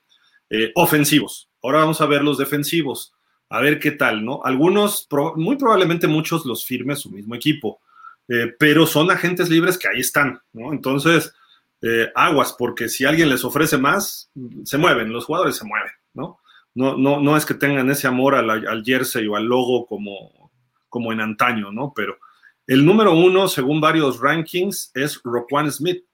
Eh, ofensivos. Ahora vamos a ver los defensivos. A ver qué tal, ¿no? Algunos, muy probablemente muchos los firme su mismo equipo, eh, pero son agentes libres que ahí están, ¿no? Entonces, eh, aguas, porque si alguien les ofrece más, se mueven, los jugadores se mueven, ¿no? No, no, no es que tengan ese amor al, jersey o al logo como, como en antaño, ¿no? Pero el número uno, según varios rankings, es Roquan Smith,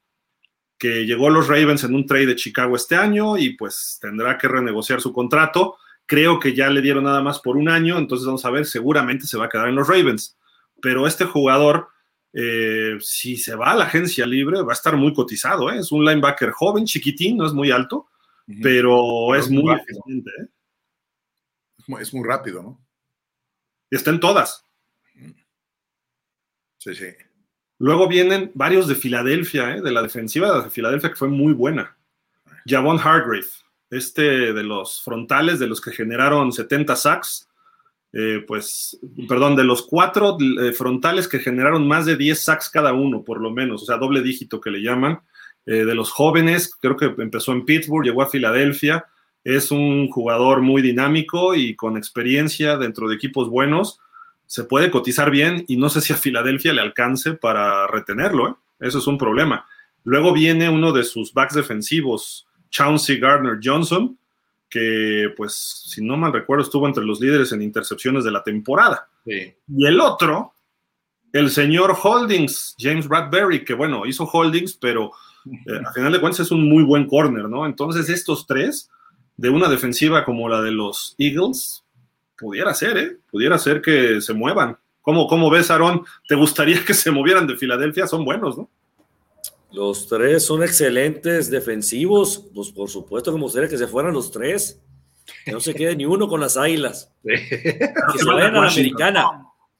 que llegó a los Ravens en un trade de Chicago este año y pues tendrá que renegociar su contrato. Creo que ya le dieron nada más por un año, entonces vamos a ver, seguramente se va a quedar en los Ravens. Pero este jugador eh, si se va a la agencia libre, va a estar muy cotizado. ¿eh? Es un linebacker joven, chiquitín, no es muy alto, pero es, muy eficiente. ¿eh? Es muy rápido, ¿no? Y está en todas. Sí, sí. Luego vienen varios de Filadelfia, de la defensiva de Filadelfia, que fue muy buena. Javon Hargrave, este de los frontales, de los que generaron 70 sacks, eh, pues, perdón, de los cuatro eh, frontales que generaron más de 10 sacks cada uno, por lo menos, o sea, doble dígito que le llaman, eh, de los jóvenes, creo que empezó en Pittsburgh, llegó a Filadelfia, es un jugador muy dinámico y con experiencia dentro de equipos buenos, se puede cotizar bien y no sé si a Filadelfia le alcance para retenerlo, eso es un problema. Luego viene uno de sus backs defensivos, Chauncey Gardner Johnson, que pues si no mal recuerdo estuvo entre los líderes en intercepciones de la temporada. Sí. Y el otro, el señor Holdings, James Bradbury, que bueno, hizo Holdings, pero eh, a final de cuentas es un muy buen corner, ¿no? Entonces estos tres, de una defensiva como la de los Eagles, pudiera ser, ¿eh? Pudiera ser que se muevan. ¿Cómo, cómo ves, Aaron? ¿Te gustaría que se movieran de Filadelfia? Son buenos, ¿no? Los tres son excelentes defensivos. Pues por supuesto que me gustaría que se fueran los tres. Que no se quede ni uno con las águilas. Que se vayan a la americana.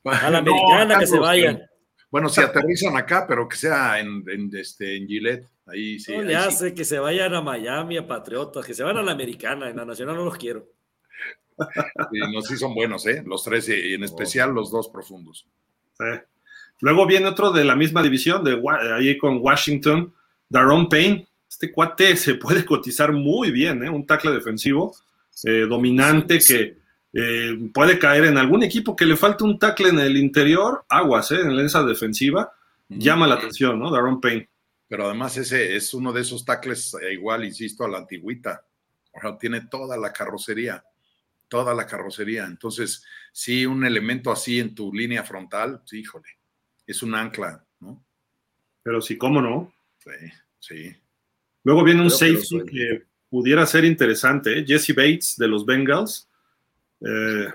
A la americana que se vayan. Bueno, si aterrizan acá, pero que sea en, este, en Gillette. Ahí sí. No le hace que se vayan a Miami, a Patriotas, que se vayan a la americana. En la nacional no los quiero. Sí, no, sí son buenos, ¿eh? Los tres y en especial los dos profundos. Sí. Luego viene otro de la misma división, de ahí con Washington, Daron Payne. Este cuate se puede cotizar muy bien, ¿eh? un tackle defensivo eh, dominante que eh, puede caer en algún equipo que le falte un tackle en el interior, aguas, ¿eh? en esa defensiva, llama la atención, ¿no? Daron Payne. Pero además ese es uno de esos tackles igual, insisto, a la antigüita. O sea, tiene toda la carrocería, toda la carrocería. Entonces, sí, un elemento así en tu línea frontal, sí, híjole es un ancla, ¿no? Pero sí, ¿cómo no? Sí, sí. Luego viene un safety que pudiera ser interesante, ¿eh? Jesse Bates de los Bengals. Eh,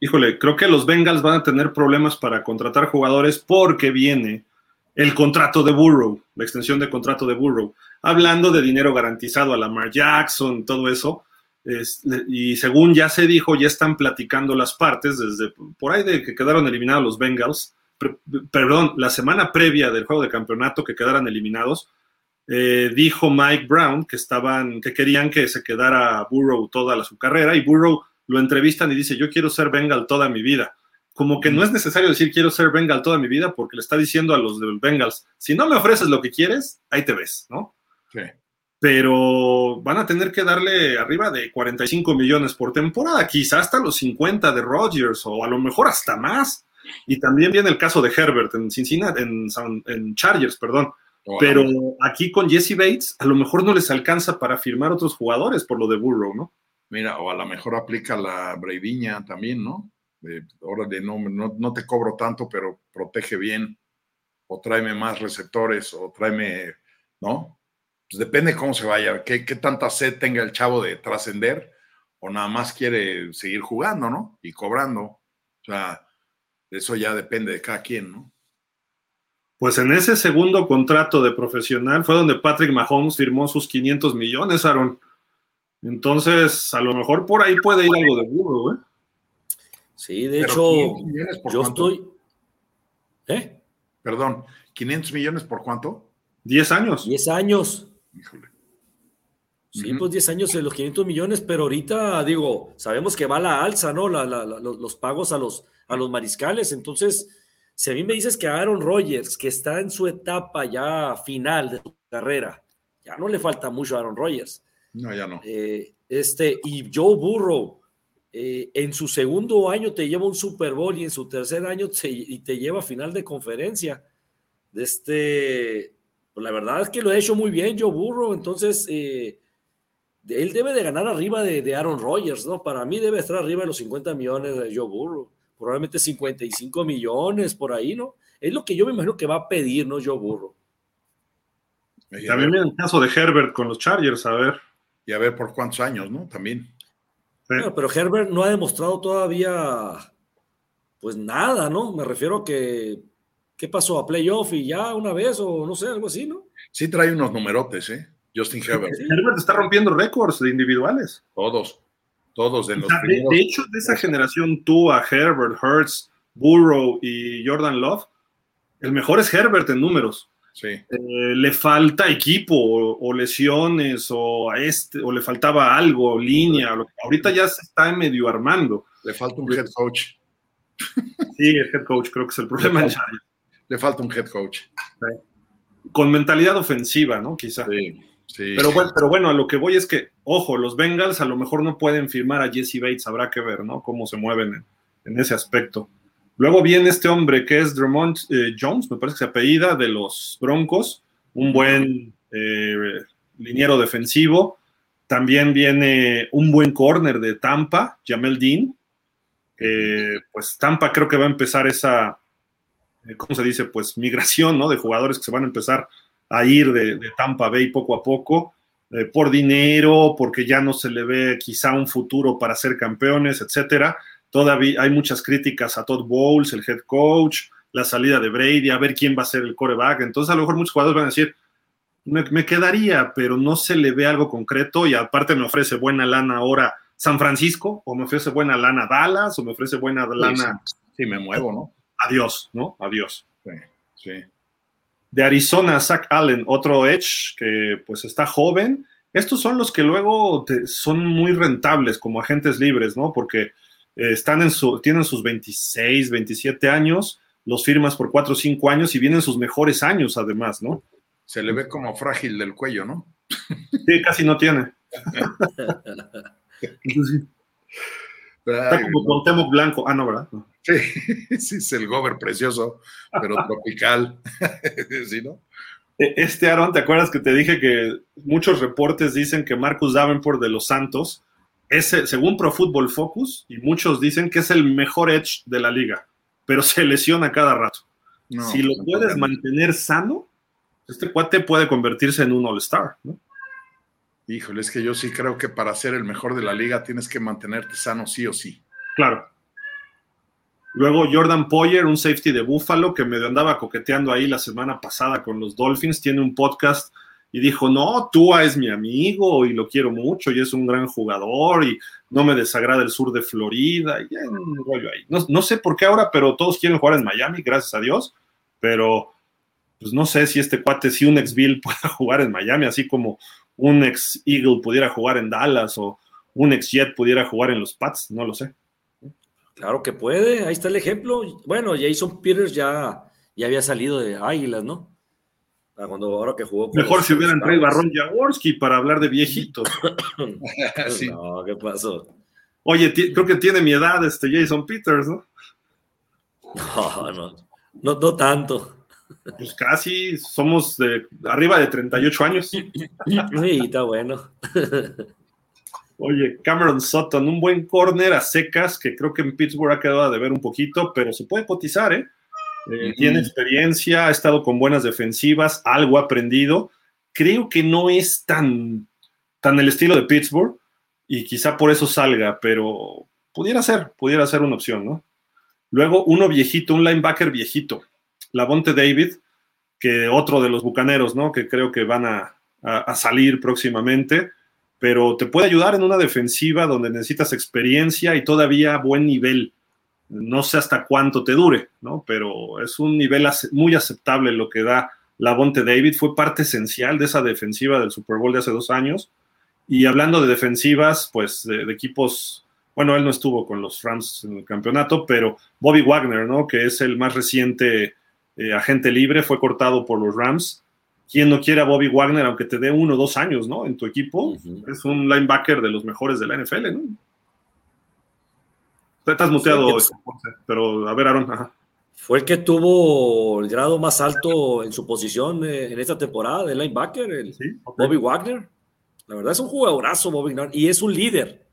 híjole, creo que los Bengals van a tener problemas para contratar jugadores porque viene el contrato de Burrow, la extensión de contrato de Burrow, hablando de dinero garantizado a Lamar Jackson, todo eso. y según ya se dijo, ya están platicando las partes desde por ahí de que quedaron eliminados los Bengals, perdón, la semana previa del juego de campeonato que quedaran eliminados, eh, dijo Mike Brown que estaban, que querían que se quedara Burrow toda su carrera y Burrow lo entrevistan y dice, yo quiero ser Bengal toda mi vida. Como que no es necesario decir quiero ser Bengal toda mi vida porque le está diciendo a los Bengals, si no me ofreces lo que quieres, ahí te ves, ¿no? Sí. Pero van a tener que darle arriba de 45 millones por temporada, quizás hasta los 50 de Rodgers o a lo mejor hasta más. Y también viene el caso de Herbert en Cincinnati, en, en Chargers, perdón. Pero aquí con Jesse Bates, a lo mejor no les alcanza para firmar otros jugadores por lo de Burrow, ¿no? Mira, o a lo mejor aplica la Breiviña también, ¿no? De, ahora de no, no, te cobro tanto, pero protege bien, o tráeme más receptores, o tráeme, ¿no? Pues depende cómo se vaya, qué, qué tanta sed tenga el chavo de trascender, o nada más quiere seguir jugando, ¿no? Y cobrando. O sea, eso ya depende de cada quien, ¿no? Pues en ese segundo contrato de profesional fue donde Patrick Mahomes firmó sus 500 millones, Aaron. Entonces, a lo mejor por ahí puede ir algo de burro, ¿eh? Sí, de hecho, yo estoy. ¿Eh? Perdón, ¿500 millones por cuánto? 10 años. 10 años. Híjole. Sí, pues 10 años de los 500 millones, pero ahorita, digo, sabemos que va la alza, ¿no? los, pagos a los, a los mariscales. Entonces, si a mí me dices que Aaron Rodgers, que está en su etapa ya final de su carrera, ya no le falta mucho a Aaron Rodgers. No, ya no. Eh, este, y Joe Burrow, eh, en su segundo año te lleva un Super Bowl y en su tercer año te, y te lleva a final de conferencia. Este, pues la verdad es que lo ha hecho muy bien Joe Burrow, entonces eh, él debe de ganar arriba de, Aaron Rodgers, ¿no? Para mí debe estar arriba de los 50 millones de Joe Burrow, probablemente 55 millones por ahí, ¿no? Es lo que yo me imagino que va a pedir, ¿no? Joe Burrow. También en el caso de Herbert con los Chargers, a ver y a ver por cuántos años, ¿no? También. pero Herbert no ha demostrado todavía, pues nada, ¿no? Me refiero a que, ¿qué pasó? ¿A playoff y ya una vez o no sé, algo así, ¿no? Sí trae unos numerotes, ¿eh? Justin Herbert. Herbert está rompiendo récords de individuales. Todos, todos de los de, de, hecho, de esa generación, tú a Herbert, Hertz, Burrow y Jordan Love, el mejor es Herbert en números. Eh, le falta equipo o, lesiones o a este o le faltaba algo, línea. ahorita ya se está medio armando. Le falta un head coach. Sí, el head coach creo que es el problema. Le falta, un head coach. Con mentalidad ofensiva, ¿no? Quizá. Sí, Pero, bueno, pero bueno, a lo que voy es que, ojo, los Bengals a lo mejor no pueden firmar a Jesse Bates, habrá que ver, ¿no? Cómo se mueven en ese aspecto. Luego viene este hombre que es Drummond eh, Jones, me parece que se apellida, de los Broncos, un buen eh, liniero defensivo. También viene un buen corner de Tampa, Jamel Dean. pues Tampa creo que va a empezar esa, eh, ¿cómo se dice? Pues migración, ¿no? De jugadores que se van a empezar a ir de, de Tampa Bay poco a poco, por dinero, porque ya no se le ve quizá un futuro para ser campeones, etcétera. Todavía hay muchas críticas a Todd Bowles, el head coach, la salida de Brady, a ver quién va a ser el coreback. Entonces, a lo mejor muchos jugadores van a decir, me, quedaría, pero no se le ve algo concreto y aparte me ofrece buena lana ahora San Francisco, o me ofrece buena lana Dallas, o me ofrece buena lana. Sí, me muevo, ¿no? Adiós, ¿no? Adiós. Sí, sí. De Arizona, Zach Allen, otro Edge que pues está joven. Estos son los que luego son muy rentables como agentes libres, ¿no? Porque eh, están en su, tienen sus 26, 27 años, los firmas por 4 o 5 años y vienen sus mejores años además, ¿no? Se le ve como frágil del cuello, ¿no? Sí, casi no tiene. Está como Cuauhtémoc Blanco. Ah, no, ¿verdad? Sí, sí, es el gober precioso, pero tropical. ¿Sí, no? E, este Aaron, ¿te acuerdas que te dije que muchos reportes dicen que Marcus Davenport de los Santos según Pro Football Focus, y muchos dicen que es el mejor edge de la liga, pero se lesiona cada rato. si lo puedes mantener sano, este cuate puede convertirse en un All-Star, ¿no? Híjole, es que yo sí creo que para ser el mejor de la liga tienes que mantenerte sano sí o sí. Claro. Luego Jordan Poyer, un safety de Buffalo que me andaba coqueteando ahí la semana pasada con los Dolphins, tiene un podcast y dijo, no, Tua es mi amigo y lo quiero mucho y es un gran jugador y no me desagrada el sur de Florida. Y un rollo ahí. No, no, sé por qué ahora, pero todos quieren jugar en Miami, gracias a Dios. Pero pues no sé si este cuate, si un ex Bill pueda jugar en Miami, así como un ex Eagle pudiera jugar en Dallas o un ex Jet pudiera jugar en los Pats, no lo sé. Claro que puede, ahí está el ejemplo. Bueno, Jason Peters ya, ya había salido de Águilas, ¿no? Cuando ahora que jugó. Mejor si hubieran traído a Ron Jaworski para hablar de viejitos. No, ¿qué pasó? Oye, creo que tiene mi edad este Jason Peters, ¿no? No, no, no, no tanto. Pues casi somos de arriba de 38 años. Sí, está bueno. Oye, Cameron Sutton, un buen corner a secas que creo que en Pittsburgh ha quedado de ver un poquito, pero se puede cotizar, ¿eh? eh tiene experiencia, ha estado con buenas defensivas, algo ha aprendido. Creo que no es tan, tan el estilo de Pittsburgh y quizá por eso salga, pero pudiera ser, pudiera ser una opción, ¿no? Luego uno viejito, un linebacker viejito, Lavonte David, que otro de los bucaneros, ¿no? Que creo que van a, a, salir próximamente, pero te puede ayudar en una defensiva donde necesitas experiencia y todavía buen nivel. No sé hasta cuánto te dure, ¿no? Pero es un nivel muy aceptable lo que da Lavonte David. Fue parte esencial de esa defensiva del Super Bowl de hace dos años. Y hablando de defensivas, pues de, de equipos bueno, él no estuvo con los Rams en el campeonato, pero Bobby Wagner, ¿no? Que es el más reciente eh, agente libre, fue cortado por los Rams. ¿Quién no quiere a Bobby Wagner, aunque te dé uno o dos años, ¿no? En tu equipo. Es un linebacker de los mejores de la NFL, ¿no? Estás muteado, pero a ver, Aaron. Fue el que tuvo el grado más alto en su posición eh, en esta temporada de linebacker, el Bobby Wagner. La verdad es un jugadorazo, Bobby Wagner, y es un líder.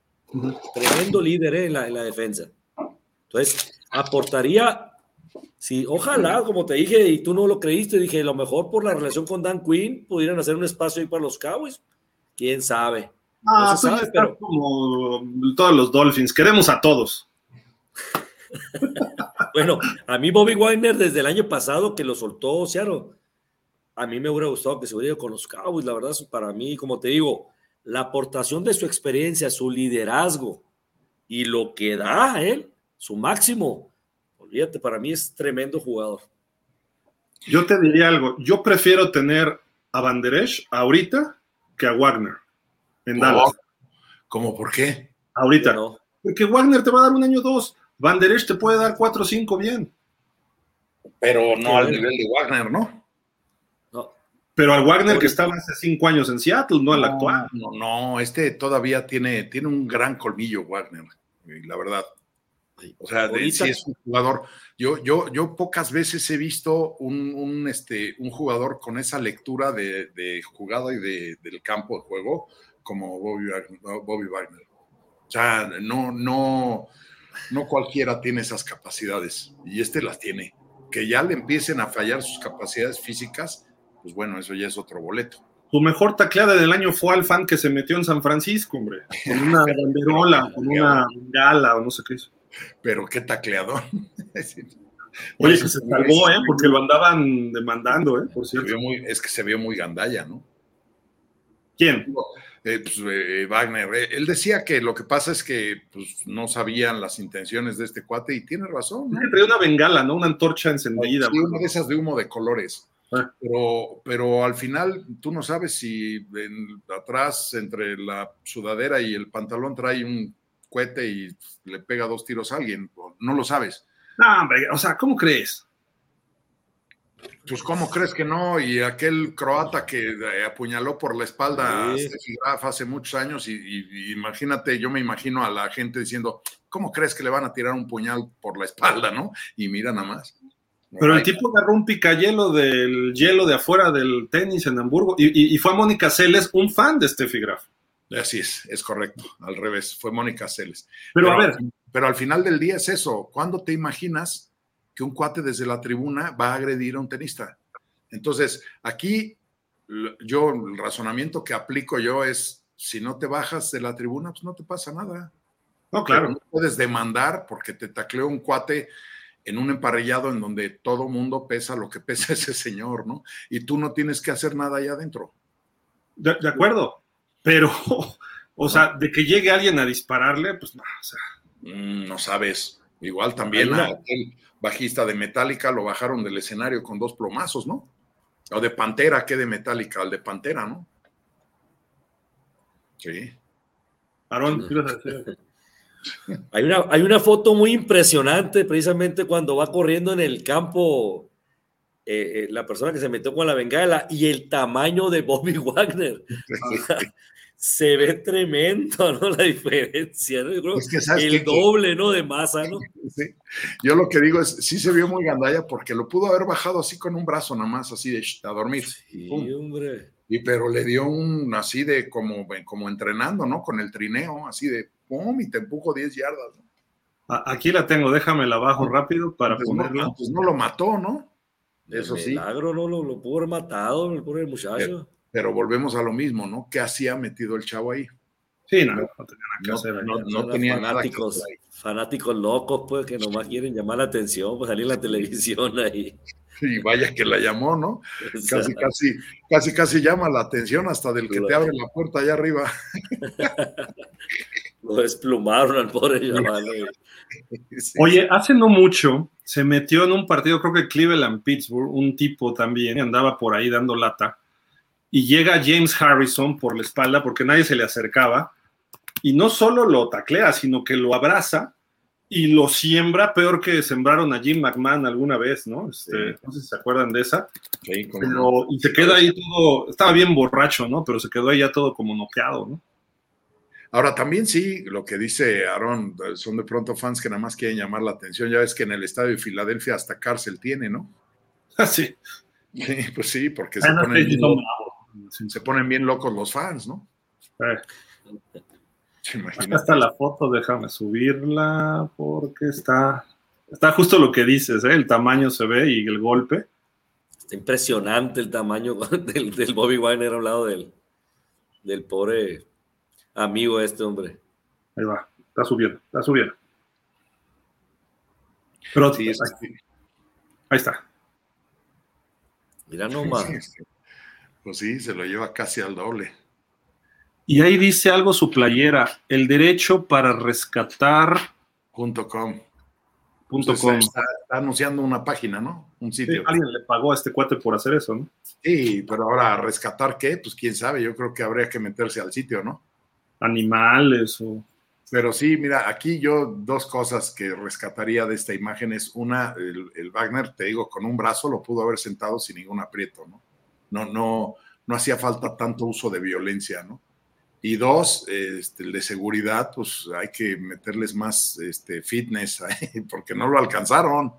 Tremendo líder eh, en, la, en la defensa. Entonces, aportaría Sí, ojalá, como te dije, y tú no lo creíste, dije, lo mejor por la relación con Dan Quinn, pudieran hacer un espacio ahí para los Cowboys. ¿Quién sabe? Ah, no sabe, pero... como todos los Dolphins, queremos a todos. bueno, a mí Bobby Wagner desde el año pasado que lo soltó Seattle, a mí me hubiera gustado que se hubiera ido con los Cowboys, la verdad, para mí, como te digo, la aportación de su experiencia, su liderazgo y lo que da él, su máximo, Fíjate, para mí es tremendo jugador. Yo te diría algo, yo prefiero tener a Banderesh ahorita que a Wagner en Dallas. ¿Cómo por qué? Ahorita. No. Porque Wagner te va a dar un año o dos. Banderesh te puede dar cuatro o cinco bien. Pero no al nivel de Wagner, ¿no? No. Pero al Wagner que estaba hace cinco años en Seattle, no, al actual. No, no, este todavía tiene, tiene un gran colmillo, Wagner, la verdad. O sea, si es un jugador. Yo, yo, yo pocas veces he visto un, este, un jugador con esa lectura de, jugada y de, del campo de juego como Bobby, Bobby Wagner. O sea, no, no, no cualquiera tiene esas capacidades y este las tiene. Que ya le empiecen a fallar sus capacidades físicas, pues bueno, eso ya es otro boleto. Tu mejor tacleada del año fue al fan que se metió en San Francisco, hombre. Con una banderola, con una gala o no sé qué hizo pero qué tacleador. Oye, que se salvó, ¿eh? Porque lo andaban demandando, ¿eh? Por cierto. es que se vio muy gandalla, ¿no? ¿Quién? Eh, pues, eh, Wagner. Eh, él decía que lo que pasa es que pues, no sabían las intenciones de este cuate y tiene razón. ¿no? Traía una bengala, ¿no? Una antorcha encendida. Sí, una de esas de humo de colores. Ah. Pero, pero al final tú no sabes si atrás, entre la sudadera y el pantalón, trae un cohete y le pega dos tiros a alguien. No lo sabes. No, hombre, o sea, ¿cómo crees? Pues, ¿cómo crees que no? Y aquel croata que eh, apuñaló por la espalda a hace muchos años, y, imagínate, yo me imagino a la gente diciendo, ¿cómo crees que le van a tirar un puñal por la espalda, no? Y mira nada más. Pero el tipo agarró un picayelo del hielo de afuera del tenis en Hamburgo y, fue a Mónica Celes, un fan de Steffi Graf. Así es, es correcto, al revés, fue Mónica Celes. Pero, a ver. Pero al final del día es eso, ¿cuándo te imaginas que un cuate desde la tribuna va a agredir a un tenista? Entonces, aquí yo, el razonamiento que aplico yo es, si no te bajas de la tribuna, pues no te pasa nada. No, claro. no puedes demandar porque te tacleó un cuate en un emparrillado en donde todo mundo pesa lo que pesa ese señor, ¿no? Y tú no tienes que hacer nada allá adentro. De, acuerdo, pero, o sea, de que llegue alguien a dispararle, pues no, o sea. Mm, no sabes. Igual también el bajista de Metallica lo bajaron del escenario con dos plomazos, ¿no? O de Pantera, ¿qué de Metallica? Al de Pantera, ¿no? Sí. Aarón, hay una, hay una foto muy impresionante precisamente cuando va corriendo en el campo eh, eh, la persona que se metió con la bengala y el tamaño de Bobby Wagner. se ve tremendo, ¿no? La diferencia, ¿no? el doble, ¿no? De masa, ¿no? Yo lo que digo es, sí se vio muy gandalla porque lo pudo haber bajado así con un brazo nada más, así de a dormir. Sí, hombre. Y pero le dio un así de como, como entrenando, ¿no? Con el trineo, así de pum, y te empujo 10 yardas. Aquí la tengo, déjame la bajo rápido para ponerla. pues no lo mató, ¿no? Eso sí. Milagro, no lo, lo, pudo haber matado, el pobre muchacho. Pero, volvemos a lo mismo, ¿no? ¿Qué hacía metido el chavo ahí? Sí, no, no, tenía nada que hacer. No, tenía fanáticos, fanáticos locos, pues, que nomás quieren llamar la atención, pues salir en la televisión ahí. Y vaya que la llamó, ¿no? Casi, casi, casi, casi llama la atención hasta del que te abre la puerta allá arriba. Lo desplumaron al pobre llamado. Oye, hace no mucho se metió en un partido, creo que Cleveland, Pittsburgh, un tipo también, andaba por ahí dando lata, y llega James Harrison por la espalda porque nadie se le acercaba, y no solo lo taclea, sino que lo abraza y lo siembra peor que sembraron a Jim McMahon alguna vez, ¿no? Este, No sé si se acuerdan de esa. pero, y se queda ahí todo, estaba bien borracho, ¿no? Pero se quedó ahí ya todo como noqueado, ¿no? Ahora, también sí, lo que dice Aaron, son de pronto fans que nada más quieren llamar la atención. Ya ves que en el estadio de Filadelfia hasta cárcel tiene, ¿no? Ah, sí. pues sí, porque se, ponen bien, se, ponen bien, locos los fans, ¿no? Eh. Acá está la foto, déjame subirla porque está, está justo lo que dices, ¿eh? el tamaño se ve y el golpe. Está impresionante el tamaño del, Bobby Wagner a un lado del, del pobre amigo este hombre. Ahí va, está subiendo, está subiendo. Pero ahí, está. Mira nomás. Pues sí, se lo lleva casi al doble. Y ahí dice algo su playera, el derecho para rescatar. Punto com. Está, anunciando una página, ¿no? Un sitio. alguien le pagó a este cuate por hacer eso, ¿no? Sí, pero ahora, ¿rescatar qué? Pues quién sabe, yo creo que habría que meterse al sitio, ¿no? animales o... Pero sí, mira, aquí yo dos cosas que rescataría de esta imagen es una, el, Wagner, te digo, con un brazo lo pudo haber sentado sin ningún aprieto, ¿no? No, no, no hacía falta tanto uso de violencia, ¿no? Y dos, este, el de seguridad, pues hay que meterles más este, fitness, porque no lo alcanzaron,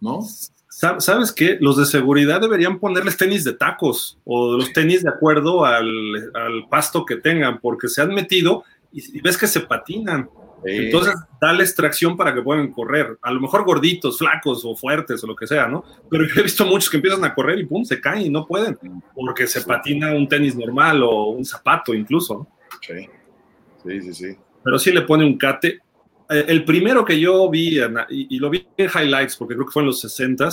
¿no? ¿Sabes qué? Los de seguridad deberían ponerles tenis de tacos o los tenis de acuerdo al, pasto que tengan, porque se han metido y, ves que se patinan. Entonces, dale extracción para que puedan correr. A lo mejor gorditos, flacos o fuertes o lo que sea, ¿no? Pero yo he visto muchos que empiezan a correr y pum, se caen y no pueden, porque se patina un tenis normal o un zapato incluso. Sí, sí, sí. sí. Pero sí le pone un cate eh, el primero que yo vi, y, lo vi en highlights, porque creo que fue en los 60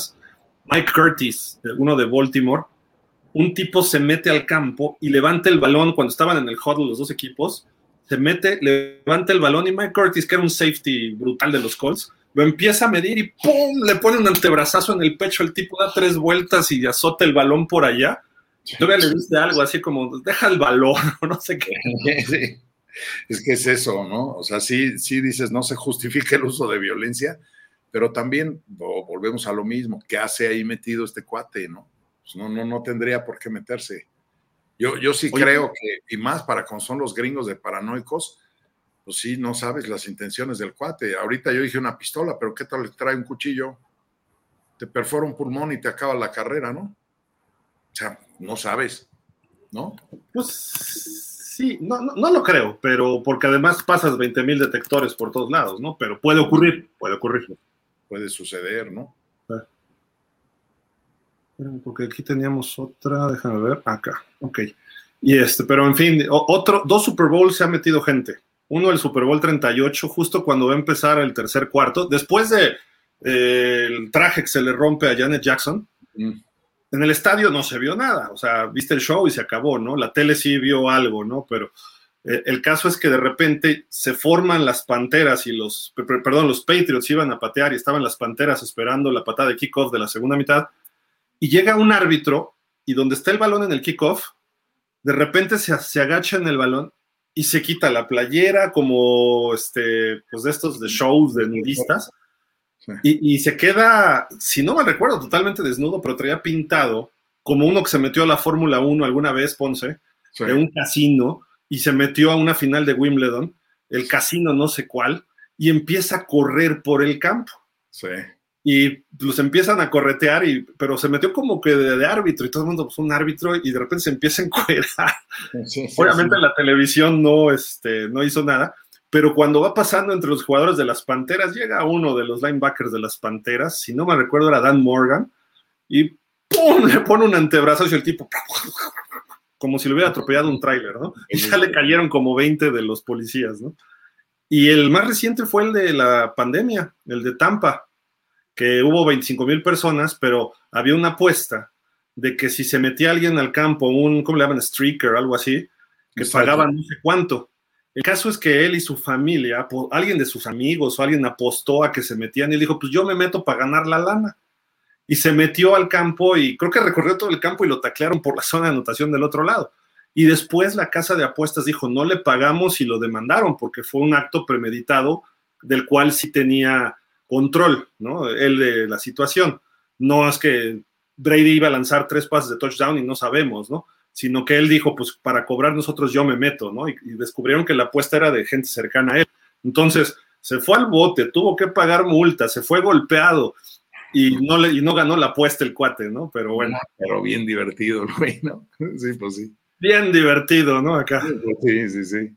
Mike Curtis, uno de Baltimore, un tipo se mete al campo y levanta el balón cuando estaban en el huddle los dos equipos, se mete, levanta el balón y Mike Curtis, que era un safety brutal de los Colts, lo empieza a medir y ¡pum! le pone un antebrazazo en el pecho, el tipo da tres vueltas y azota el balón por allá. Todavía le dice algo así como, deja el balón, no sé qué. es que es eso, ¿no? O sea, sí, sí dices, no se justifica el uso de violencia, pero también volvemos a lo mismo, ¿qué hace ahí metido este cuate, no? Pues no, no, no tendría por qué meterse. Yo, yo sí creo que, y más para cuando son los gringos de paranoicos, pues sí, no sabes las intenciones del cuate. Ahorita yo dije una pistola, pero ¿qué tal le trae un cuchillo? Te perfora un pulmón y te acaba la carrera, ¿no? O sea, no sabes, ¿no? Pues Sí, no, no, lo creo, pero porque además pasas 20 mil detectores por todos lados, ¿no? Pero puede ocurrir, puede ocurrir. Puede suceder, ¿no? Porque aquí teníamos otra, déjame ver, acá, ok. Y este, pero en fin, otro, dos Super Bowls se ha metido gente. Uno el Super Bowl 38, justo cuando va a empezar el tercer cuarto, después de eh, el traje que se le rompe a Janet Jackson. Mm. En el estadio no se vio nada, o sea, viste el show y se acabó, ¿no? La tele sí vio algo, ¿no? Pero eh, el caso es que de repente se forman las panteras y los, perdón, los Patriots iban a patear y estaban las panteras esperando la patada de kickoff de la segunda mitad y llega un árbitro y donde está el balón en el kickoff, de repente se, se agacha en el balón y se quita la playera como este, pues de estos de shows de nudistas y, y, se queda, si no me recuerdo, totalmente desnudo, pero traía pintado como uno que se metió a la Fórmula 1 alguna vez, Ponce, de un casino y se metió a una final de Wimbledon, el casino no sé cuál, y empieza a correr por el campo. Sí. Y los empiezan a corretear, y, pero se metió como que de, árbitro, y todo el mundo, pues un árbitro, y de repente se empieza a encuerar. Obviamente la televisión no, este, no hizo nada, pero cuando va pasando entre los jugadores de las Panteras, llega uno de los linebackers de las Panteras, si no me recuerdo era Dan Morgan, y ¡pum! le pone un antebrazo y el tipo como si le hubiera atropellado un tráiler, ¿no? Y ya le cayeron como 20 de los policías, ¿no? Y el más reciente fue el de la pandemia, el de Tampa, que hubo 25 mil personas, pero había una apuesta de que si se metía alguien al campo, un, ¿cómo le llaman? Streaker, algo así, que pagaban no sé cuánto. El caso es que él y su familia, alguien de sus amigos o alguien apostó a que se metían y él dijo, pues yo me meto para ganar la lana y se metió al campo y creo que recorrió todo el campo y lo taclearon por la zona de anotación del otro lado. Y después la casa de apuestas dijo, no le pagamos y lo demandaron porque fue un acto premeditado del cual sí tenía control, ¿no? Él de la situación. No es que Brady iba a lanzar tres pases de touchdown y no sabemos, ¿no? Sino que él dijo, pues para cobrar nosotros yo me meto, ¿no? Y, y descubrieron que la apuesta era de gente cercana a él. Entonces, se fue al bote, tuvo que pagar multa, se fue golpeado, y no, le, y no ganó la apuesta el cuate, ¿no? Pero bueno. Pero bien divertido, güey, ¿no? Sí, pues sí. Bien divertido, ¿no? Acá. Sí, sí, sí.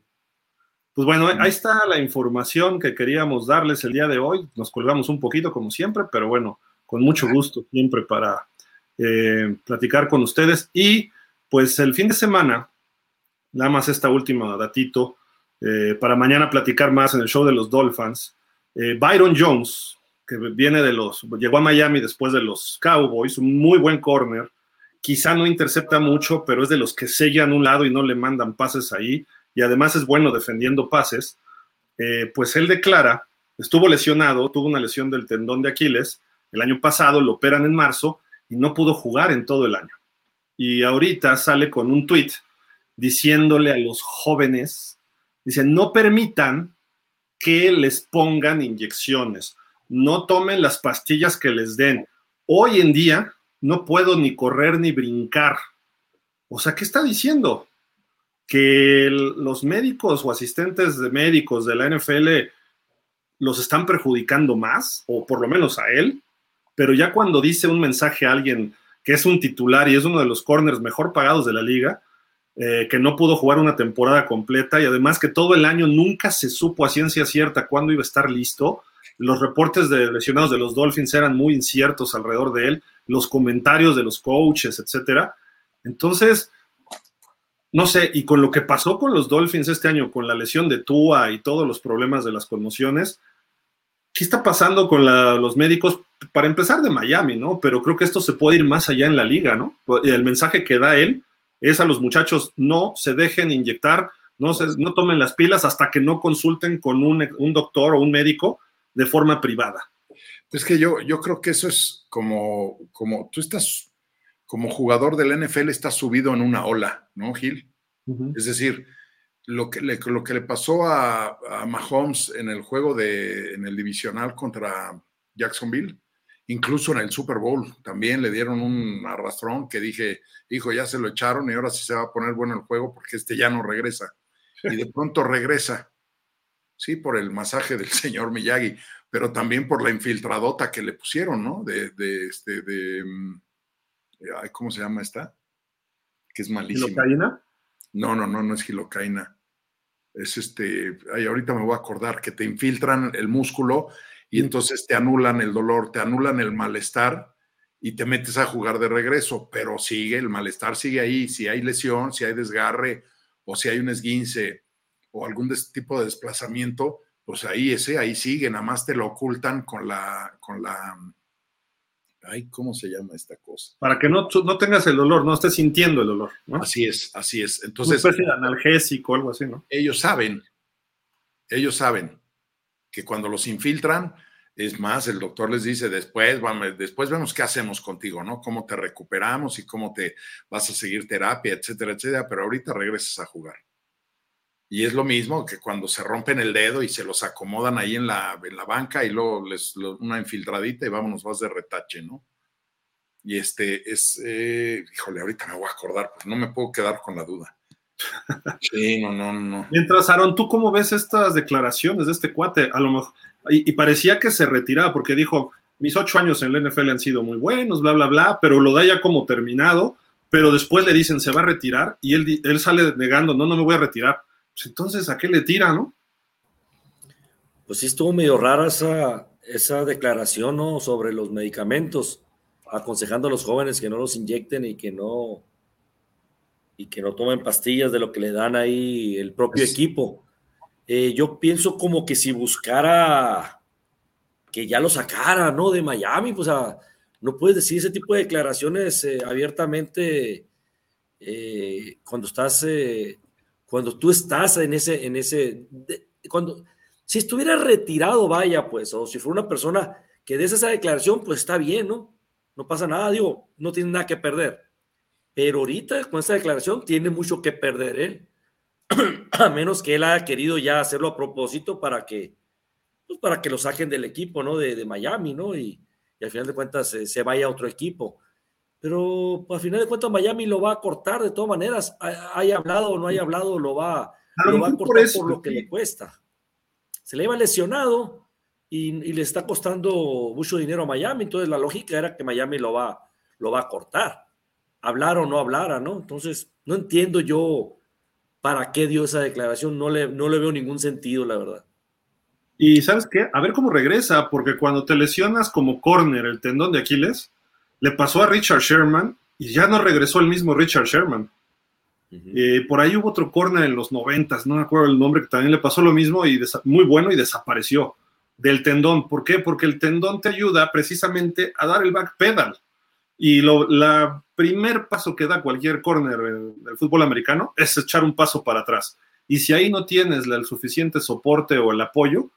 Pues bueno, ahí está la información que queríamos darles el día de hoy. Nos colgamos un poquito como siempre, pero bueno, con mucho gusto siempre para eh, platicar con ustedes. Y pues el fin de semana, nada más esta última datito, eh, para mañana platicar más en el show de los Dolphins. Eh, Byron Jones, que viene de los, llegó a Miami después de los Cowboys, un muy buen corner, quizá no intercepta mucho, pero es de los que sellan un lado y no le mandan pases ahí, y además es bueno defendiendo pases, eh, pues él declara, estuvo lesionado, tuvo una lesión del tendón de Aquiles, el año pasado lo operan en marzo y no pudo jugar en todo el año. Y ahorita sale con un tweet diciéndole a los jóvenes, dice, no permitan que les pongan inyecciones no tomen las pastillas que les den. Hoy en día no puedo ni correr ni brincar. O sea, ¿qué está diciendo? Que los médicos o asistentes de médicos de la NFL los están perjudicando más, o por lo menos a él, pero ya cuando dice un mensaje a alguien que es un titular y es uno de los corners mejor pagados de la liga, eh, que no pudo jugar una temporada completa y además que todo el año nunca se supo a ciencia cierta cuándo iba a estar listo, los reportes de lesionados de los Dolphins eran muy inciertos alrededor de él, los comentarios de los coaches, etcétera. Entonces, no sé, y con lo que pasó con los Dolphins este año, con la lesión de Tua y todos los problemas de las conmociones, ¿qué está pasando con los médicos? Para empezar de Miami, ¿no? Pero creo que esto se puede ir más allá en la liga, ¿no? El mensaje que da él es a los muchachos, no se dejen inyectar, no, se, no tomen las pilas hasta que no consulten con un, un doctor o un médico de forma privada. Es que yo, yo creo que eso es como, como tú estás, como jugador del NFL, estás subido en una ola, ¿no, Gil? Es decir, lo que le, lo que le pasó a, Mahomes en el juego de, en el divisional contra Jacksonville, incluso en el Super Bowl, también le dieron un arrastrón que dije, hijo, ya se lo echaron y ahora sí se va a poner bueno el juego porque este ya no regresa. Y de pronto regresa sí, por el masaje del señor Miyagi, pero también por la infiltradota que le pusieron, ¿no? De, de este, de, mm, ¿cómo se llama esta? Que es malísima. ¿Gilocaína? No, no, no, no es gilocaína. Es este, ay, ahorita me voy a acordar que te infiltran el músculo y entonces te anulan el dolor, te anulan el malestar y te metes a jugar de regreso, pero sigue, el malestar sigue ahí. Si hay lesión, si hay desgarre o si hay un esguince o algún tipo de desplazamiento, pues ahí ese, ahí sigue, nada más te lo ocultan con la, con la, ay, ¿cómo se llama esta cosa? Para que no, no tengas el dolor, no estés sintiendo el dolor, ¿no? Así es, así es. Entonces, analgésico, algo así, ¿no? ellos saben, ellos saben que cuando los infiltran, es más, el doctor les dice, después, vamos, después vemos qué hacemos contigo, ¿no? Cómo te recuperamos y cómo te vas a seguir terapia, etcétera, etcétera, pero ahorita regresas a jugar. Y es lo mismo que cuando se rompen el dedo y se los acomodan ahí en la, en la banca y luego les lo- una infiltradita y vámonos, vas de retache, ¿no? Y este es, eh, híjole, ahorita me voy a acordar, pues no me puedo quedar con la duda. Sí, no, no, no. Mientras, Aaron, ¿tú cómo ves estas declaraciones de este cuate? A lo mejor, y, y parecía que se retiraba porque dijo, mis ocho años en la NFL han sido muy buenos, bla, bla, bla, pero lo da ya como terminado, pero después le dicen, se va a retirar, y él, él sale negando, no, no me voy a retirar. Pues entonces, ¿a qué le tira, no? Pues sí estuvo medio rara esa, esa declaración, ¿no? Sobre los medicamentos, aconsejando a los jóvenes que no los inyecten y que no y que no tomen pastillas de lo que le dan ahí el propio equipo. Eh, yo pienso como que si buscara que ya lo sacara, ¿no? De Miami, pues a- no puedes decir ese tipo de declaraciones eh, abiertamente eh, cuando estás, cuando tú estás en ese, en ese, cuando, si estuviera retirado, vaya, pues, o si fuera una persona que des esa declaración, pues está bien, ¿no? No pasa nada, digo, no tiene nada que perder. Pero ahorita con esta declaración tiene mucho que perder él. a menos que él haya querido ya hacerlo a propósito para que, pues para que lo saquen del equipo, ¿no? De, de Miami, ¿no? Y, y al final de cuentas eh, se vaya a otro equipo. Pero pues, al final de cuentas Miami lo va a cortar de todas maneras. Ha- Haya hablado o no haya hablado, lo va, A lo va a por cortar eso, por lo que sí. le cuesta. Se le iba lesionado y, y le está costando mucho dinero a Miami. Entonces la lógica era que Miami lo va, lo va a cortar. Hablar o no hablara, ¿no? Entonces no entiendo yo para qué dio esa declaración. No le, no le veo ningún sentido, la verdad. Y ¿sabes qué? A ver cómo regresa, porque cuando te lesionas como corner el tendón de Aquiles, le pasó a Richard Sherman y ya no regresó el mismo Richard Sherman. Eh, por ahí hubo otro corner en los noventas, no me acuerdo el nombre, que también le pasó lo mismo y muy bueno y desapareció del tendón. ¿Por qué? Porque el tendón te ayuda precisamente a dar el back pedal. Y lo, la primer paso que da cualquier corner en el fútbol americano es echar un paso para atrás. Y si ahí no tienes el suficiente soporte o el apoyo,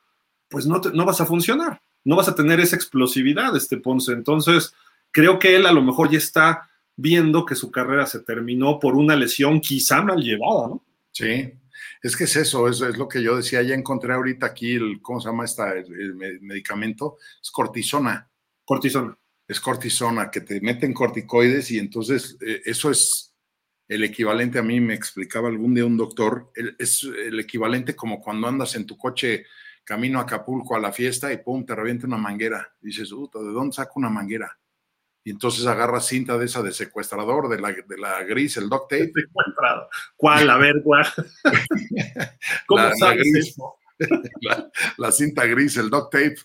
pues no, te- no vas a funcionar. No vas a tener esa explosividad, este Ponce. Entonces, creo que él a lo mejor ya está viendo que su carrera se terminó por una lesión quizá mal llevada, ¿no? Sí, es que es eso, es, es lo que yo decía, ya encontré ahorita aquí el, ¿cómo se llama esta, el, el me- medicamento? Es cortisona, Cortisona. es cortisona, que te meten corticoides y entonces eh, eso es el equivalente, a mí me explicaba algún día un doctor, el- es el equivalente como cuando andas en tu coche camino a Acapulco a la fiesta y pum, te revienta una manguera. Dices, "Uta, ¿de dónde saco una manguera? Y entonces agarras cinta de esa de secuestrador, de la, de la gris, el duct tape, Secuestrado. ¿Cuál? A ver, ¿cuál? ¿Cómo La- la sabes gris. eso? la, la cinta gris, el duct tape,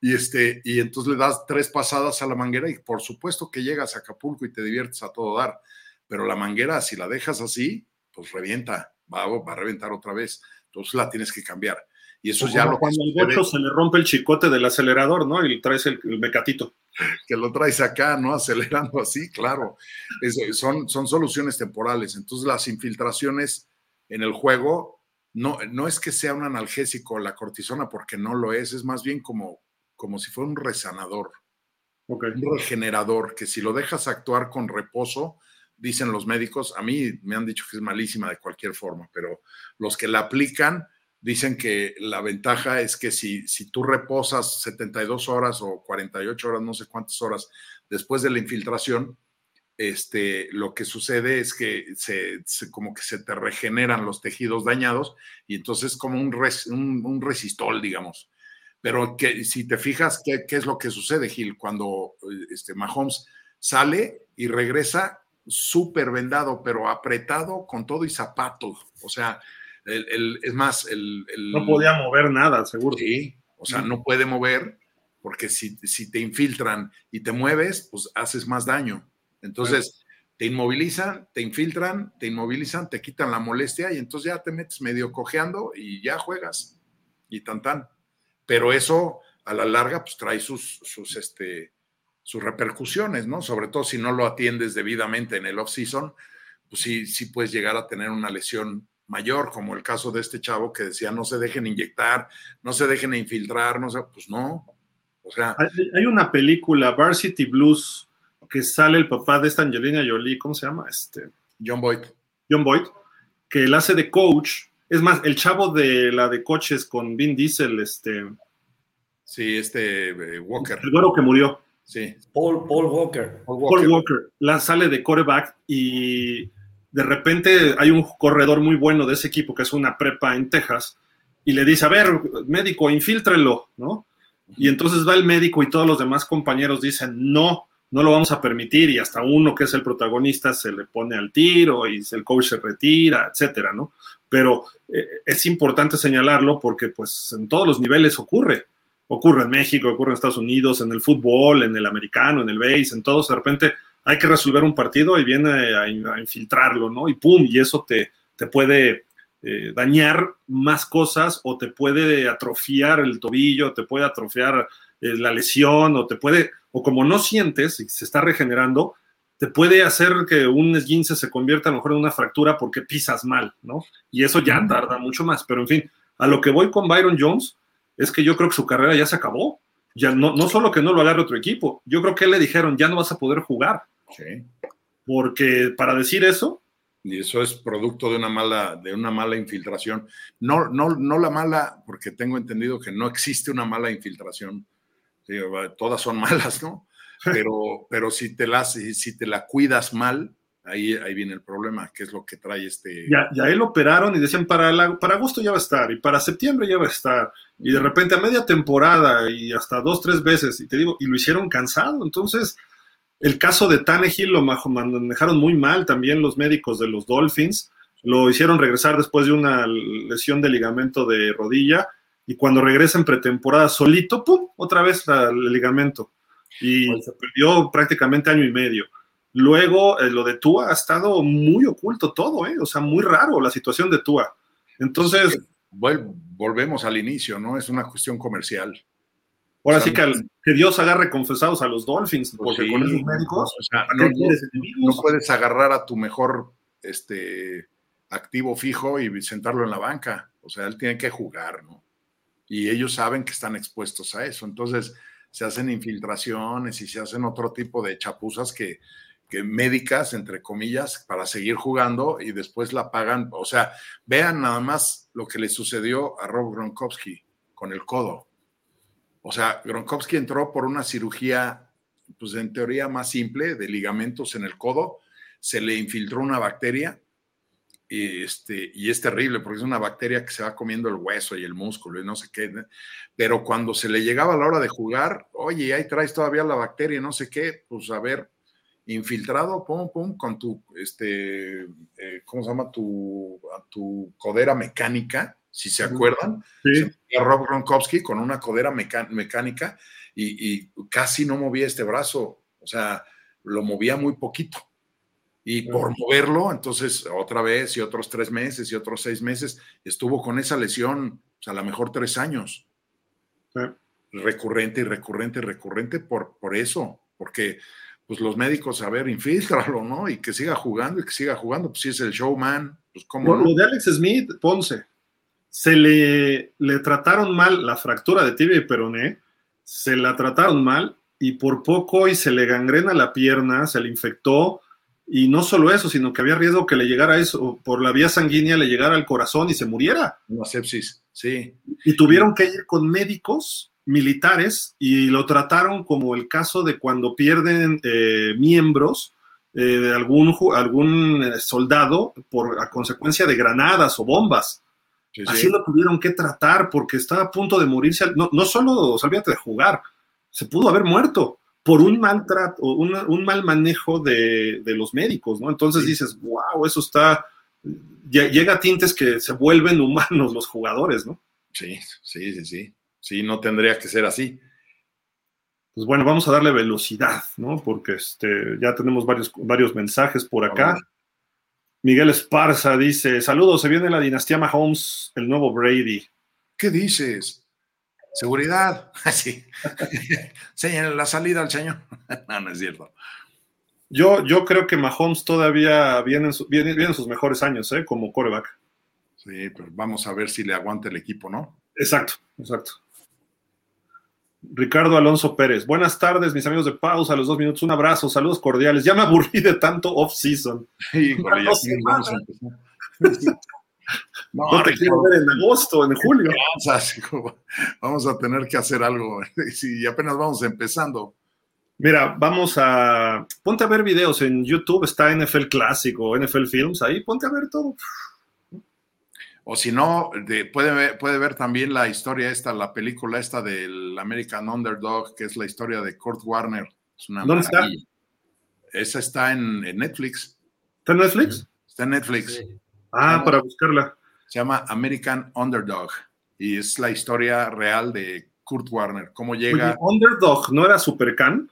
y, este, y entonces le das tres pasadas a la manguera y por supuesto que llegas a Acapulco y te diviertes a todo dar, pero la manguera, si la dejas así, pues revienta, va, va a reventar otra vez, entonces la tienes que cambiar. Y eso es ya lo cuando al bocho se le rompe el chicote del acelerador, ¿no? Y traes el, el mecatito. que lo traes acá, ¿no? Acelerando así, claro. Es- son, son soluciones temporales. Entonces las infiltraciones en el juego no, no es que sea un analgésico la cortisona, porque no lo es, es más bien como, como si fuera un resanador. Un regenerador que si lo dejas actuar con reposo, dicen los médicos, a mí me han dicho que es malísima de cualquier forma, pero los que la aplican dicen que la ventaja es que si, si tú reposas 72 horas o 48 horas, no sé cuántas horas después de la infiltración, este, lo que sucede es que se, como que se te regeneran los tejidos dañados y entonces como un, res- un, resistol, digamos. Pero que si te fijas, ¿qué, qué es lo que sucede, Gil? Cuando este, Mahomes sale y regresa súper vendado, pero apretado con todo y zapatos. O sea, el, el- es más, el, el- No podía mover nada, seguro. Sí, o sea, no puede mover porque si, si te infiltran y te mueves, pues haces más daño. Entonces, te inmovilizan, te infiltran, te inmovilizan, te quitan la molestia y entonces ya te metes medio cojeando y ya juegas. y tan tan. Pero eso a la larga pues trae sus, sus, este, sus repercusiones, ¿no? Sobre todo si no lo atiendes debidamente en el off-season, pues sí, sí puedes llegar a tener una lesión mayor, como el caso de este chavo que decía no se dejen inyectar, no se dejen infiltrar, no sé, pues no. O sea. Hay, una película, Varsity Blues, que sale el papá de esta Angelina Jolie, ¿cómo se llama? Este. John Boyd. John Boyd, que él hace de coach. Es más, el chavo de la de coches con Vin Diesel, este. Sí, este eh, Walker. El güero que murió. Sí. Paul, Paul Walker. Paul Walker. Paul Walker. La sale de coreback y de repente hay un corredor muy bueno de ese equipo que es una prepa en Texas y le dice, a ver, médico, infíltrelo, ¿no? Y entonces va el médico y todos los demás compañeros dicen, no, no lo vamos a permitir y hasta uno que es el protagonista se le pone al tiro y el coach se retira, etcétera, ¿no? Pero eh, es importante señalarlo porque pues en todos los niveles ocurre. Ocurre en México, ocurre en Estados Unidos, en el fútbol, en el americano, en el base, en todos. De repente hay que resolver un partido y viene a, infiltrarlo, ¿no? Y pum, y eso te, te puede eh, dañar más cosas o te puede atrofiar el tobillo, te puede atrofiar eh, la lesión o te puede, o como no sientes y se está regenerando, te puede hacer que un esguince se convierta a lo mejor en una fractura porque pisas mal, ¿no? Y eso ya tarda mucho más, pero en fin, a lo que voy con Byron Jones es que yo creo que su carrera ya se acabó. Ya no, no solo que no lo agarre otro equipo, yo creo que le dijeron, ya no vas a poder jugar porque para decir eso. Y eso es producto de una mala, de una mala infiltración. No, no, no la mala, porque tengo entendido que no existe una mala infiltración. todas son malas, ¿no? Pero, pero si te la, si, te la cuidas mal, ahí, ahí viene el problema, que es lo que trae este. Ya, ya él operaron y decían para, para agosto ya va a estar, y para septiembre ya va a estar, y de repente a media temporada y hasta dos, tres veces, y te digo, y lo hicieron cansado. Entonces, el caso de Tannehill lo manejaron muy mal también los médicos de los Dolphins. Lo hicieron regresar después de una lesión de ligamento de rodilla y cuando regresa en pretemporada solito, ¡pum! Otra vez el ligamento. Y se perdió prácticamente año y medio. Luego, eh, lo de Tua ha estado muy oculto todo, ¿eh? O sea, muy raro la situación de Tua. Entonces... volvemos al inicio, ¿no? Es una cuestión comercial. Ahora sí que, Dios agarre confesados a los Dolphins, pues porque con esos médicos no, puedes agarrar a tu mejor este, activo fijo y sentarlo en la banca. O sea, él tiene que jugar, ¿no? Y ellos saben que están expuestos a eso. Entonces, se hacen infiltraciones y se hacen otro tipo de chapuzas que, que médicas, entre comillas, para seguir jugando y después la pagan. O sea, vean nada más lo que le sucedió a Rob Gronkowski con el codo. O sea, Gronkowski entró por una cirugía, pues en teoría más simple, de ligamentos en el codo, se le infiltró una bacteria y, este, y es terrible porque es una bacteria que se va comiendo el hueso y el músculo y no sé qué. Pero cuando se le llegaba a la hora de jugar, oye, ahí traes todavía la bacteria y no sé qué, pues a ver, infiltrado, pum, pum, con tu, este, eh, ¿cómo se llama? Tu, tu codera mecánica si se acuerdan. Sí. Rob Gronkowski con una codera mecánica y, casi no movía este brazo, o sea, lo movía muy poquito. Y por moverlo, entonces otra vez y otros tres meses y otros seis meses, estuvo con esa lesión, o sea, a lo mejor tres años. Recurrente y recurrente y recurrente por, por eso, porque pues los médicos, a ver, infiltralo, ¿no? Y que siga jugando y que siga jugando, pues si es el showman, pues cómo Lo de Alex Smith, Ponce, se le, le trataron mal la fractura de tibia y peroné, se la trataron mal y por poco y se le gangrena la pierna, se le infectó y no solo eso, sino que había riesgo que le llegara eso, por la vía sanguínea le llegara al corazón y se muriera. Una sepsis, sí. Y tuvieron que ir con médicos militares y lo trataron como el caso de cuando pierden eh, miembros eh, de algún, algún eh, soldado por, a consecuencia de granadas o bombas. Así lo tuvieron que tratar porque estaba a punto de morirse. No, no solo, olvídate de jugar, se pudo haber muerto por un mal trato, un mal manejo de, los médicos, ¿no? Entonces dices, wow, eso está, llega a tintes que se vuelven humanos los jugadores, ¿no? Sí, sí, sí, sí. Sí, no tendría que ser así. Pues bueno, vamos a darle velocidad, ¿no? Porque este, ya tenemos varios, varios mensajes por acá. Miguel Esparza dice: Saludos, se viene la dinastía Mahomes, el nuevo Brady. ¿Qué dices? Seguridad. Así. Señalen la salida al señor. no, no es cierto. Yo, yo creo que Mahomes todavía viene en, su, viene, viene en sus mejores años, ¿eh? Como coreback. Sí, pero vamos a ver si le aguanta el equipo, ¿no? Exacto, exacto. Ricardo Alonso Pérez. Buenas tardes, mis amigos de pausa, a los dos minutos. Un abrazo, saludos cordiales. Ya me aburrí de tanto off-season. Sí. No, no te quiero ver en agosto, en julio. Vamos a tener que hacer algo. Si apenas vamos empezando. Mira, vamos a. Ponte a ver videos en YouTube, está NFL Clásico, NFL Films, ahí ponte a ver todo. O si no, puede, ver, puede ver también la historia esta, la película esta del American Underdog, que es la historia de Kurt Warner. Es una ¿Dónde está? Esa está en, en, Netflix. ¿Está en Netflix? Está en Netflix. Sí. Ah, para buscarla. Se llama American Underdog y es la historia real de Kurt Warner. Cómo llega. Oye, Underdog, ¿no era Supercan?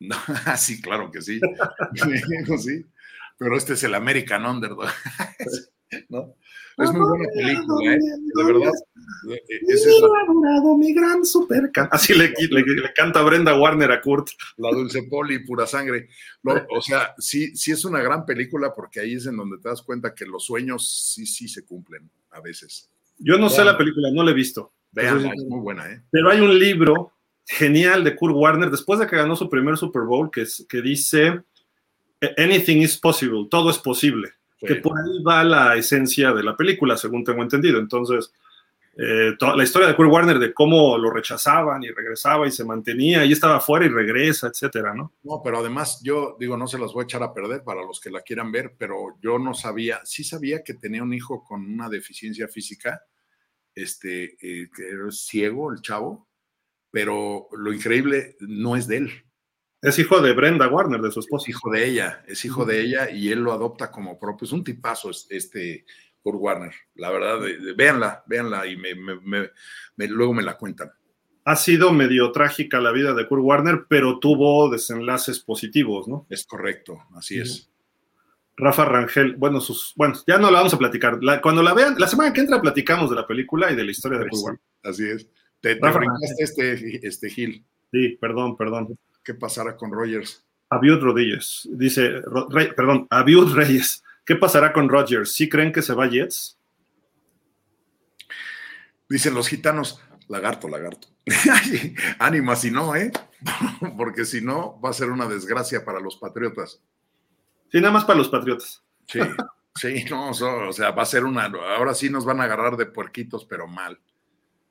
No, sí, claro que sí. sí. Pero este es el American Underdog. ¿No? Es muy buena película, ¿eh? De verdad. Es esa... adorado mi gran supercan. Así le, le, le, canta Brenda Warner a Kurt. La dulce poli, pura sangre. O sea, sí, sí es una gran película porque ahí es en donde te das cuenta que los sueños sí, sí se cumplen a veces. Yo no Vean. sé la película, no la he visto. Veanla, es muy buena, ¿eh? Pero hay un libro genial de Kurt Warner después de que ganó su primer Super Bowl que, es, que dice Anything is possible, todo es posible. Sí. Que por ahí va la esencia de la película, según tengo entendido. Entonces, eh, toda la historia de Kurt Warner de cómo lo rechazaban y regresaba y se mantenía y estaba afuera y regresa, etcétera, ¿no? No, pero además yo digo, no se las voy a echar a perder para los que la quieran ver, pero yo no sabía, sí sabía que tenía un hijo con una deficiencia física, este, eh, que era ciego el chavo, pero lo increíble no es de él. Es hijo de Brenda Warner, de su esposa. Es hijo de ella, es hijo de ella y él lo adopta como propio. Es un tipazo este Kurt Warner. La verdad, véanla, véanla y me, me, me, luego me la cuentan. Ha sido medio trágica la vida de Kurt Warner, pero tuvo desenlaces positivos, ¿no? Es correcto, así es. Rafa Rangel, bueno, sus, bueno, ya no la vamos a platicar. La, cuando la vean, la semana que entra platicamos de la película y de la historia de Kurt Warner. Así es. Te, te este, este Gil. Sí, perdón, perdón. ¿Qué pasará con Rogers? Abiud Rodríguez, dice, Rey, perdón, Abiud Reyes. ¿Qué pasará con Rogers? ¿Sí creen que se va Jets? Dicen los gitanos, lagarto, lagarto. Ánima si no, ¿eh? Porque si no, va a ser una desgracia para los patriotas. Sí, nada más para los patriotas. Sí, sí, no, o sea, va a ser una. Ahora sí nos van a agarrar de puerquitos, pero mal.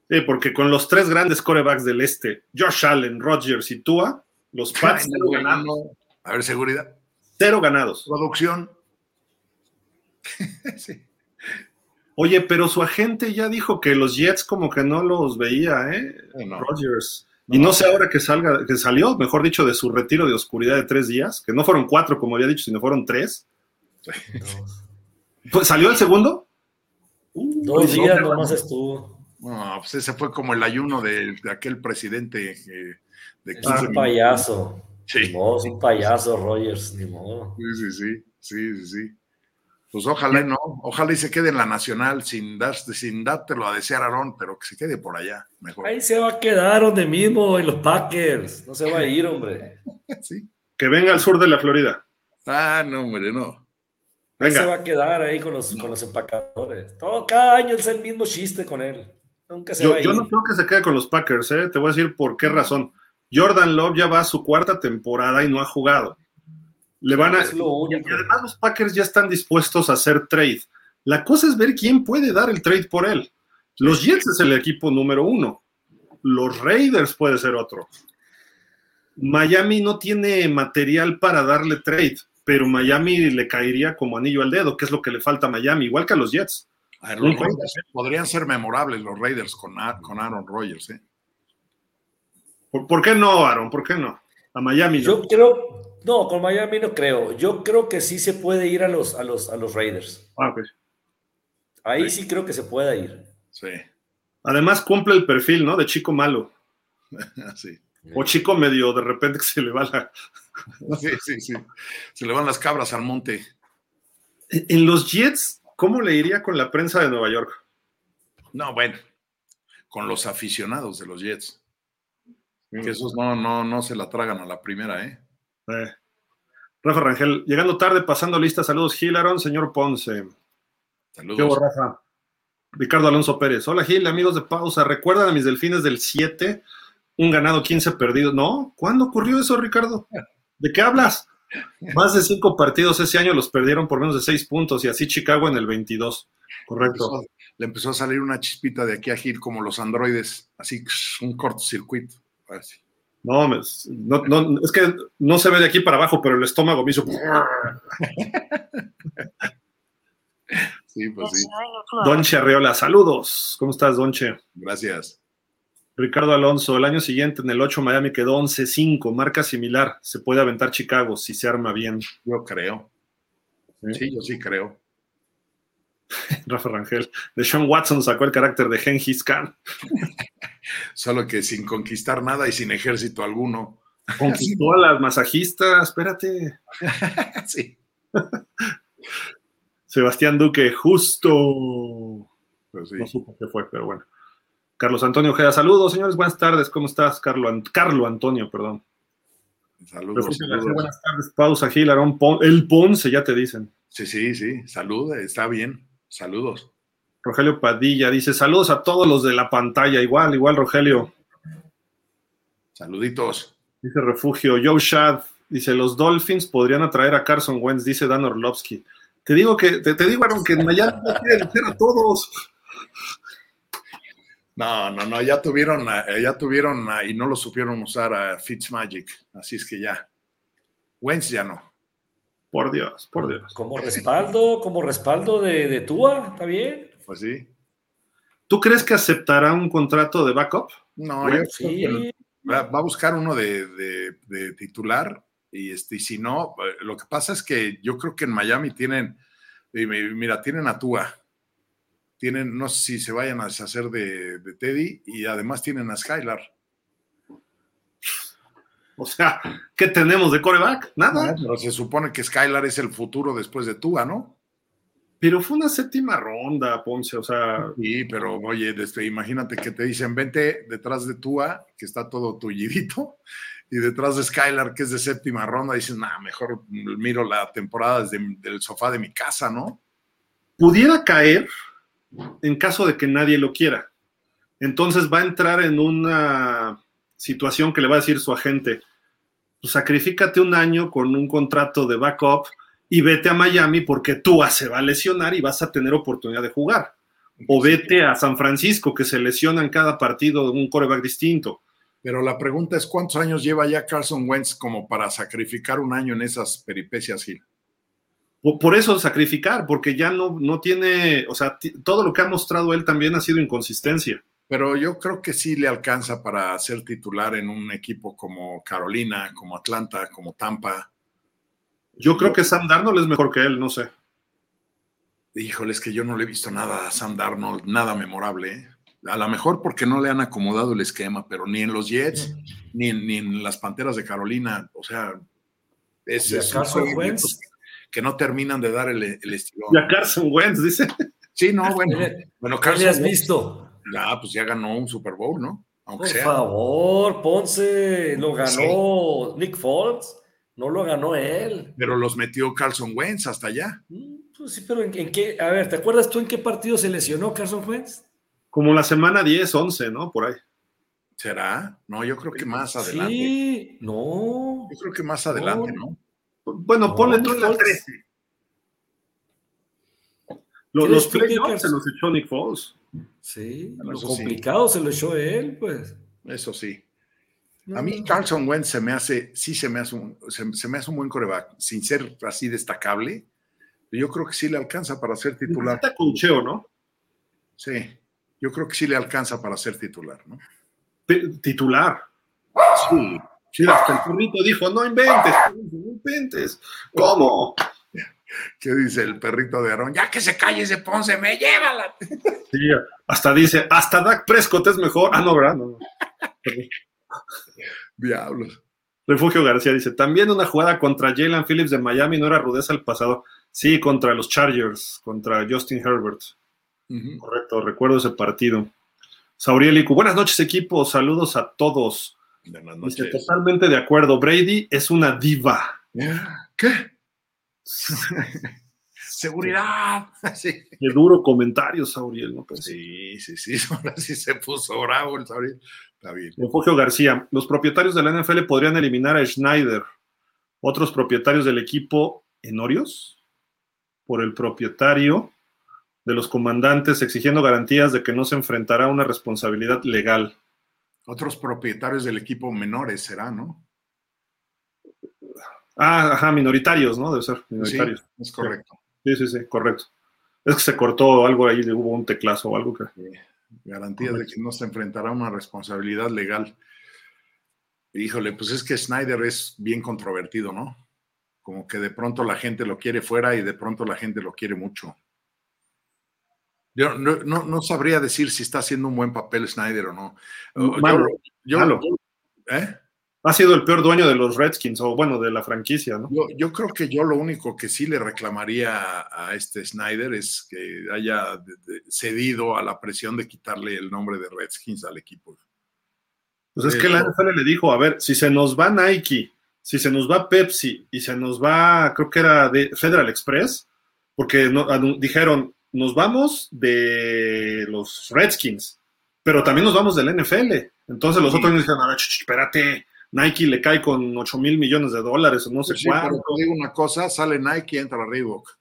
Sí, porque con los tres grandes corebacks del este, Josh Allen, Rogers y Tua, los Pats Ay, no, ganados. No. A ver, seguridad. Cero ganados. Producción. sí. Oye, pero su agente ya dijo que los Jets como que no los veía, ¿eh? No. Rogers. Y no sé ahora que salga, que salió, mejor dicho, de su retiro de oscuridad de tres días, que no fueron cuatro, como había dicho, sino fueron tres. Pues, ¿Salió el segundo? Uh, Dos días nomás estuvo. No, pues ese fue como el ayuno de, de aquel presidente eh, de es un payaso. Sí. Ni modo, es un payaso, Rogers, ni modo. Sí, sí, sí, sí, sí. Pues ojalá no, ojalá y se quede en la nacional sin, dar, sin dártelo a desear a Aaron, pero que se quede por allá, mejor. Ahí se va a quedar donde mismo, en los Packers. No se va a ir, hombre. sí. Que venga al sur de la Florida. Ah, no, hombre, no. Venga. se va a quedar ahí con los, con los empacadores. Todo, cada año es el mismo chiste con él. Nunca se yo, va a ir. yo no creo que se quede con los Packers, ¿eh? Te voy a decir por qué razón. Jordan Love ya va a su cuarta temporada y no ha jugado. Le van a. Y además, los Packers ya están dispuestos a hacer trade. La cosa es ver quién puede dar el trade por él. Los Jets es el equipo número uno. Los Raiders puede ser otro. Miami no tiene material para darle trade, pero Miami le caería como anillo al dedo, que es lo que le falta a Miami, igual que a los Jets. A ver, los Raiders, podrían ser memorables los Raiders con, con Aaron Rodgers, ¿eh? ¿Por, ¿Por, qué no, Aaron? ¿Por qué no? A Miami. Yo no. creo, no, con Miami no creo. Yo creo que sí se puede ir a los, a los, a los Raiders. Ah, okay. Ahí sí. sí creo que se pueda ir. Sí. Además cumple el perfil, ¿no? De chico malo. sí. O chico medio de repente que se le va la. sí, sí, sí. Se le van las cabras al monte. En los Jets, ¿cómo le iría con la prensa de Nueva York? No, bueno. con los aficionados de los Jets. Que esos no, no, no se la tragan a la primera, ¿eh? eh. Rafa Rangel, llegando tarde, pasando lista, saludos Gilaron, señor Ponce. Saludos. Rafa? Ricardo Alonso Pérez. Hola Gil, amigos de pausa. ¿Recuerdan a mis delfines del 7? Un ganado, 15 perdidos. ¿No? ¿Cuándo ocurrió eso, Ricardo? ¿De qué hablas? Más de cinco partidos ese año los perdieron por menos de seis puntos y así Chicago en el 22. Correcto. Le empezó, a salir una chispita de aquí a Gil como los androides, así un cortocircuito. No, no, no, es que no se ve de aquí para abajo, pero el estómago me hizo. Sí, pues sí. Donche Arreola, saludos. ¿Cómo estás, Donche? Gracias. Ricardo Alonso, el año siguiente en el 8 Miami quedó 11-5, marca similar. Se puede aventar Chicago si se arma bien. Yo creo. Sí, yo sí creo. Rafa Rangel, de Sean Watson sacó el carácter de Gengis Khan. Solo que sin conquistar nada y sin ejército alguno. Conquistó a las masajistas, espérate. sí. Sebastián Duque, justo. Pues no supo qué fue, pero bueno. Carlos Antonio Ojeda, saludos, señores, buenas tardes. ¿Cómo estás, Carlo, Carlo Antonio, perdón? Saludos. Buenas tardes, pausa, Gil, el Ponce, ya te dicen. Sí, sí, sí, salud, está bien. Saludos. Rogelio Padilla dice: Saludos a todos los de la pantalla. Igual, igual, Rogelio. Saluditos. Dice Refugio. Joe Shad dice: Los Dolphins podrían atraer a Carson Wentz, dice Dan Orlovsky. Te digo que, te, digo, Aaron, que en Miami quieren a todos. No, no, no, ya tuvieron, ya tuvieron y no lo supieron usar a Fitzmagic, así es que ya. Wentz ya no. Por Dios, por Dios. Como respaldo, como respaldo de, de Tua, ¿está bien? Pues sí. ¿Tú crees que aceptará un contrato de backup? No, yo sí. va, a buscar uno de, titular y, este, y si no, eh, lo que pasa es que yo creo que en Miami tienen, mira, tienen a Tua, tienen, no sé si se vayan a deshacer de, de Teddy y además tienen a Skylar. O sea, ¿qué tenemos de coreback? Nada. pero se supone que Skylar es el futuro después de Tua, ¿no? Pero fue una séptima ronda, Ponce, o sea. Sí, pero oye, desde, imagínate que te dicen, vente detrás de Tua, que está todo tullidito, y detrás de Skylar, que es de séptima ronda, dicen, nah, mejor miro la temporada desde el sofá de mi casa, ¿no? Pudiera caer en caso de que nadie lo quiera. Entonces va a entrar en una situación que le va a decir su agente, pues sacrifícate un año con un contrato de backup y vete a Miami porque tú se va a lesionar y vas a tener oportunidad de jugar. O vete a San Francisco, que se lesiona en cada partido un coreback distinto. Pero la pregunta es, ¿cuántos años lleva ya Carson Wentz como para sacrificar un año en esas peripecias, Gil? Por eso sacrificar, porque ya no, no tiene, o sea, todo lo que ha mostrado él también ha sido inconsistencia pero yo creo que sí le alcanza para ser titular en un equipo como Carolina, como Atlanta, como Tampa. Yo creo que Sam Darnold es mejor que él, no sé. Híjole, es que yo no le he visto nada a Sam Darnold, nada memorable. ¿eh? A lo mejor porque no le han acomodado el esquema, pero ni en los Jets, ni en, ni en las Panteras de Carolina. O sea, es, es que no terminan de dar el, el estilo. Y a Carson Wentz, dice. Sí, no, bueno. bueno Carson ¿Qué has visto? Ah, pues ya ganó un Super Bowl, ¿no? Por favor, Ponce, lo ganó Nick Foles, no lo ganó él. Pero los metió Carlson Wentz hasta allá. Mm, pues sí, pero ¿en, qué? A ver, ¿te acuerdas tú en qué partido se lesionó Carlson Wentz? Como la semana 10, 11, ¿no? Por ahí. ¿Será? No, yo creo que más adelante. Sí, no. Yo creo que más adelante, ¿no? Bueno, ponle tú en la 13. Los, los playoffs se los echó Nick Foles. Sí, lo complicado se lo echó él, pues. Eso sí. A mí Carlson Wentz se me hace, sí se me hace un, se, me hace un buen coreback, sin ser así destacable. Yo creo que sí le alcanza para ser titular. Está concheo, ¿no? Sí, yo creo que sí le alcanza para ser titular, ¿no? titular. Sí. Sí, hasta el perrito dijo, no inventes, no inventes. ¿Cómo? ¿Qué dice el perrito de Aarón? Ya que se calle ese Ponce, me llévala. Sí, hasta dice, hasta Dak Prescott es mejor. Ah, no, ¿verdad? No. Diablos. Refugio García dice, también una jugada contra Jalen Phillips de Miami no era rudeza al pasado. Sí, contra los Chargers, contra Justin Herbert. Correcto, recuerdo ese partido. Saurielicu, buenas noches equipo, saludos a todos. Buenas Dice, noches. totalmente de acuerdo, Brady es una diva. ¿Qué? Seguridad. Sí. Qué duro comentario, Sauriel, ¿no? Pues, sí, sí, sí. Ahora sí se puso bravo el Sauriel. Está bien. Refugio García, los propietarios de la NFL podrían eliminar a Schneider, otros propietarios del equipo Enorios, por el propietario de los comandantes exigiendo garantías de que no se enfrentará a una responsabilidad legal. Otros propietarios del equipo menores será, ¿no? Ah, ajá, minoritarios, ¿no? Debe ser Sí, minoritarios. es correcto. Sí, sí, sí, correcto. Es que se cortó algo ahí, hubo un teclazo o algo que... Garantías de que no se enfrentará a una responsabilidad legal. Híjole, pues es que Snyder es bien controvertido, ¿no? Como que de pronto la gente lo quiere fuera y de pronto la gente lo quiere mucho. Yo no, no, no sabría decir si está haciendo un buen papel Snyder o no. Yo- Malo, yo, malo. ¿eh? Ha sido el peor dueño de los Redskins, o bueno, de la franquicia, ¿no? Yo, yo creo que yo lo único que sí le reclamaría a, a este Snyder es que haya cedido a la presión de quitarle el nombre de Redskins al equipo. Pues es que la NFL le dijo, a ver, si se nos va Nike, si se nos va Pepsi y se nos va, creo que era de Federal Express, porque no- dijeron, nos vamos de los Redskins, pero también nos vamos del NFL. Entonces los Sí. otros dijeron, a ver, espérate, Nike le cae con 8 mil millones de dólares o no sé Pues sí, pero cuánto. te digo una cosa, sale Nike y entra Reebok.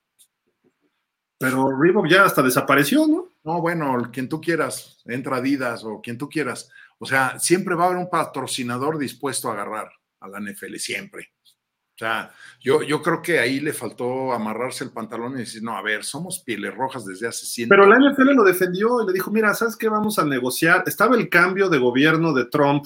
Pero Reebok ya hasta desapareció, ¿no? No, bueno, quien tú quieras, entra Adidas o quien tú quieras. O sea, siempre va a haber un patrocinador dispuesto a agarrar a la NFL, siempre. O sea, yo, yo creo que ahí le faltó amarrarse el pantalón y decir, no, a ver, somos pieles rojas desde hace 100 Pero la NFL lo defendió y le dijo, mira, ¿sabes qué? Vamos a negociar. Estaba el cambio de gobierno de Trump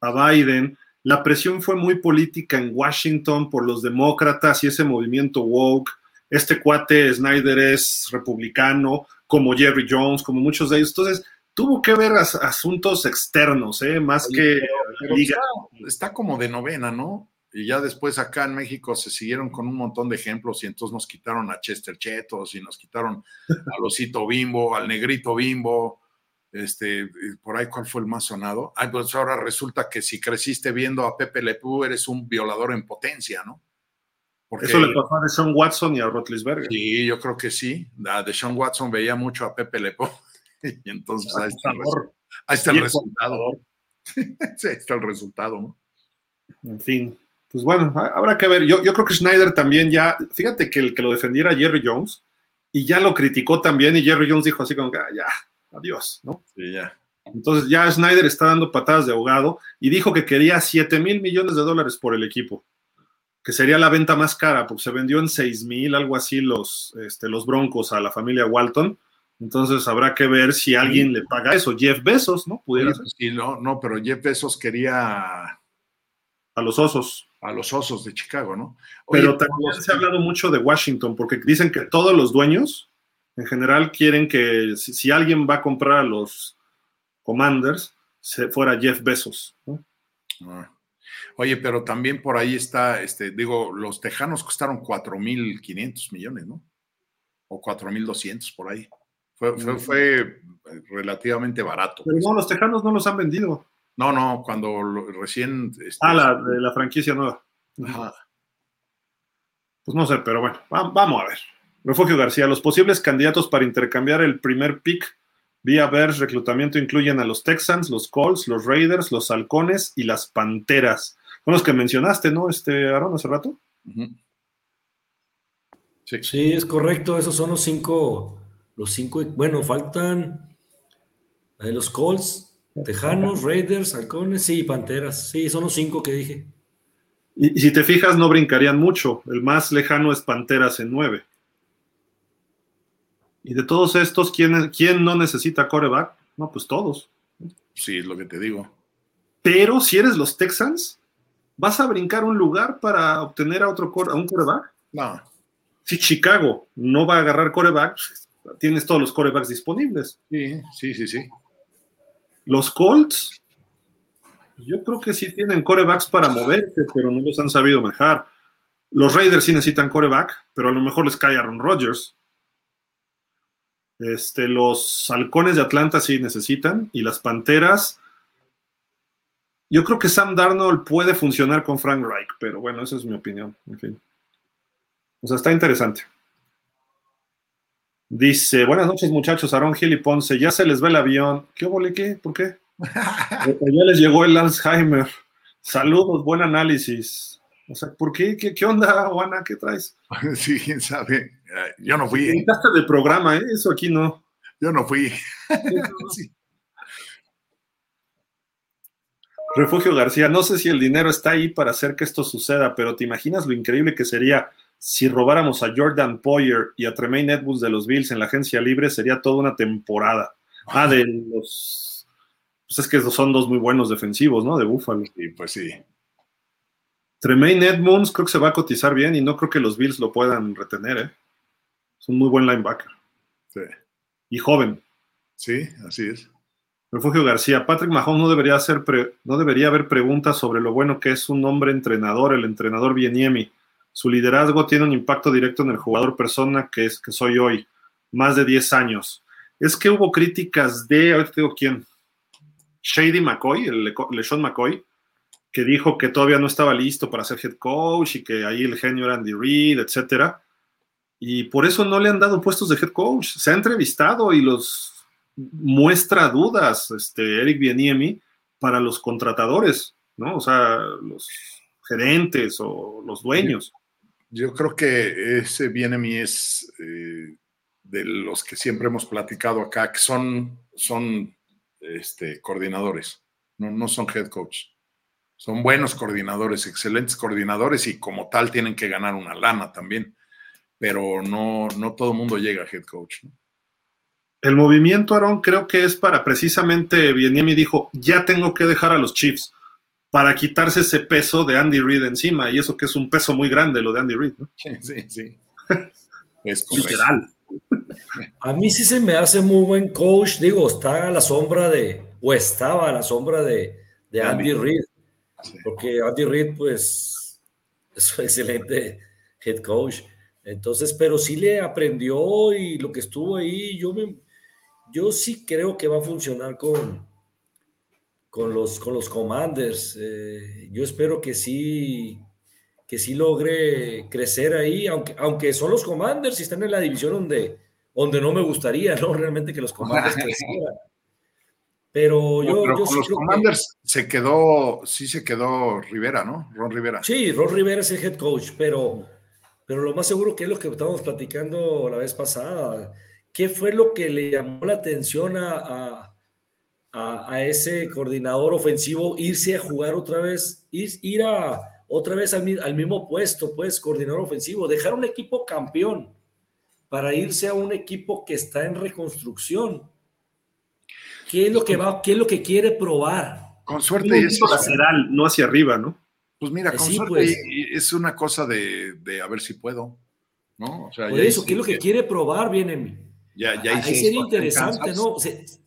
a Biden. La presión fue muy política en Washington por los demócratas y ese movimiento woke. Este cuate Snyder es republicano, como Jerry Jones, como muchos de ellos. Entonces, tuvo que ver as- asuntos externos, ¿eh? más Oye, que Pero está, está como de novena, ¿no? Y ya después acá en México se siguieron con un montón de ejemplos y entonces nos quitaron a Chester Chetos y nos quitaron al Osito Bimbo, al Negrito Bimbo, este, y por ahí cuál fue el más sonado. Ay, pues ahora resulta que si creciste viendo a Pepe Le Pew eres un violador en potencia, ¿no? Porque, Eso le pasó a Deshaun Watson y a Rotlisberger. Sí, yo creo que sí. A Deshaun Watson veía mucho a Pepe Le Pew y entonces ahí está, ahí está el resultado. Sí, ahí está el resultado, ¿no? En fin, pues bueno, ha- habrá que ver. Yo, yo creo que Schneider también ya, fíjate que el que lo defendiera Jerry Jones y ya lo criticó también y Jerry Jones dijo así como que "Ah, ya, adiós, ¿no? Sí, ya. Entonces ya Schneider está dando patadas de ahogado y dijo que quería 7 mil millones de dólares por el equipo, que sería la venta más cara, porque se vendió en 6 mil, algo así, los, este, los Broncos a la familia Walton. Entonces habrá que ver si alguien le paga eso. Jeff Bezos, ¿no? Pudiera sí, no, no, pero Jeff Bezos quería A los osos. a los osos de Chicago, ¿no? Oye, Pero también se ha hablado mucho de Washington, porque dicen que todos los dueños, en general, quieren que si, si alguien va a comprar a los Commanders, se fuera Jeff Bezos. ¿no? Ah. Oye, pero también por ahí está, este, digo, los tejanos costaron 4.500 millones, ¿no? O 4.200 por ahí. Fue, fue, fue relativamente barato. Pero no, los Tejanos no los han vendido. No, no, cuando lo- recién... este, Ah, la, de la franquicia nueva. Ajá. Pues no sé, pero bueno, va- vamos a ver. Refugio García, los posibles candidatos para intercambiar el primer pick vía Bears reclutamiento incluyen a los Texans, los Colts, los Raiders, los Halcones y las Panteras. Son los que mencionaste, ¿no, este Aaron, hace rato? Sí. Sí, es correcto. Esos son los cinco. Los cinco. Bueno, faltan eh, los Colts, Tejanos, Raiders, Halcones, sí, Panteras. Sí, son los cinco que dije. Y, y si te fijas, no brincarían mucho. El más lejano es Panteras en 9. Y de todos estos, ¿quién, ¿quién no necesita coreback? No, pues todos. Sí, es lo que te digo. Pero si eres los Texans, ¿vas a brincar un lugar para obtener a otro core- a un coreback? No, Si Chicago no va a agarrar coreback, tienes todos los corebacks disponibles. sí, sí, sí, sí. Los Colts, yo creo que sí tienen corebacks para moverse, pero no los han sabido manejar. Los Raiders sí necesitan coreback, pero a lo mejor les cae Aaron Rodgers. Este, los halcones de Atlanta sí necesitan, y las panteras. Yo creo que Sam Darnold puede funcionar con Frank Reich, pero bueno, esa es mi opinión. En fin. O sea, está interesante. Dice, buenas noches muchachos, Aaron Gil y Ponce, ya se les ve el avión. ¿Qué hubo, qué? ¿Por qué? ya les llegó el Alzheimer. Saludos, buen análisis. O sea, ¿por qué? ¿Qué, onda, Juana? ¿Qué traes? Sí, quién sabe. Yo no fui. Invitaste del programa, ¿eh? Eso aquí no. Yo no fui. Refugio García, no sé si el dinero está ahí para hacer que esto suceda, pero ¿te imaginas lo increíble que sería si robáramos a Jordan Poyer y a Tremaine Edwards de los Bills en la agencia libre? Sería toda una temporada. Ah, de los. Pues es que son dos muy buenos defensivos, ¿no? De Buffalo. Sí, pues sí. Tremaine Edmonds creo que se va a cotizar bien y no creo que los Bills lo puedan retener, ¿eh? Es un muy buen linebacker. Sí. Y joven. Sí, así es. Refugio García, Patrick Mahomes no debería, hacer no debería haber preguntas sobre lo bueno que es un hombre entrenador, el entrenador Bieniemi. Su liderazgo tiene un impacto directo en el jugador persona que es que soy hoy, más de 10 años. Es que hubo críticas de, ahorita te digo quién, Shady McCoy, el LeSean McCoy, que dijo que todavía no estaba listo para ser head coach y que ahí el genio era Andy Reid, etcétera. Y por eso no le han dado puestos de head coach. Se ha entrevistado y los muestra dudas, este, Eric Bieniemi, para los contratadores, ¿no? O sea, los gerentes o los dueños. Yo, creo que ese Bieniemi es eh, de los que siempre hemos platicado acá, que son, son este, coordinadores, no, no son head coach. Son buenos coordinadores, excelentes coordinadores y como tal tienen que ganar una lana también, pero no, no todo el mundo llega a head coach. ¿no? El movimiento, Aaron, creo que es para precisamente, Bieniemi dijo, ya tengo que dejar a los Chiefs para quitarse ese peso de Andy Reid encima, y eso que es un peso muy grande lo de Andy Reid, ¿no? Sí, sí, sí. es literal. A mí sí se me hace muy buen coach, digo, está a la sombra de, o estaba a la sombra de, de Andy Reid, porque Andy Reid, pues, es un excelente head coach. Entonces, pero sí le aprendió y lo que estuvo ahí, yo me, yo sí creo que va a funcionar con, con, los, con los Commanders. Eh, yo espero que sí, que sí logre crecer ahí, aunque, aunque son los Commanders y están en la división donde, donde no me gustaría, ¿no? Realmente que los Commanders crecieran. Pero yo, pero con los Commanders se quedó, sí se quedó Rivera, ¿no? Ron Rivera. Sí, Ron Rivera es el head coach, pero, pero lo más seguro que es lo que estábamos platicando la vez pasada ¿Qué fue lo que le llamó la atención a, a, ese coordinador ofensivo irse a jugar otra vez, ir, ir a otra vez al, mismo puesto, pues, coordinador ofensivo, dejar un equipo campeón para irse a un equipo que está en reconstrucción? ¿Qué es lo que va, qué es lo que quiere probar? Con suerte es lateral, no hacia arriba, ¿no? Pues mira, con suerte pues. es una cosa de, a ver si puedo, ¿no? O sea, Por eso, ¿qué es lo que quiere probar? Viene ya, ya Ahí sería interesante, ¿no?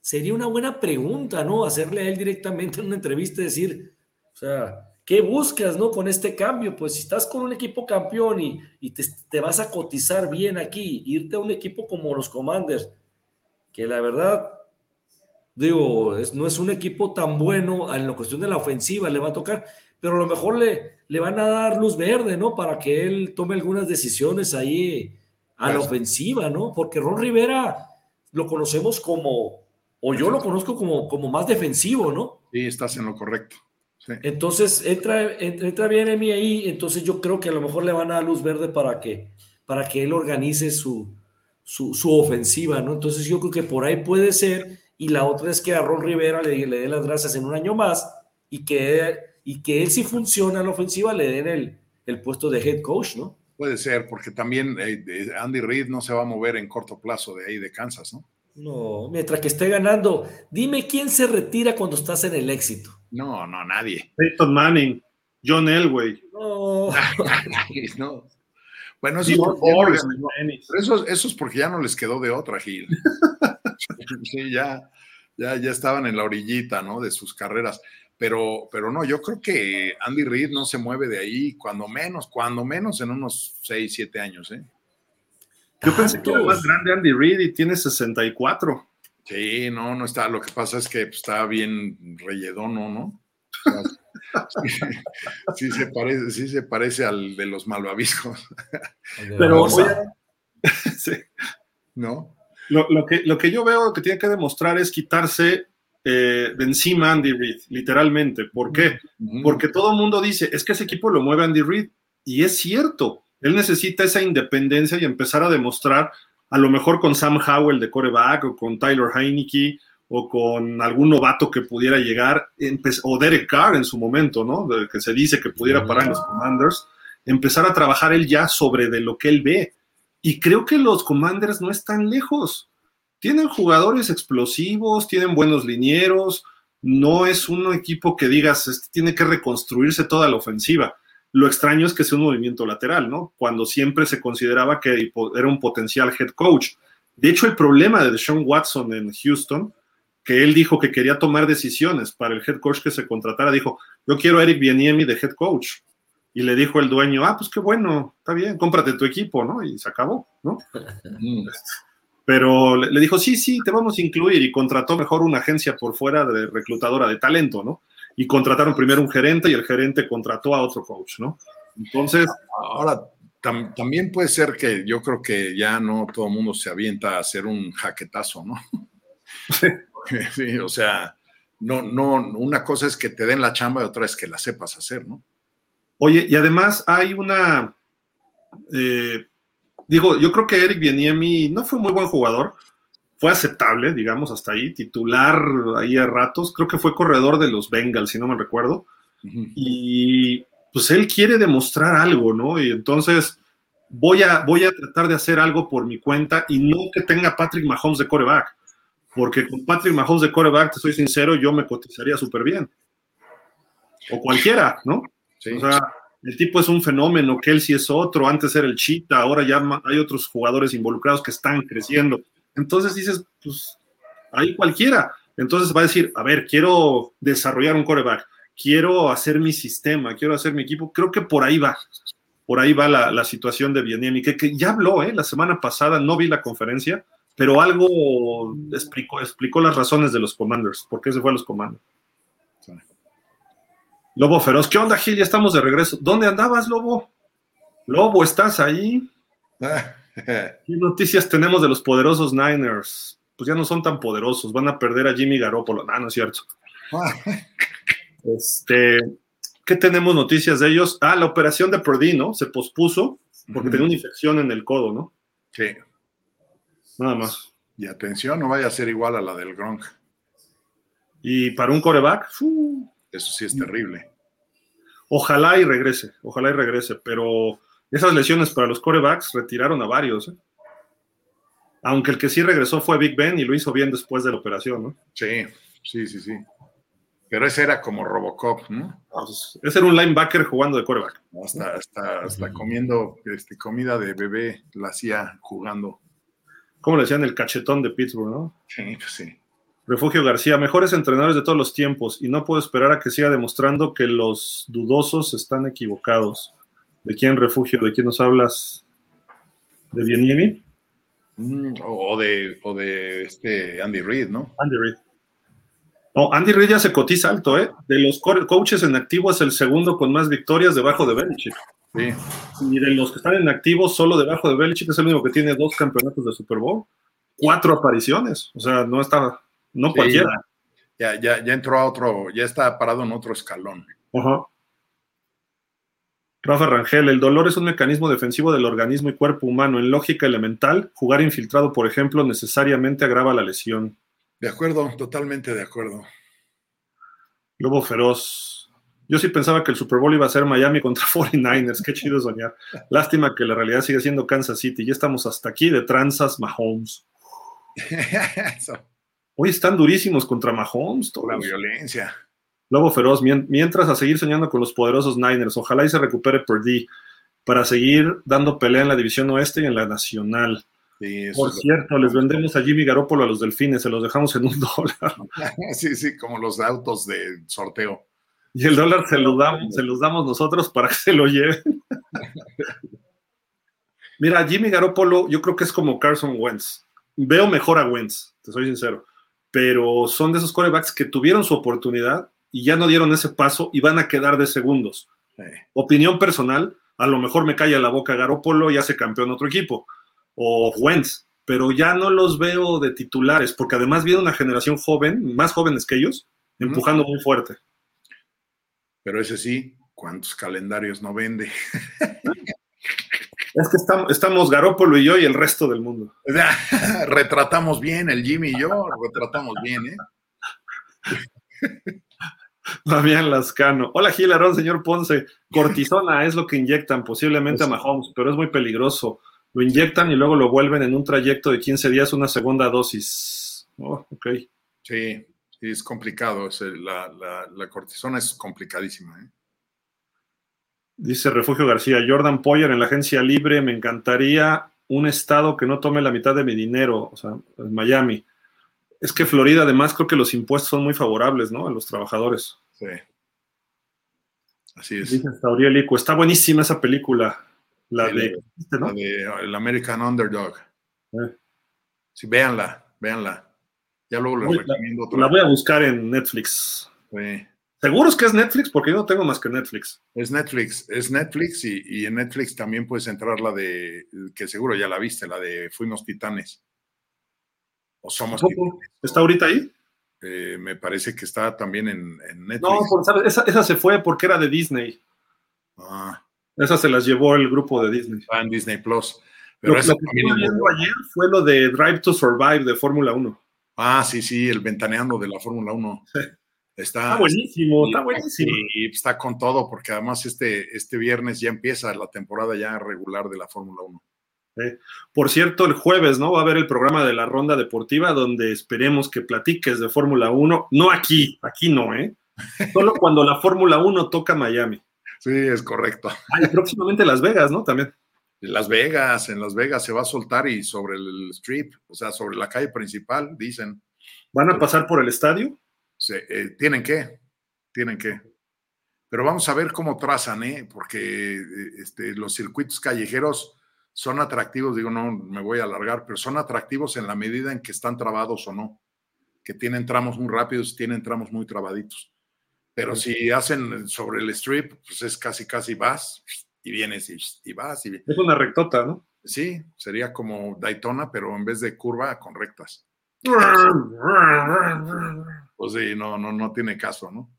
sería una buena pregunta, ¿no? Hacerle a él directamente en una entrevista y decir, o sea, ¿qué buscas, ¿no? Con este cambio, pues si estás con un equipo campeón y, y te, vas a cotizar bien aquí, irte a un equipo como los Commanders, que la verdad, digo, no es un equipo tan bueno en la cuestión de la ofensiva, le va a tocar, pero a lo mejor le, le van a dar luz verde, ¿no? Para que él tome algunas decisiones ahí a la ofensiva, ¿no? Porque Ron Rivera lo conocemos como, o yo lo conozco como, como más defensivo, ¿no? Sí, estás en lo correcto. Entonces entra, entra bien Emi ahí, entonces yo creo que a lo mejor le van a dar luz verde para que, para que él organice su, su, ofensiva, ¿no? Entonces yo creo que por ahí puede ser, y la otra es que a Ron Rivera le, le dé las gracias en un año más y que, y que él si funciona en la ofensiva le den el, el puesto de head coach, ¿no? Puede ser, porque también eh, Andy Reid no se va a mover en corto plazo de ahí de Kansas, ¿no? No, mientras que esté ganando, dime quién se retira cuando estás en el éxito. No, no, nadie. Peyton Manning, John Elway. No. no. Bueno, eso, es eso, es porque ya no les quedó de otra, Gil. sí, ya, ya, ya estaban en la orillita, ¿no? De sus carreras. Pero, pero no, yo creo que Andy Reid no se mueve de ahí, cuando menos, cuando menos en unos 6, 7 años. ¿eh? Yo pensé que era más grande Andy Reid y tiene 64. Sí, no, no está. Lo que pasa es que pues, está bien relledono, ¿no? sí, se parece, sí se parece al de los malvaviscos. Pero, sí. ¿no? Lo, que, lo que yo veo que tiene que demostrar es quitarse eh, de encima Andy Reid, literalmente. ¿Por qué? Porque todo el mundo dice, es que ese equipo lo mueve Andy Reid. Y es cierto, él necesita esa independencia y empezar a demostrar, a lo mejor con Sam Howell de coreback o con Tyler Heineke o con algún novato que pudiera llegar, o Derek Carr en su momento, ¿no? que se dice que pudiera parar en los Commanders, empezar a trabajar él ya sobre de lo que él ve. Y creo que los Commanders no están lejos. Tienen jugadores explosivos, tienen buenos linieros, no es un equipo que digas, este tiene que reconstruirse toda la ofensiva. Lo extraño es que sea un movimiento lateral, ¿no? Cuando siempre se consideraba que era un potencial head coach. De hecho, el problema de Sean Watson en Houston, que él dijo que quería tomar decisiones para el head coach que se contratara, dijo, yo quiero a Eric Bieniemi de head coach. Y le dijo el dueño, ah, pues qué bueno, está bien, cómprate tu equipo, ¿no? Y se acabó, ¿no? Pero le, dijo, sí, sí, te vamos a incluir y contrató mejor una agencia por fuera de reclutadora de talento, ¿no? Y contrataron primero un gerente y el gerente contrató a otro coach, ¿no? Entonces... Ahora, también puede ser que yo creo que ya no todo el mundo se avienta a hacer un jaquetazo, ¿no? sí, o sea, no, no, una cosa es que te den la chamba y otra es que la sepas hacer, ¿no? Oye, y además hay una, eh, digo, yo creo que Eric Bieniemi no fue muy buen jugador, fue aceptable, digamos, hasta ahí, titular ahí a ratos, creo que fue corredor de los Bengals, si no me recuerdo, y pues él quiere demostrar algo, ¿no? Y entonces voy a, voy a tratar de hacer algo por mi cuenta y no que tenga Patrick Mahomes de coreback, porque con Patrick Mahomes de coreback, te soy sincero, yo me cotizaría súper bien. O cualquiera, ¿no? O sea, el tipo es un fenómeno, Kelsey es otro, antes era el Cheetah, ahora ya hay otros jugadores involucrados que están creciendo. Entonces dices, pues ahí cualquiera. Entonces va a decir, a ver, quiero desarrollar un coreback, quiero hacer mi sistema, quiero hacer mi equipo. Creo que por ahí va, por ahí va la, situación de Bieniemi, que, que ya habló, ¿eh? La semana pasada no vi la conferencia, pero algo explicó, explicó las razones de los Commanders, por qué se fue a los Commanders. Lobo Feroz, ¿qué onda, Gil? Ya estamos de regreso. ¿Dónde andabas, Lobo? Lobo, ¿estás ahí? ¿Qué noticias tenemos de los poderosos Niners? Pues ya no son tan poderosos, van a perder a Jimmy Garoppolo. Ah, no es cierto. este, ¿Qué tenemos noticias de ellos? Ah, la operación de Purdy, ¿no? Se pospuso porque tenía una infección en el codo, ¿no? Sí. Nada más. Y atención, no vaya a ser igual a la del Gronk. Y para un coreback, eso sí es terrible. Ojalá y regrese, ojalá y regrese, pero esas lesiones para los corebacks retiraron a varios. ¿eh? Aunque el que sí regresó fue Big Ben y lo hizo bien después de la operación, ¿no? Sí, sí, sí, sí. Pero ese era como Robocop, ¿no? Ah, pues, ese era un linebacker jugando de coreback. Hasta, hasta, comiendo este, comida de bebé la hacía jugando. ¿Cómo le decían el cachetón de Pittsburgh, no? Sí, pues sí. Refugio García, mejores entrenadores de todos los tiempos y no puedo esperar a que siga demostrando que los dudosos están equivocados. ¿De quién Refugio? ¿De quién nos hablas? ¿De Bieniemi? Mm, o, de, o de este Andy Reid, ¿no? Andy Reid. No, Andy Reid ya se cotiza alto, ¿eh? De los coaches en activo es el segundo con más victorias debajo de Belichick. Sí. Y de los que están en activo, solo debajo de Belichick es el único que tiene dos campeonatos de Super Bowl, cuatro apariciones. O sea, no está no cualquiera. Ya, ya, ya entró a otro, ya está parado en otro escalón. Ajá. Rafa Rangel, el dolor es un mecanismo defensivo del organismo y cuerpo humano. En lógica elemental, jugar infiltrado, por ejemplo, necesariamente agrava la lesión. De acuerdo, totalmente de acuerdo. Lobo feroz. Yo sí pensaba que el Super Bowl iba a ser Miami contra 49ers. Qué chido soñar. Lástima que la realidad sigue siendo Kansas City. Ya estamos hasta aquí de tranzas Mahomes. Hoy están durísimos contra Mahomes. Toda La violencia. Lobo feroz, mientras a seguir soñando con los poderosos Niners. Ojalá y se recupere Purdy para seguir dando pelea en la división oeste y en la nacional. Por cierto, les vendemos a Jimmy Garoppolo a los delfines, se los dejamos en un dólar. Sí, sí, como los autos de sorteo. Y el dólar se los damos, se los damos nosotros para que se lo lleven. Mira, Jimmy Garoppolo, yo creo que es como Carson Wentz. Veo mejor a Wentz, te soy sincero. Pero son de esos corebacks que tuvieron su oportunidad y ya no dieron ese paso y van a quedar de segundos. Opinión personal, a lo mejor me calla la boca Garoppolo y hace campeón otro equipo. O Wentz, pero ya no los veo de titulares, porque además viene una generación joven, más jóvenes que ellos, empujando muy fuerte. Pero ese sí, ¿cuántos calendarios no vende? Es que estamos, estamos Garópolo y yo y el resto del mundo. retratamos bien, el Jimmy y yo, retratamos bien, ¿eh? Damián Lascano. Hola Gilarón, señor Ponce. Cortisona es lo que inyectan posiblemente a Mahomes, pero es muy peligroso. Lo inyectan y luego lo vuelven en un trayecto de 15 días una segunda dosis. Oh, ok. Sí, es complicado. la, la, cortisona es complicadísima. ¿eh? Dice Refugio García, Jordan Poyer en la agencia libre, me encantaría un estado que no tome la mitad de mi dinero, o sea, Miami. Es que Florida, además, creo que los impuestos son muy favorables, ¿no? A los trabajadores. Sí. Así es. Dice Auriel está buenísima esa película. La, de, la de, El American Underdog. Eh. Sí, véanla, véanla. Ya luego les recomiendo otra. La voy a buscar en Netflix. Sí. ¿Seguros que es Netflix? Porque yo no tengo más que Netflix. Es Netflix, es Netflix y, en Netflix también puedes entrar la de, que seguro ya la viste, la de Fuimos Titanes. O Somos Titanes. ¿Está ahorita ahí? Eh, me parece que está también en, Netflix. No, ¿sabes? Esa, se fue porque era de Disney. Ah. Esa se las llevó el grupo de Disney. Está en Disney Plus. Pero lo, que viendo ayer fue lo de Drive to Survive de Fórmula 1. Ah, sí, sí, el ventaneando de la Fórmula 1. Está, buenísimo, está buenísimo. Y está con todo, porque además este, este viernes ya empieza la temporada ya regular de la Fórmula 1. Por cierto, el jueves, ¿no? Va a haber el programa de la ronda deportiva donde esperemos que platiques de Fórmula 1. No aquí, aquí no, ¿eh? Solo cuando la Fórmula 1 toca Miami. Sí, es correcto. Ah, y próximamente Las Vegas, ¿no? También. Las Vegas, en Las Vegas se va a soltar y sobre el strip, o sea, sobre la calle principal, dicen. ¿Van a pasar por el estadio? Eh, tienen que, tienen que. Pero vamos a ver cómo trazan, ¿eh? porque eh, este, los circuitos callejeros son atractivos, digo, no me voy a alargar, pero son atractivos en la medida en que están trabados o no, que tienen tramos muy rápidos, tienen tramos muy trabaditos. Pero si hacen sobre el strip, pues es casi, casi vas y vienes y, vas. Y... Es una rectota, ¿no? Sí, sería como Daytona, pero en vez de curva, con rectas. Pues sí, no, no, no tiene caso, ¿no?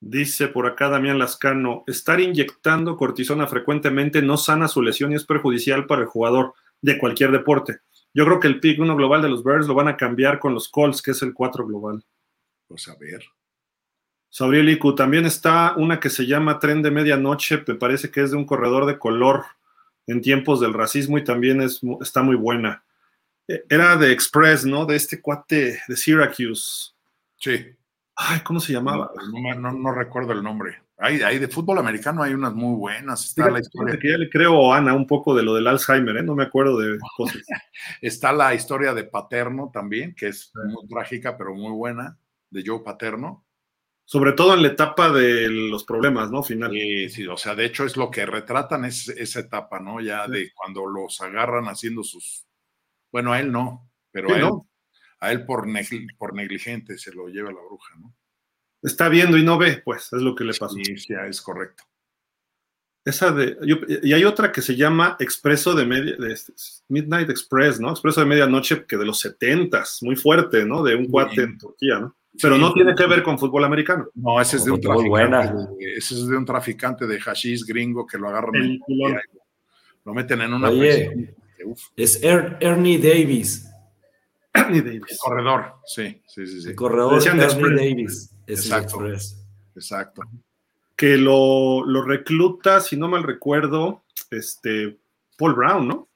Dice por acá Damián Lascano, estar inyectando cortisona frecuentemente no sana su lesión y es perjudicial para el jugador de cualquier deporte. Yo creo que el pick 1 global de los Bears lo van a cambiar con los Colts, que es el 4 global. Pues a ver. Sabriel Iku, también está una que se llama Tren de Medianoche, me parece que es de un corredor de color en tiempos del racismo y también es, está muy buena. Era de Express, ¿no? De este cuate de Syracuse. Sí. Ay, ¿cómo se llamaba? No, recuerdo el nombre. Hay, hay, de fútbol americano hay unas muy buenas. Está la historia. Que ya le creo a Ana un poco de lo del Alzheimer, ¿eh? no me acuerdo de cosas. Está la historia de Paterno también, que es muy trágica, pero muy buena, de Joe Paterno. Sobre todo en la etapa de los problemas, ¿no? Final. Sí, sí, o sea, de hecho es lo que retratan es esa etapa, ¿no? Ya de cuando los agarran haciendo sus. Bueno, a él no, pero a él a él por, por negligente se lo lleva la bruja, ¿no? Está viendo y no ve, pues, es lo que le pasó. Sí, ya es correcto. Esa de, y hay otra que se llama Expreso de Media, de Midnight Express, ¿no? Expreso de Medianoche, que de los setentas, muy fuerte, ¿no? De un guate en Turquía, ¿no? Pero no tiene que ver con fútbol americano. No, ese es de un traficante. Ese es de un traficante de hashish gringo que lo agarran en, lo meten en una Oye, Es Ernie Davis. Davis. corredor, sí, sí, sí. sí. El corredor de Davis. exacto, exacto. Que lo, lo, recluta, si no mal recuerdo, este Paul Brown, ¿no?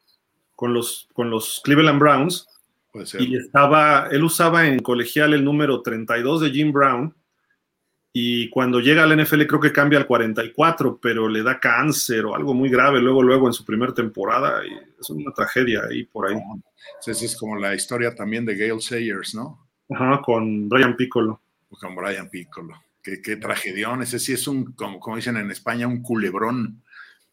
Con los, con los Cleveland Browns. Puede ser. Y estaba, él usaba en colegial el número 32 de Jim Brown y cuando llega al NFL creo que cambia al 44, pero le da cáncer o algo muy grave luego, luego en su primera temporada y es una tragedia ahí por ahí. Esa es como la historia también de Gail Sayers, ¿no? Ajá, con Brian Piccolo. Con Brian Piccolo. Qué, qué tragedión, ese sí es un, como, como dicen en España, un culebrón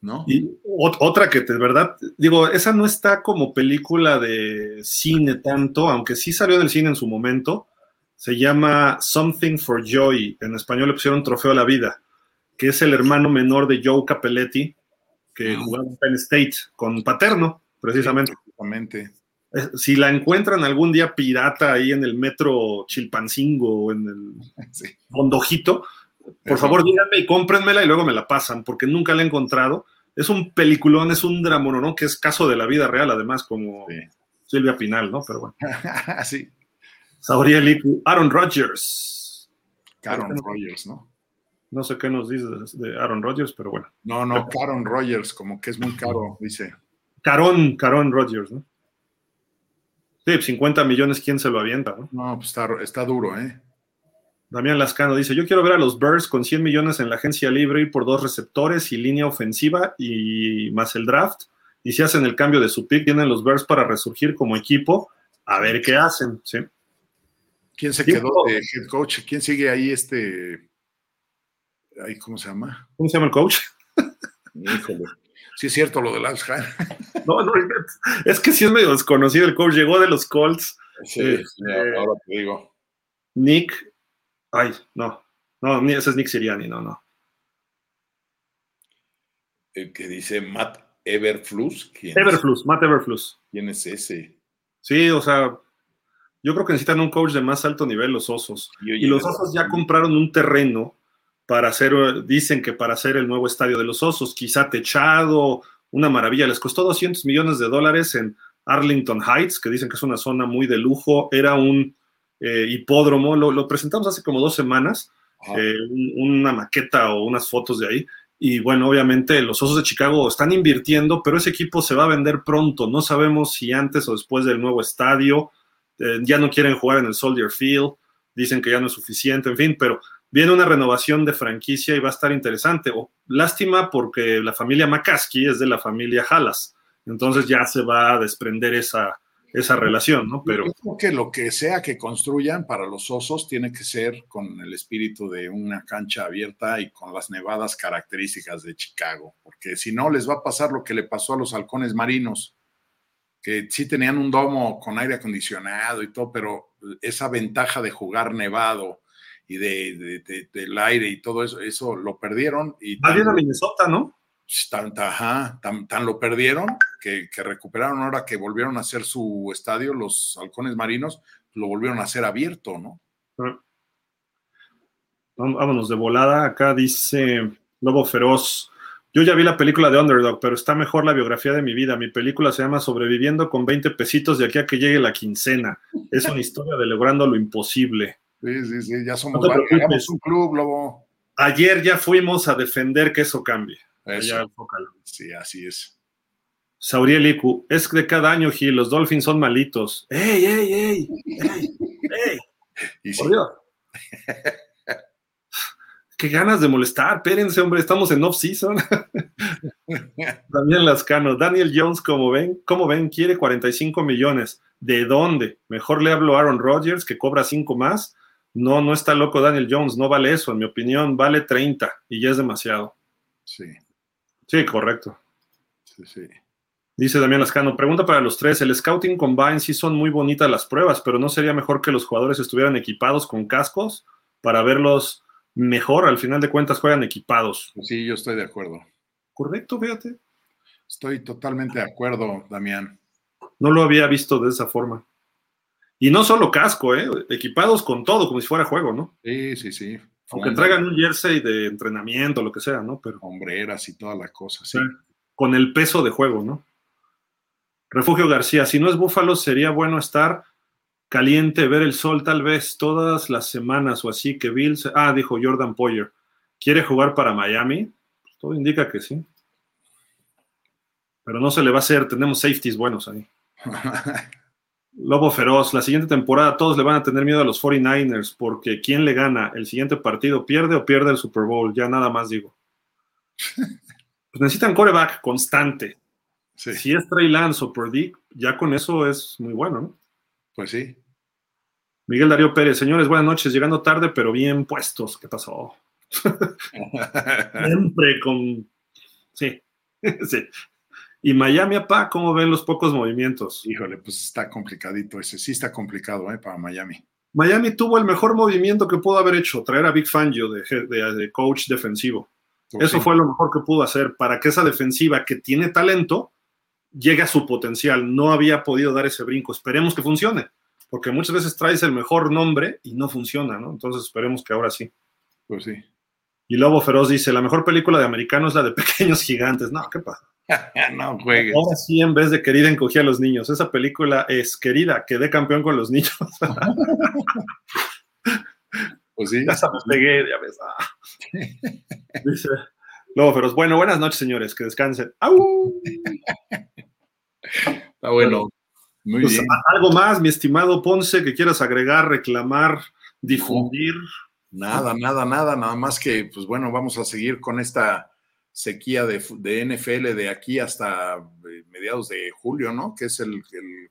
¿no? Y otra que de verdad, digo, esa no está como película de cine tanto, aunque sí salió en el cine en su momento. Se llama Something for Joy. En español le pusieron Trofeo a la Vida, que es el hermano menor de Joe Capelletti, que Ah. jugaba en Penn State con Paterno, precisamente. Exactamente. Eh, Si la encuentran algún día pirata ahí en el metro Chilpancingo o en el Sí. Bondojito, por favor díganme y cómprenmela y luego me la pasan, porque nunca la he encontrado. Es un peliculón, es un drama, ¿no? Que es caso de la vida real, además, como Sí. Silvia Pinal, ¿no? Pero bueno. sí. Iku, Aaron Rodgers. Caron Rogers, ¿no? No sé qué nos dices de Aaron Rodgers, pero bueno. No, no, Caron Rogers, como que es muy caro, dice. Carón, Carón Rodgers, ¿no? Sí, 50 millones, ¿quién se lo avienta, no? No, pues está, está duro, ¿eh? Damián Lascano dice, yo quiero ver a los Bears con 100 millones en la agencia libre y por dos receptores y línea ofensiva y más el draft. Y si hacen el cambio de su pick, tienen los Bears para resurgir como equipo. A ver qué hacen, ¿sí? ¿Quién se quedó de head coach? ¿Quién sigue ahí este? Ahí, ¿Cómo se llama? ¿Cómo se llama el coach? Híjole. Sí es cierto lo de Alshire. No, no, es que sí es medio desconocido el coach. Llegó de los Colts, Sí, Eh, ahora te digo. Nick. Ay, no, no, ese es Nick Siriani, no, no. El que dice Matt Everflus. ¿Quién, Everflus, Matt Everflus. ¿Quién es ese? Sí, o sea, yo creo que necesitan un coach de más alto nivel los osos. Y los osos ya compraron un terreno para hacer, dicen que para hacer el nuevo estadio de los osos, quizá techado, una maravilla. Les costó 200 millones de dólares en Arlington Heights, que dicen que es una zona muy de lujo. Era un eh, hipódromo, lo, lo presentamos hace como dos semanas, eh, un- una maqueta o unas fotos de ahí. Y bueno, obviamente los Osos de Chicago están invirtiendo, pero ese equipo se va a vender pronto. No sabemos si antes o después del nuevo estadio. Eh, ya no quieren jugar en el Soldier Field. Dicen que ya no es suficiente, en fin, pero viene una renovación de franquicia y va a estar interesante. O, lástima porque la familia McCaskey es de la familia Halas. Entonces ya se va a desprender esa, esa relación, ¿no? Pero Yo creo que lo que sea que construyan para los osos tiene que ser con el espíritu de una cancha abierta y con las nevadas características de Chicago, porque si no les va a pasar lo que le pasó a los halcones marinos, que sí tenían un domo con aire acondicionado y todo, pero esa ventaja de jugar nevado y de, de- de- del aire y todo eso, eso lo perdieron y bien a Minnesota, ¿no? tan, ajá, tan, tan lo perdieron que, que recuperaron ahora que volvieron a hacer su estadio, los halcones marinos, lo volvieron a hacer abierto, ¿no? Ah. Vámonos de volada. Acá dice Lobo Feroz. Yo ya vi la película de Underdog, pero está mejor la biografía de mi vida. Mi película se llama Sobreviviendo con 20 pesitos de aquí a que llegue la quincena. Es una historia de logrando lo imposible. Sí, sí, sí, ya somos No varios. un club, Lobo. Ayer ya fuimos a defender que eso cambie. Eso. Sí, así es. Sauriel Iku, es de cada año, Gil, los Dolphins son malitos. ¡Ey, ey, ey! ¡Ey! ¡Ey! Y sí, Por Dios. Qué ganas de molestar, espérense, hombre, estamos en off-season. Daniel Lascano, Daniel Jones, como ven, como ven, quiere 45 millones. ¿De dónde? Mejor le hablo a Aaron Rodgers, que cobra 5 más. No, no está loco Daniel Jones, no vale eso, en mi opinión, vale 30 y ya es demasiado. sí, Sí, correcto. sí, sí. Dice Damián Lascano, pregunta para los tres, el Scouting Combine sí son muy bonitas las pruebas, pero ¿no sería mejor que los jugadores estuvieran equipados con cascos para verlos mejor? Al final de cuentas juegan equipados. Sí, yo estoy de acuerdo. Correcto, fíjate. Estoy totalmente de acuerdo, Damián. No lo había visto de esa forma. Y no solo casco, ¿eh? equipados con todo, como si fuera juego, ¿no? Sí, sí, sí. Aunque Hombre- traigan un jersey de entrenamiento, lo que sea, ¿no? Pero Hombreras y toda la cosa, sí. Sí. con el peso de juego, ¿no? Refugio García, si no es Búfalo, sería bueno estar caliente, ver el sol tal vez todas las semanas o así, que Bill, se- ah, dijo Jordan Poyer, ¿quiere jugar para Miami? Pues todo indica que sí. Pero no se le va a hacer, tenemos safeties buenos ahí. Lobo Feroz, la siguiente temporada todos le van a tener miedo a los 49ers porque ¿quién le gana? ¿El siguiente partido pierde o pierde el Super Bowl? Ya nada más digo. Pues necesitan coreback constante. sí, Si es Trey Lance o Purdy, ya con eso es muy bueno, ¿no? Pues sí. Miguel Darío Pérez, señores, buenas noches, llegando tarde, pero bien puestos. ¿Qué pasó? Siempre con. Sí. sí. Y Miami, apá, ¿cómo ven los pocos movimientos? Híjole, pues está complicadito ese. Sí está complicado, ¿eh? Para Miami. Miami tuvo el mejor movimiento que pudo haber hecho, traer a Big Fangio de, de, coach defensivo. Pues Eso fue lo mejor que pudo hacer para que esa defensiva que tiene talento llegue a su potencial. No había podido dar ese brinco. Esperemos que funcione, porque muchas veces traes el mejor nombre y no funciona, ¿no? Entonces esperemos que ahora sí. Pues sí. Y Lobo Feroz dice, la mejor película de americano es la de Pequeños Gigantes. No, ¿qué pasa? no juegues. Ahora sí, en vez de querida, encogía a los niños. Esa película es querida, quedé campeón con los niños. pues sí. Ya se me pegué, ya ves. Ah. Dice Lobo Feroz. Bueno, buenas noches, señores, que descansen. ¡Au! Está bueno. Muy pues, bien. Algo más, mi estimado Ponce, que quieras agregar, reclamar, difundir. Nada, nada, nada, nada más que, pues bueno, vamos a seguir con esta sequía de, NFL de aquí hasta eh, mediados de julio, ¿no? Que es el,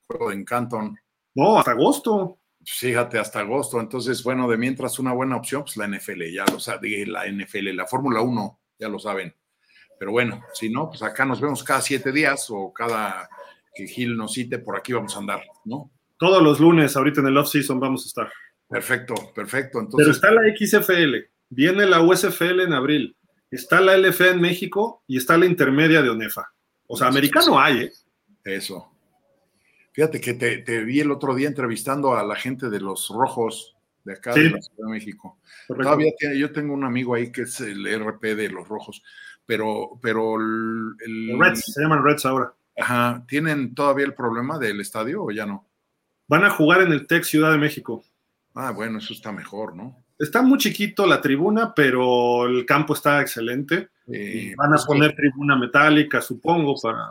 juego de Encanton. No, hasta agosto. Fíjate, hasta agosto. Entonces, bueno, de mientras una buena opción, pues la NFL, ya lo saben, la NFL, la Fórmula 1, ya lo saben. Pero bueno, si no, pues acá nos vemos cada siete días o cada que Gil nos cite, por aquí vamos a andar, ¿no? Todos los lunes, ahorita en el off-season, vamos a estar. Perfecto, perfecto. Entonces, Pero está la XFL, viene la USFL en abril, está la LFA en México y está la intermedia de ONEFA. O sea, americano hay, ¿eh? Eso. Fíjate que te, vi el otro día entrevistando a la gente de los rojos de acá de la Ciudad de México. Todavía yo tengo un amigo ahí que es el RP de los rojos, pero, pero el, Reds, se llaman Reds ahora. Ajá, ¿tienen todavía el problema del estadio o ya no? Van a jugar en el TEC Ciudad de México. Ah, bueno, eso está mejor, ¿no? Está muy chiquito la tribuna, pero el campo está excelente. van a pues poner tribuna metálica, supongo, para,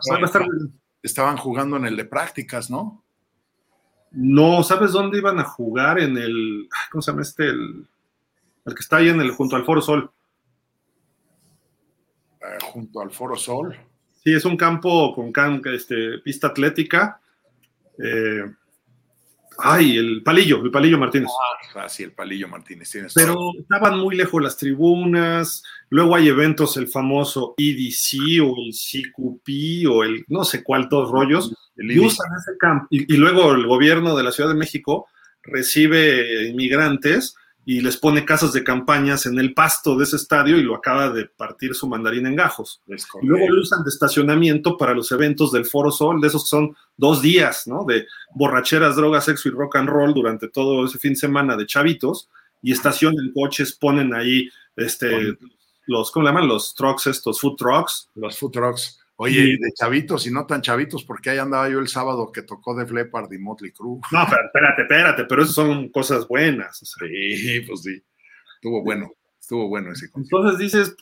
Estaban jugando en el de prácticas, ¿no? No, ¿sabes dónde iban a jugar? En el, ¿cómo se llama este? El, el que está ahí en el, junto al Foro Sol. Eh, junto al Foro Sol. Sí, es un campo con este, pista atlética. Eh, Ay, el Palillo, el Palillo Martínez. Ah, sí, el Palillo Martínez. Pero estaban muy lejos las tribunas. Luego hay eventos, el famoso EDC o el CQP o el no sé cuál, todos rollos. y usan ese campo. y, luego el gobierno de la Ciudad de México recibe inmigrantes y les pone casas de campañas en el pasto de ese estadio y lo acaba de partir su mandarín en gajos. Y luego lo usan de estacionamiento para los eventos del Foro Sol, de esos que son dos días, ¿no? De borracheras, drogas, sexo y rock and roll durante todo ese fin de semana de chavitos y estacionan coches, ponen ahí este, los, ¿cómo le llaman? Los trucks estos, food trucks. Los food trucks. Oye, de chavitos y no tan chavitos, porque ahí andaba yo el sábado que tocó de Leppard y Motley Crue. No, pero espérate, espérate, pero esas son cosas buenas. Sí, pues sí. Estuvo bueno, estuvo bueno ese. Entonces dices,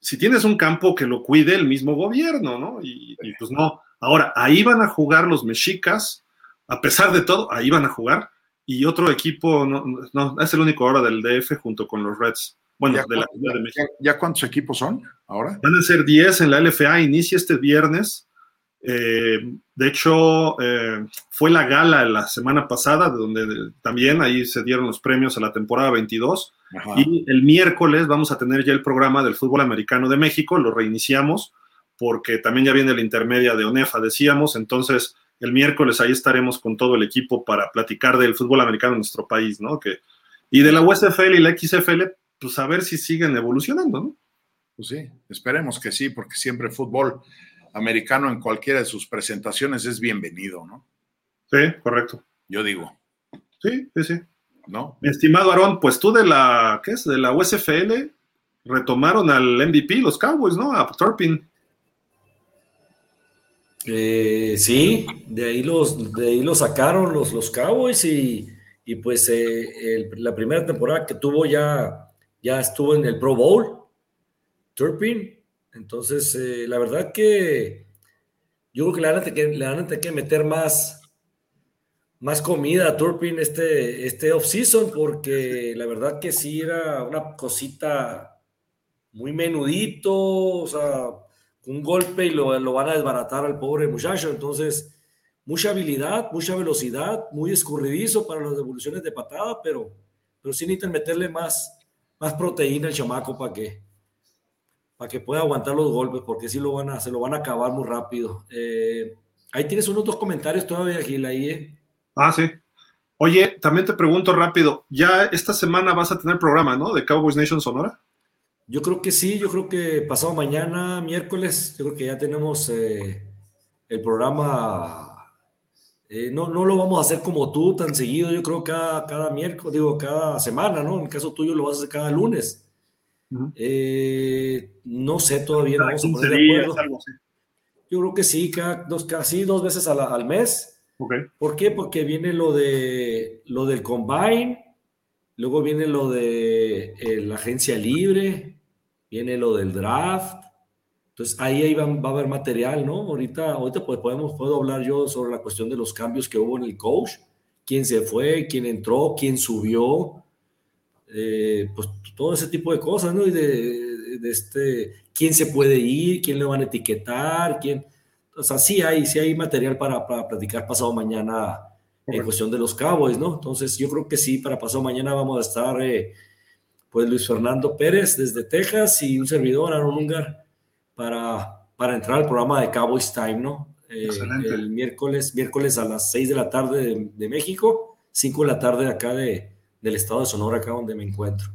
si tienes un campo que lo cuide el mismo gobierno, ¿no? Y, pues no. Ahora, ahí van a jugar los mexicas, a pesar de todo, ahí van a jugar. Y otro equipo, no, no es el único ahora del DF junto con los Reds. Bueno, de la Ciudad de México. ¿Ya cuántos equipos son ahora? Van a ser 10 en la LFA, inicia este viernes. Eh, de hecho, eh, fue la gala la semana pasada, donde también ahí se dieron los premios a la temporada 22. Y el miércoles vamos a tener ya el programa del fútbol americano de México, lo reiniciamos, porque también ya viene la intermedia de ONEFA, decíamos. Entonces, el miércoles ahí estaremos con todo el equipo para platicar del fútbol americano en nuestro país, ¿no? Que, y de la USFL y la XFL, pues a ver si siguen evolucionando, ¿no? Pues sí, esperemos que sí, porque siempre fútbol americano en cualquiera de sus presentaciones es bienvenido, ¿no? Sí, correcto. Yo digo. Sí, sí, sí. ¿No? Mi estimado Aarón, pues tú de la, ¿qué es? De la USFL retomaron al MVP, los Cowboys, ¿no? A Turpin. Eh, sí, de ahí los, de ahí los sacaron los, los Cowboys y, y pues eh, la primera temporada que tuvo ya ya estuvo en el Pro Bowl, Turpin. Entonces, eh, la verdad que yo creo que le van a tener que, que meter más, más comida a Turpin este, este off-season, porque la verdad que sí era una cosita muy menudito, o sea, un golpe y lo, lo van a desbaratar al pobre muchacho. Entonces, mucha habilidad, mucha velocidad, muy escurridizo para las devoluciones de patada, pero, pero sí necesitan meterle más, más proteína el chamaco para que, para que pueda aguantar los golpes, porque si lo van a, se lo van a acabar muy rápido. Eh, ahí tienes unos dos comentarios todavía, Gil, ahí. ¿eh? Ah, sí. Oye, también te pregunto rápido, ya esta semana vas a tener programa, ¿no? De Cowboys Nation Sonora. Yo creo que sí, yo creo que pasado mañana, miércoles, yo creo que ya tenemos eh, el programa. Eh, no, no lo vamos a hacer como tú tan seguido, yo creo cada, cada miércoles, digo, cada semana, ¿no? En el caso tuyo lo vas a hacer cada lunes. Eh, no sé todavía, no vamos a poner de acuerdo. Yo creo que sí, cada dos, casi dos veces al mes ¿Por qué? Porque viene lo de lo del combine, luego viene lo de eh, la agencia libre, viene lo del draft. Entonces ahí, ahí va, a haber material, ¿no? Ahorita, ahorita pues podemos, puedo hablar yo sobre la cuestión de los cambios que hubo en el coach, quién se fue, quién entró, quién subió, eh, pues todo ese tipo de cosas, ¿no? Y de, de, este, quién se puede ir, quién le van a etiquetar, quién o sea, sí hay, sí hay material para, para platicar pasado mañana en cuestión de los Cowboys, ¿no? Entonces, yo creo que sí, para pasado mañana vamos a estar, eh, pues, Luis Fernando Pérez desde Texas y un servidor, Aaron Ungar, para, para entrar al programa de Cowboys Time, ¿no? Eh, el miércoles, miércoles a las 6 de la tarde de, México, 5 de la tarde acá de, del estado de Sonora, acá donde me encuentro.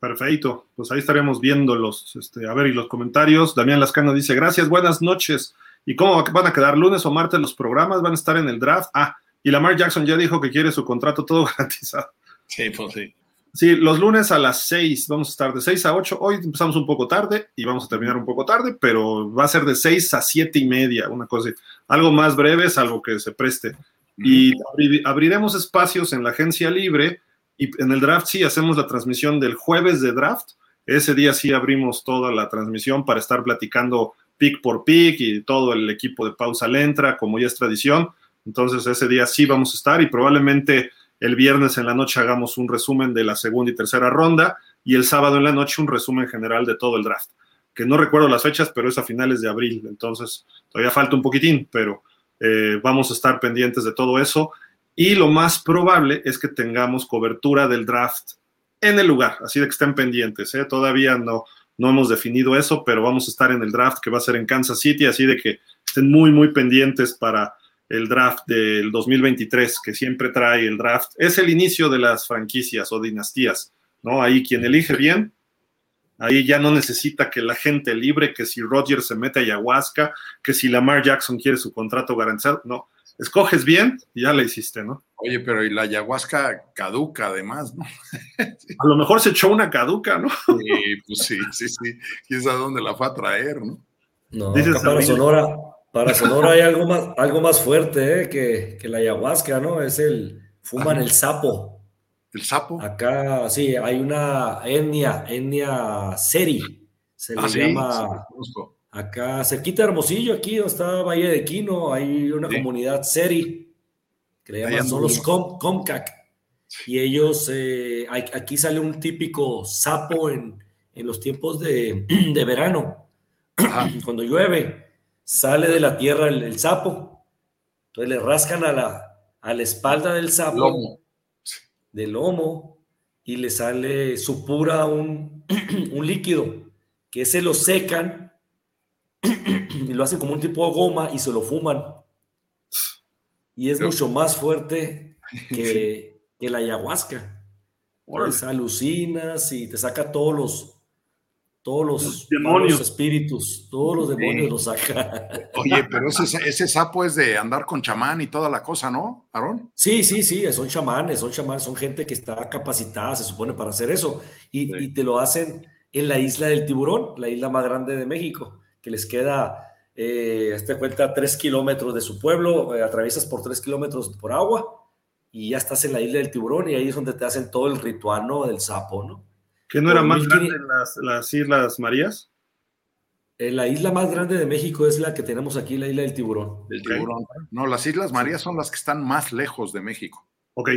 Perfecto, pues ahí estaremos viendo los, este, a ver, y los comentarios. Damián Lascano dice, gracias, buenas noches. ¿Y cómo van a quedar? ¿Lunes o martes los programas? ¿Van a estar en el draft? Ah, y Lamar Jackson ya dijo que quiere su contrato todo garantizado. Sí, pues sí. Sí, los lunes a las 6, vamos a estar de 6 a 8. Hoy empezamos un poco tarde y vamos a terminar un poco tarde, pero va a ser de 6 a 7 y media, una cosa así. Algo más breve, algo que se preste. Y abriremos espacios en la agencia libre y en el draft sí hacemos la transmisión del jueves de draft. Ese día sí abrimos toda la transmisión para estar platicando pick por pick y todo el equipo de pausa le entra, como ya es tradición. Entonces ese día sí vamos a estar y probablemente el viernes en la noche hagamos un resumen de la segunda y tercera ronda y el sábado en la noche un resumen general de todo el draft. Que no recuerdo las fechas, pero es a finales de abril, entonces todavía falta un poquitín, pero eh, vamos a estar pendientes de todo eso. Y lo más probable es que tengamos cobertura del draft en el lugar, así de que estén pendientes. ¿eh? Todavía no, no hemos definido eso, pero vamos a estar en el draft que va a ser en Kansas City, así de que estén muy, muy pendientes para el draft del 2023, que siempre trae el draft. Es el inicio de las franquicias o dinastías, ¿no? Ahí quien elige bien, ahí ya no necesita que la gente libre, que si Rodgers se mete a ayahuasca, que si Lamar Jackson quiere su contrato garantizado, no. Escoges bien y ya la hiciste, ¿no? Oye, pero y la ayahuasca caduca además, ¿no? A lo mejor se echó una caduca, ¿no? Sí, pues sí, sí, sí. ¿Quién sabe dónde la fue a traer, no? No, para Sonora, para Sonora hay algo más, algo más fuerte ¿eh? que, que, la ayahuasca, ¿no? Es el, fuman el sapo. ¿El sapo? Acá, sí, hay una etnia, etnia seri, se le ah, llama... acá, cerquita de Hermosillo, aquí donde está Valle de Quino, hay una comunidad seri son los Comcac. Y ellos, eh, aquí sale un típico sapo en, los tiempos de, verano. Cuando llueve, sale de la tierra el, sapo. Entonces le rascan a la, a la espalda del sapo, del lomo, y le sale, supura un, un líquido, que se lo secan y lo hacen como un tipo de goma y se lo fuman y es mucho más fuerte que, que la ayahuasca. Pues alucinas y te saca todos los todos los, demonios. espíritus, todos los demonios los saca. Oye, pero ese, ese, sapo es de andar con chamán y toda la cosa, ¿no, Aarón? Sí, sí, sí, son chamanes, son chamanes, son gente que está capacitada, se supone, para hacer eso. Y, y te lo hacen en la isla del tiburón, la isla más grande de México, que les queda eh, este cuenta tres kilómetros de su pueblo, eh, atraviesas por tres kilómetros por agua y ya estás en la isla del tiburón y ahí es donde te hacen todo el ritual ¿no? del sapo, ¿no? ¿Que no era más grande las, las, Islas Marías? Eh, la isla más grande de México es la que tenemos aquí, la isla del tiburón. Del tiburón. No, las Islas Marías son las que están más lejos de México. Ok.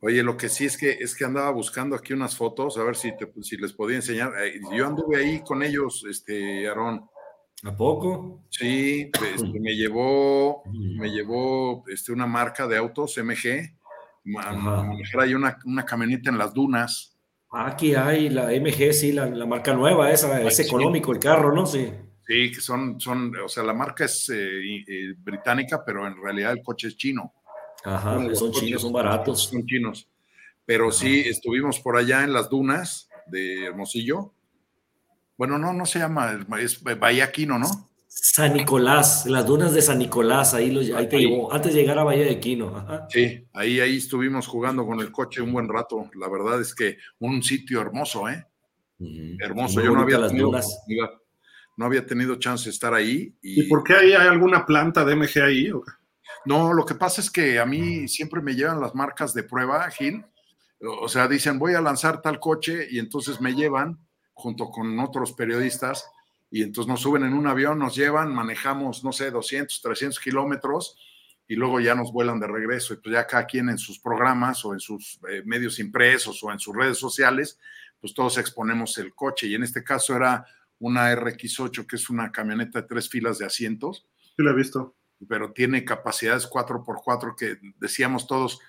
Oye, lo que sí es que es que andaba buscando aquí unas fotos, a ver si, si les podía enseñar. Yo anduve ahí con ellos, este, Aarón, ¿A poco? Sí, este, me llevó, me llevó este, una marca de autos MG, manejar ahí una, una camioneta en las dunas. Aquí hay la MG, sí, la, marca nueva, esa, es económico el carro, ¿no? Sí. Sí, que son, son, o sea, la marca es eh, eh, británica, pero en realidad el coche es chino. Ajá, son chinos, son baratos. Son chinos. Pero sí, estuvimos por allá en las dunas de Hermosillo. Bueno, no, no se llama, es Bahía Quino, ¿no? San Nicolás, las dunas de San Nicolás, ahí, te llevó, antes de llegar a Bahía de Quino. Sí, ahí, ahí estuvimos jugando con el coche un buen rato. La verdad es que un sitio hermoso, ¿eh? Hermoso. Yo no había, tenido, no había tenido chance de estar ahí. ¿Y, por qué ahí hay alguna planta de MG ahí? No, lo que pasa es que a mí siempre me llevan las marcas de prueba, Gil. O sea, dicen, voy a lanzar tal coche y entonces me llevan junto con otros periodistas y entonces nos suben en un avión, nos llevan, manejamos, no sé, 200, 300 kilómetros y luego ya nos vuelan de regreso. Y pues ya cada quien en sus programas o en sus eh, medios impresos o en sus redes sociales, pues todos exponemos el coche. Y en este caso era una RX8, que es una camioneta de tres filas de asientos. Sí, la he visto. Pero tiene capacidades 4x4 que decíamos todos,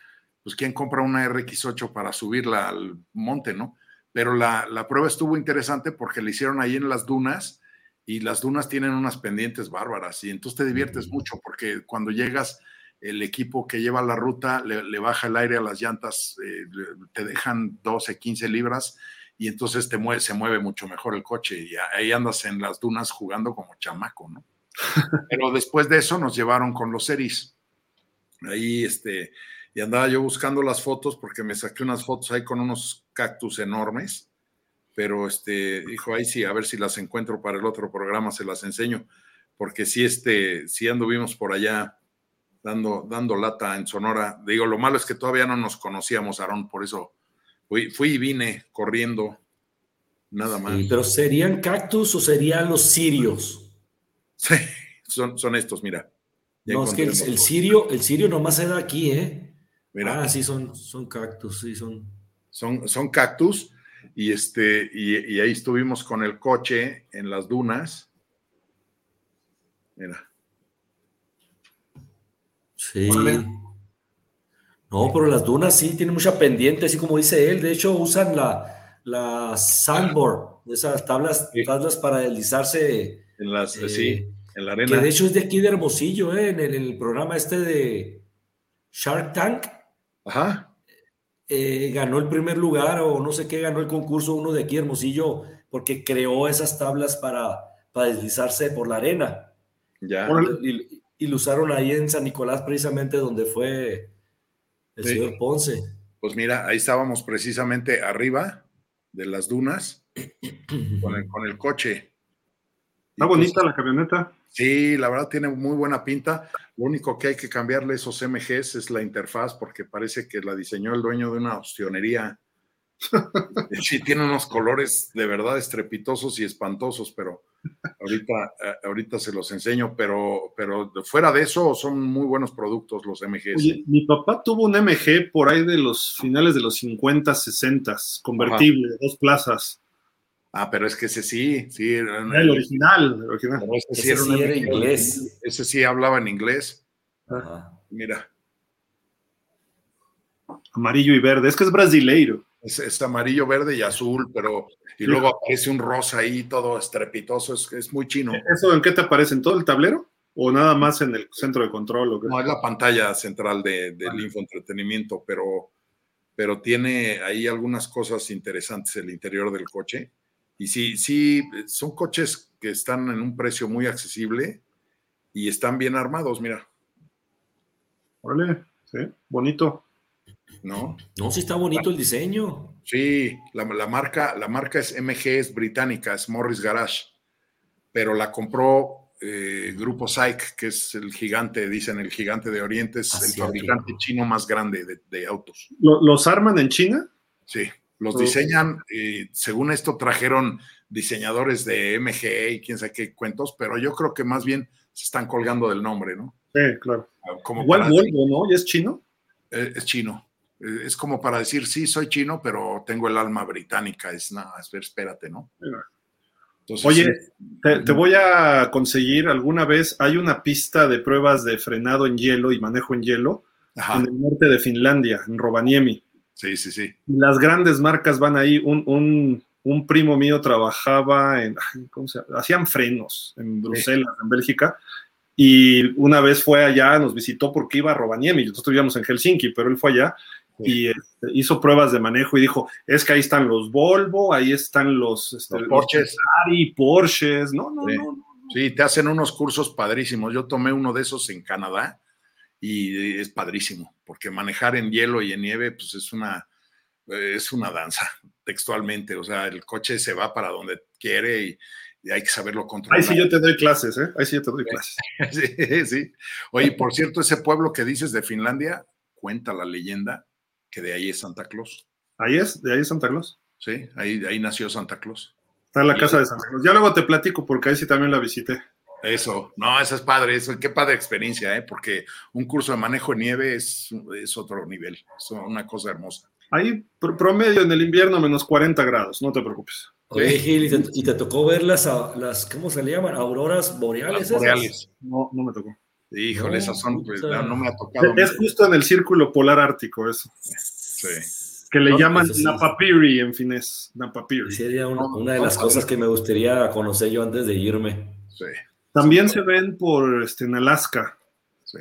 pues ¿quién compra una RX8 para subirla al monte, no? Pero la, la prueba estuvo interesante porque la hicieron ahí en las dunas y las dunas tienen unas pendientes bárbaras y entonces te diviertes mucho porque cuando llegas el equipo que lleva la ruta le, baja el aire a las llantas, eh, te dejan 12, 15 libras y entonces te mueve, se mueve mucho mejor el coche y ahí andas en las dunas jugando como chamaco, ¿no? Pero después de eso nos llevaron con los series. Ahí, este, y andaba yo buscando las fotos porque me saqué unas fotos ahí con unos cactus enormes pero este, dijo, ahí sí, a ver si las encuentro para el otro programa, se las enseño, porque si este, si anduvimos por allá dando, dando lata en Sonora. Digo, lo malo es que todavía no nos conocíamos, Aarón, por eso fui, fui y vine corriendo, nada más. pero ¿serían cactus o serían los sirios? Sí, son, son estos, mira. no, es que el, sirio, el sirio nomás se da aquí, ¿eh? Mira. Ah, sí, son, son cactus, sí, son. Son, son cactus y, este, y, ahí estuvimos con el coche en las dunas. Mira. Sí. No, pero las dunas sí tienen mucha pendiente, así como dice él. De hecho, usan la, la sandboard, esas tablas, tablas para deslizarse. En las, sí, eh, en la arena. Que de hecho es de aquí de Hermosillo, ¿eh? en, el, en el programa este de Shark Tank. Ajá. Eh, ganó el primer lugar o no sé qué, ganó el concurso uno de aquí, Hermosillo, porque creó esas tablas para, para deslizarse por la arena. Ya. Y, lo usaron ahí en San Nicolás, precisamente donde fue el señor Ponce. Pues mira, ahí estábamos precisamente arriba de las dunas con el, coche. Está bonita la camioneta. Sí, la verdad tiene muy buena pinta. Lo único que hay que cambiarle esos MGs es la interfaz porque parece que la diseñó el dueño de una opcionería. sí, tiene unos colores de verdad estrepitosos y espantosos, pero ahorita, eh, ahorita se los enseño. Pero, pero fuera de eso, son muy buenos productos los MGs. Oye, mi papá tuvo un MG por ahí de los finales de los 50, 60, convertible, dos plazas. Ah, pero es que ese sí, sí. Era, el original, el original. Ese, sí, era, inglés. Ese sí hablaba en inglés. Mira. Amarillo y verde, es que es brasileiro. Es, amarillo, verde y azul, pero y luego aparece un rosa ahí todo estrepitoso, es, es muy chino. ¿Eso en qué te aparece? ¿En todo el tablero? ¿O nada más en el centro de control? No, es la pantalla central de, del infoentretenimiento, pero, pero tiene ahí algunas cosas interesantes el interior del coche. Y sí, sí, son coches que están en un precio muy accesible y están bien armados, mira. Órale, sí, bonito. ¿No? No, sí está bonito el diseño. Sí, la, marca, la marca es MG, es británica, es Morris Garage, pero la compró eh, Grupo SAIC, que es el gigante, dicen el gigante de Oriente, es el fabricante chino más grande de, autos. ¿Los arman en China? Sí. Los diseñan, y según esto trajeron diseñadores de MG y quién sabe qué cuentos, pero yo creo que más bien se están colgando del nombre, ¿no? Sí, claro. Ah, como Igual Volvo, ¿no? ¿Y es chino? Eh, es chino. Eh, es como para decir, sí, soy chino, pero tengo el alma británica. Es nada, espérate, ¿no? Oye, te, voy a conseguir alguna vez, hay una pista de pruebas de frenado en hielo y manejo en hielo en el norte de Finlandia, en Rovaniemi. Sí, sí, sí. Las grandes marcas van ahí. Un, un, un primo mío trabajaba en, ¿cómo se llama? Hacían frenos en Bruselas, en Bélgica, y una vez fue allá, nos visitó porque iba a Rovaniemi, nosotros vivíamos en Helsinki, pero él fue allá y este, hizo pruebas de manejo y dijo, es que ahí están los Volvo, ahí están los, este, los Porsches. Ferrari, Porsches, no, no, Sí. no, no. Sí, te hacen unos cursos padrísimos. Yo tomé uno de esos en Canadá y es padrísimo, porque manejar en hielo y en nieve, pues es una, es una danza, textualmente. O sea, el coche se va para donde quiere y, y hay que saberlo controlar. Ahí sí yo te doy clases, ¿eh? Ahí sí yo te doy clases. Sí, sí. Oye, por cierto, ese pueblo que dices de Finlandia, cuenta la leyenda que de ahí es Santa Claus. Ahí es, de ahí es Santa Claus. Sí, ahí, ahí nació Santa Claus. Está en la casa de Santa Claus. Ya luego te platico porque ahí sí también la visité. Eso, no, eso es padre, eso, qué padre experiencia, ¿eh? porque un curso de manejo en nieve es, es otro nivel, es una cosa hermosa. Ahí pr- promedio en el invierno menos 40 grados, no te preocupes. Oye, Gil, ¿y te, y te tocó ver las, a- las, ¿cómo se le llaman? Auroras boreales. Las esas? boreales. No, no me tocó. Híjole, No, esas son, pues, no, no me ha tocado. Es justo en el círculo polar ártico eso. Sí. Que le No, llaman sí. Napapiri en finés. Napapiri. Sería una, una de las no, cosas que me gustaría conocer yo antes de irme. Sí, También se ven por este, en Alaska. sí.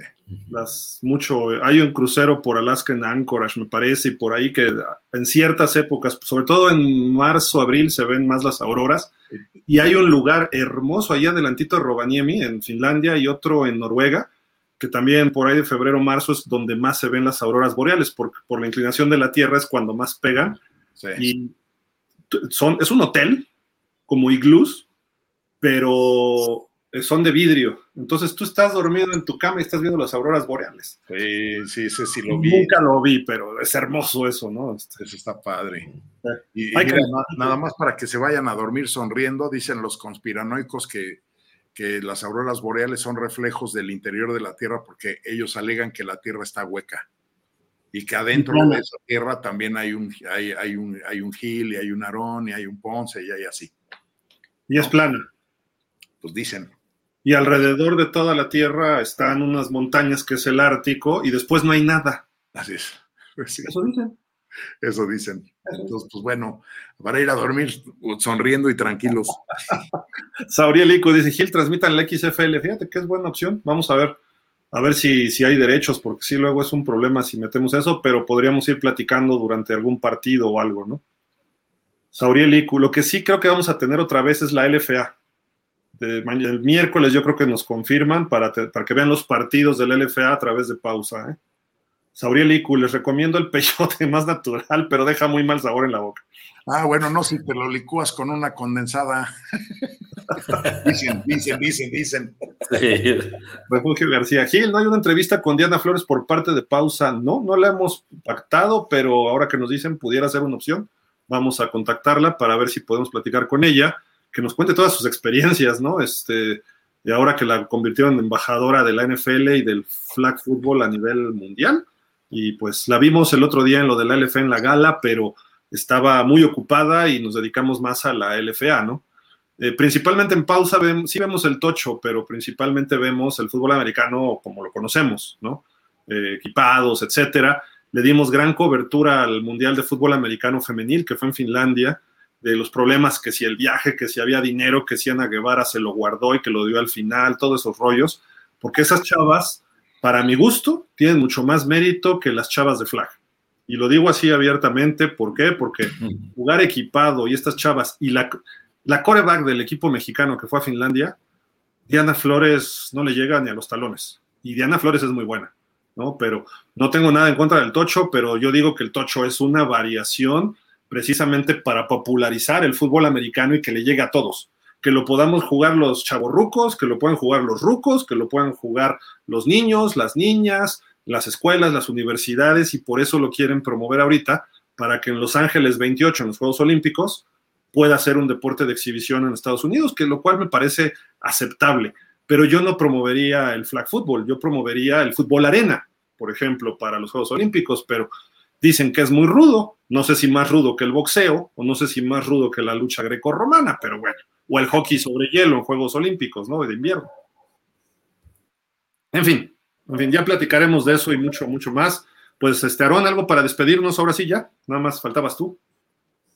Las, mucho, hay un crucero por Alaska en Anchorage, me parece, y por ahí que en ciertas épocas, sobre todo en marzo, abril, se ven más las auroras. Y hay un lugar hermoso allá adelantito de Rovaniemi, en Finlandia, y otro en Noruega, que también por ahí de febrero, marzo es donde más se ven las auroras boreales, porque por la inclinación de la Tierra es cuando más pegan. sí. Y son, es un hotel, como iglús, pero son de vidrio. Entonces tú estás dormido en tu cama y estás viendo las auroras boreales. Sí, sí, ese sí lo vi. Nunca lo vi, pero es hermoso eso, ¿no? Este, Eso está padre. Sí. Y, mira, nada más para que se vayan a dormir sonriendo, dicen los conspiranoicos que, que las auroras boreales son reflejos del interior de la Tierra porque ellos alegan que la Tierra está hueca y que adentro de esa Tierra también hay un, hay, hay un, hay un Gil y hay un Aarón y hay un Ponce y hay así. y es plana. Pues dicen. Y alrededor de toda la Tierra están unas montañas que es el Ártico y después no hay nada. Así es. Pues sí, Eso dicen. eso dicen. Entonces, pues bueno, para ir a dormir sonriendo y tranquilos. Sauriel Ico dice, Gil, transmitan la XFL. Fíjate que es buena opción. Vamos a ver, a ver si, si hay derechos, porque sí, luego es un problema si metemos eso, pero podríamos ir platicando durante algún partido o algo, ¿no? Sauriel Ico, lo que sí creo que vamos a tener otra vez es la LFA. De el miércoles yo creo que nos confirman para, te- para que vean los partidos del LFA a través de pausa. ¿eh? Sauriel Ico, les recomiendo el peyote más natural, pero deja muy mal sabor en la boca. Ah, bueno, no, si te lo licúas con una condensada. dicen, dicen, dicen, dicen. Sí. Refugio García Gil, ¿no hay una entrevista con Diana Flores por parte de Pausa? No, no la hemos pactado, pero ahora que nos dicen pudiera ser una opción, vamos a contactarla para ver si podemos platicar con ella, que nos cuente todas sus experiencias, ¿no? Este, y ahora que la convirtieron en embajadora de la NFL y del flag football a nivel mundial, y pues la vimos el otro día en lo de la LFA en la gala, pero estaba muy ocupada y nos dedicamos más a la LFA, ¿no? Eh, principalmente en pausa vem- sí vemos el tocho, pero principalmente vemos el fútbol americano como lo conocemos, ¿no? Eh, equipados, etcétera. Le dimos gran cobertura al Mundial de Fútbol Americano Femenil, que fue en Finlandia, de los problemas que si el viaje, que si había dinero, que si Ana Guevara se lo guardó y que lo dio al final, todos esos rollos, porque esas chavas, para mi gusto, tienen mucho más mérito que las chavas de flag. Y lo digo así abiertamente, ¿por qué? Porque jugar equipado y estas chavas y la, la coreback del equipo mexicano que fue a Finlandia, Diana Flores no le llega ni a los talones. Y Diana Flores es muy buena, ¿no? Pero no tengo nada en contra del tocho, pero yo digo que el tocho es una variación precisamente para popularizar el fútbol americano y que le llegue a todos. Que lo podamos jugar los chavorrucos, que lo puedan jugar los rucos, que lo puedan jugar los niños, las niñas, las escuelas, las universidades, y por eso lo quieren promover ahorita, para que en Los Ángeles 28, en los Juegos Olímpicos, pueda ser un deporte de exhibición en Estados Unidos, que lo cual me parece aceptable. Pero yo no promovería el flag football, yo promovería el fútbol arena, por ejemplo, para los Juegos Olímpicos, pero dicen que es muy rudo, no sé si más rudo que el boxeo, o no sé si más rudo que la lucha grecorromana, pero bueno, o el hockey sobre hielo en Juegos Olímpicos, ¿no? De invierno. En fin, en fin, ya platicaremos de eso y mucho, mucho más. pues, este, Aarón, algo para despedirnos ahora sí ya. Nada más faltabas tú.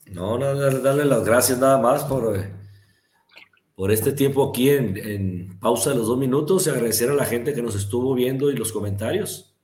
No, no, darle las gracias nada más por, eh, por este tiempo aquí en, pausa de los dos minutos y agradecer a la gente que nos estuvo viendo y los comentarios.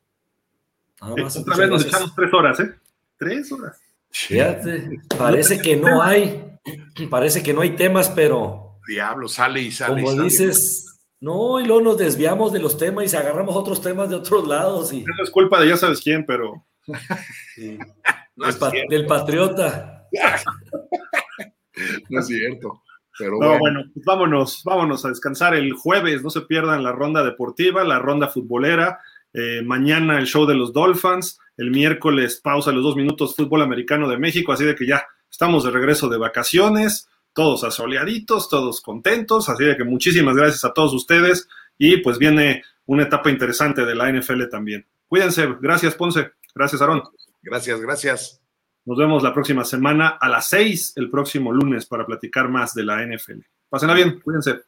Nada más. Otra vez nos echamos tres horas, ¿eh? Tres horas. Fíjate, parece que no hay, parece que no hay temas, pero. Diablo, sale y sale. Como dices, no, y luego nos desviamos de los temas y agarramos otros temas de otros lados. Y... Eso es culpa de ya sabes quién, pero. del patriota. no es cierto. Pero no, bueno. pues vámonos, vámonos a descansar el jueves. No se pierdan la ronda deportiva, la ronda futbolera. Eh, mañana el show de los Dolphins. El miércoles pausa los dos minutos fútbol americano de México. Así de que ya estamos de regreso de vacaciones. Todos asoleaditos, todos contentos. Así de que muchísimas gracias a todos ustedes. Y pues viene una etapa interesante de la NFL también. Cuídense. Gracias, Ponce. Gracias, Aarón. Gracias, gracias. Nos vemos la próxima semana a las 6 el próximo lunes para platicar más de la NFL. Pásenla bien, cuídense.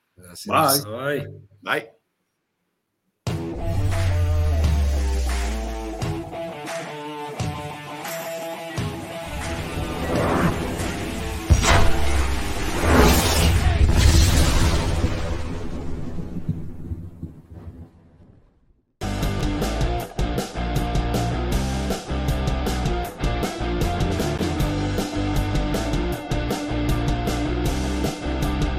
Bye. Bye. Bye.